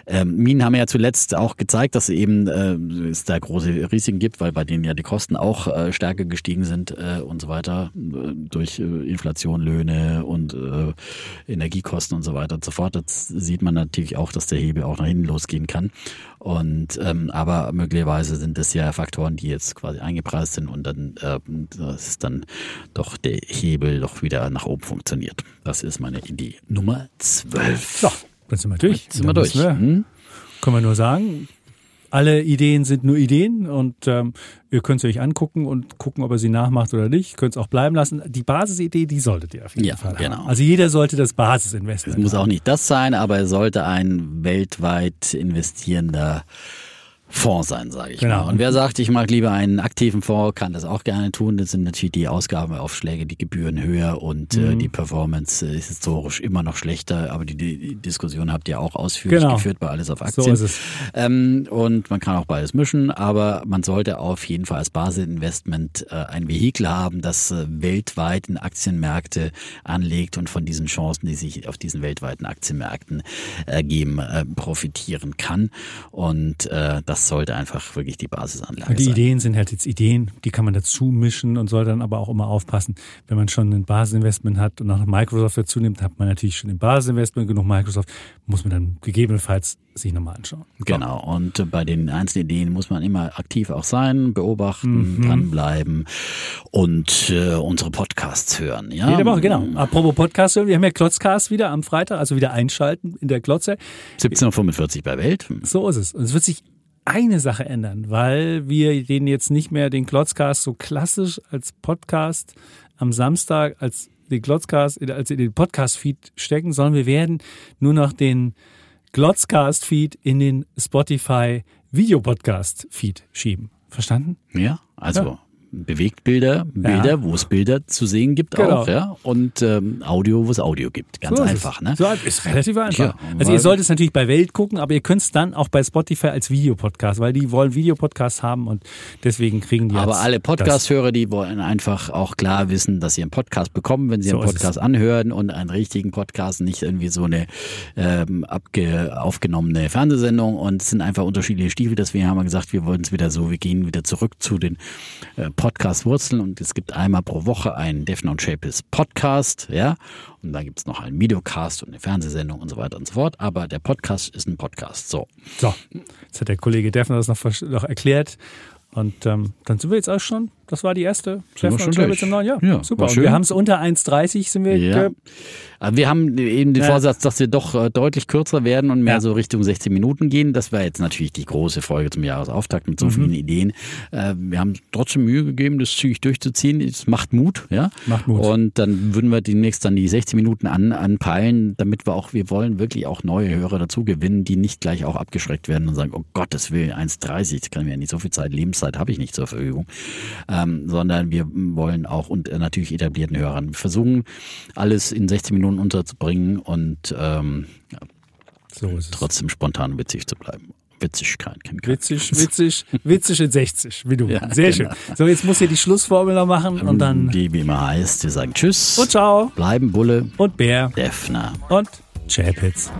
Ähm, Minen haben ja zuletzt auch gezeigt, dass eben äh, es da große Risiken gibt, weil bei denen ja die Kosten auch äh, stärker gestiegen sind und so weiter durch Inflation, Löhne und Energiekosten und so weiter und so fort. Das sieht man natürlich auch, dass der Hebel auch nach hinten losgehen kann. Und ähm, aber möglicherweise sind das ja Faktoren, die jetzt quasi eingepreist sind und dann äh, dass dann doch der Hebel doch wieder nach oben funktioniert. Das ist meine Idee Nummer 12. So, dann sind wir durch. Jetzt sind wir durch. Wir, hm? Können wir nur sagen, alle Ideen sind nur Ideen und ähm, ihr könnt sie euch angucken und gucken, ob ihr sie nachmacht oder nicht. Könnt es auch bleiben lassen. Die Basisidee, die solltet ihr auf jeden ja, Fall genau. haben. Also jeder sollte das Basisinvestment Es muss auch nicht das sein, aber er sollte ein weltweit investierender Fonds sein, sage ich genau. mal. Und wer sagt, ich mag lieber einen aktiven Fonds, kann das auch gerne tun. Das sind natürlich die Ausgabenaufschläge, die Gebühren höher und äh, mhm. äh, die Performance ist historisch immer noch schlechter. Aber die, die Diskussion habt ihr auch ausführlich genau. geführt bei Alles auf Aktien. So ist es. Ähm, und man kann auch beides mischen, aber man sollte auf jeden Fall als Basisinvestment äh, ein Vehikel haben, das äh, weltweit in Aktienmärkte anlegt und von diesen Chancen, die sich auf diesen weltweiten Aktienmärkten ergeben, äh, profitieren kann. Und äh, das das sollte einfach wirklich die Basisanlage die sein. Die Ideen sind halt jetzt Ideen, die kann man dazu mischen und soll dann aber auch immer aufpassen, wenn man schon ein Basisinvestment hat und noch Microsoft dazu nimmt, hat man natürlich schon ein Basisinvestment genug Microsoft, muss man dann gegebenenfalls sich nochmal anschauen. Genau, und bei den einzelnen Ideen muss man immer aktiv auch sein, beobachten, mhm. dranbleiben und äh, unsere Podcasts hören. Ja? Jede Woche, genau. Apropos Podcasts hören, wir haben ja Klotzcast wieder am Freitag, also wieder einschalten in der Klotze. 17.45 Uhr bei Welt. So ist es. Und es wird sich eine Sache ändern, weil wir den jetzt nicht mehr den Klotzcast so klassisch als Podcast am Samstag als den Glotzcast, als in den Podcast-Feed stecken, sondern wir werden nur noch den Glotzcast-Feed in den Spotify Videopodcast-Feed schieben. Verstanden? Ja, also ja. Bewegtbilder, Bilder, ja. wo es Bilder zu sehen gibt genau. auch, ja. Und ähm, Audio, wo es Audio gibt. Ganz so einfach, ne? So ist relativ einfach. Ja, also ihr sollt es natürlich bei Welt gucken, aber ihr könnt es dann auch bei Spotify als Videopodcast, weil die wollen Videopodcasts haben und deswegen kriegen die Aber alle Podcast-Hörer, die wollen einfach auch klar wissen, dass sie einen Podcast bekommen, wenn sie so einen Podcast anhören und einen richtigen Podcast, nicht irgendwie so eine ähm, abge aufgenommene Fernsehsendung und es sind einfach unterschiedliche Stiefel. Deswegen haben wir gesagt, wir wollen es wieder so, wir gehen wieder zurück zu den äh, Podcast Wurzeln und es gibt einmal pro Woche einen Defner und Shapes Podcast, ja, und dann gibt es noch einen Videocast und eine Fernsehsendung und so weiter und so fort, aber der Podcast ist ein Podcast, so. So, jetzt hat der Kollege Defner das noch, noch erklärt. Und ähm, dann sind wir jetzt auch schon das war die erste Treffen und Travis im neuen Jahr. Ja, super. Und wir haben es unter 1,30 sind wir. Ja. Wir haben eben den ja. Vorsatz, dass wir doch äh, deutlich kürzer werden und mehr ja. so Richtung 16 Minuten gehen. Das war jetzt natürlich die große Folge zum Jahresauftakt mit so mhm. vielen Ideen. Äh, wir haben trotzdem Mühe gegeben, das zügig durchzuziehen. Es macht Mut, ja. Macht Mut. Und dann würden wir demnächst dann die 16 Minuten an, anpeilen, damit wir auch, wir wollen wirklich auch neue Hörer dazu gewinnen, die nicht gleich auch abgeschreckt werden und sagen, oh Gottes Willen, 1,30, das kann mir ja nicht so viel Zeit, Lebenszeit habe ich nicht zur Verfügung ähm, sondern wir wollen auch und natürlich etablierten Hörern. Wir versuchen alles in 16 Minuten unterzubringen und ähm, so trotzdem spontan witzig zu bleiben. Witzigkeit kennt Witzig, witzig, witzig in 60, wie du. (laughs) Ja, Sehr genau. schön. So, jetzt muss ich die Schlussformel noch machen und dann. Die wie immer heißt, wir sagen Tschüss. Und ciao. Bleiben Bulle. Und Bär. Defner. Und Chapitz.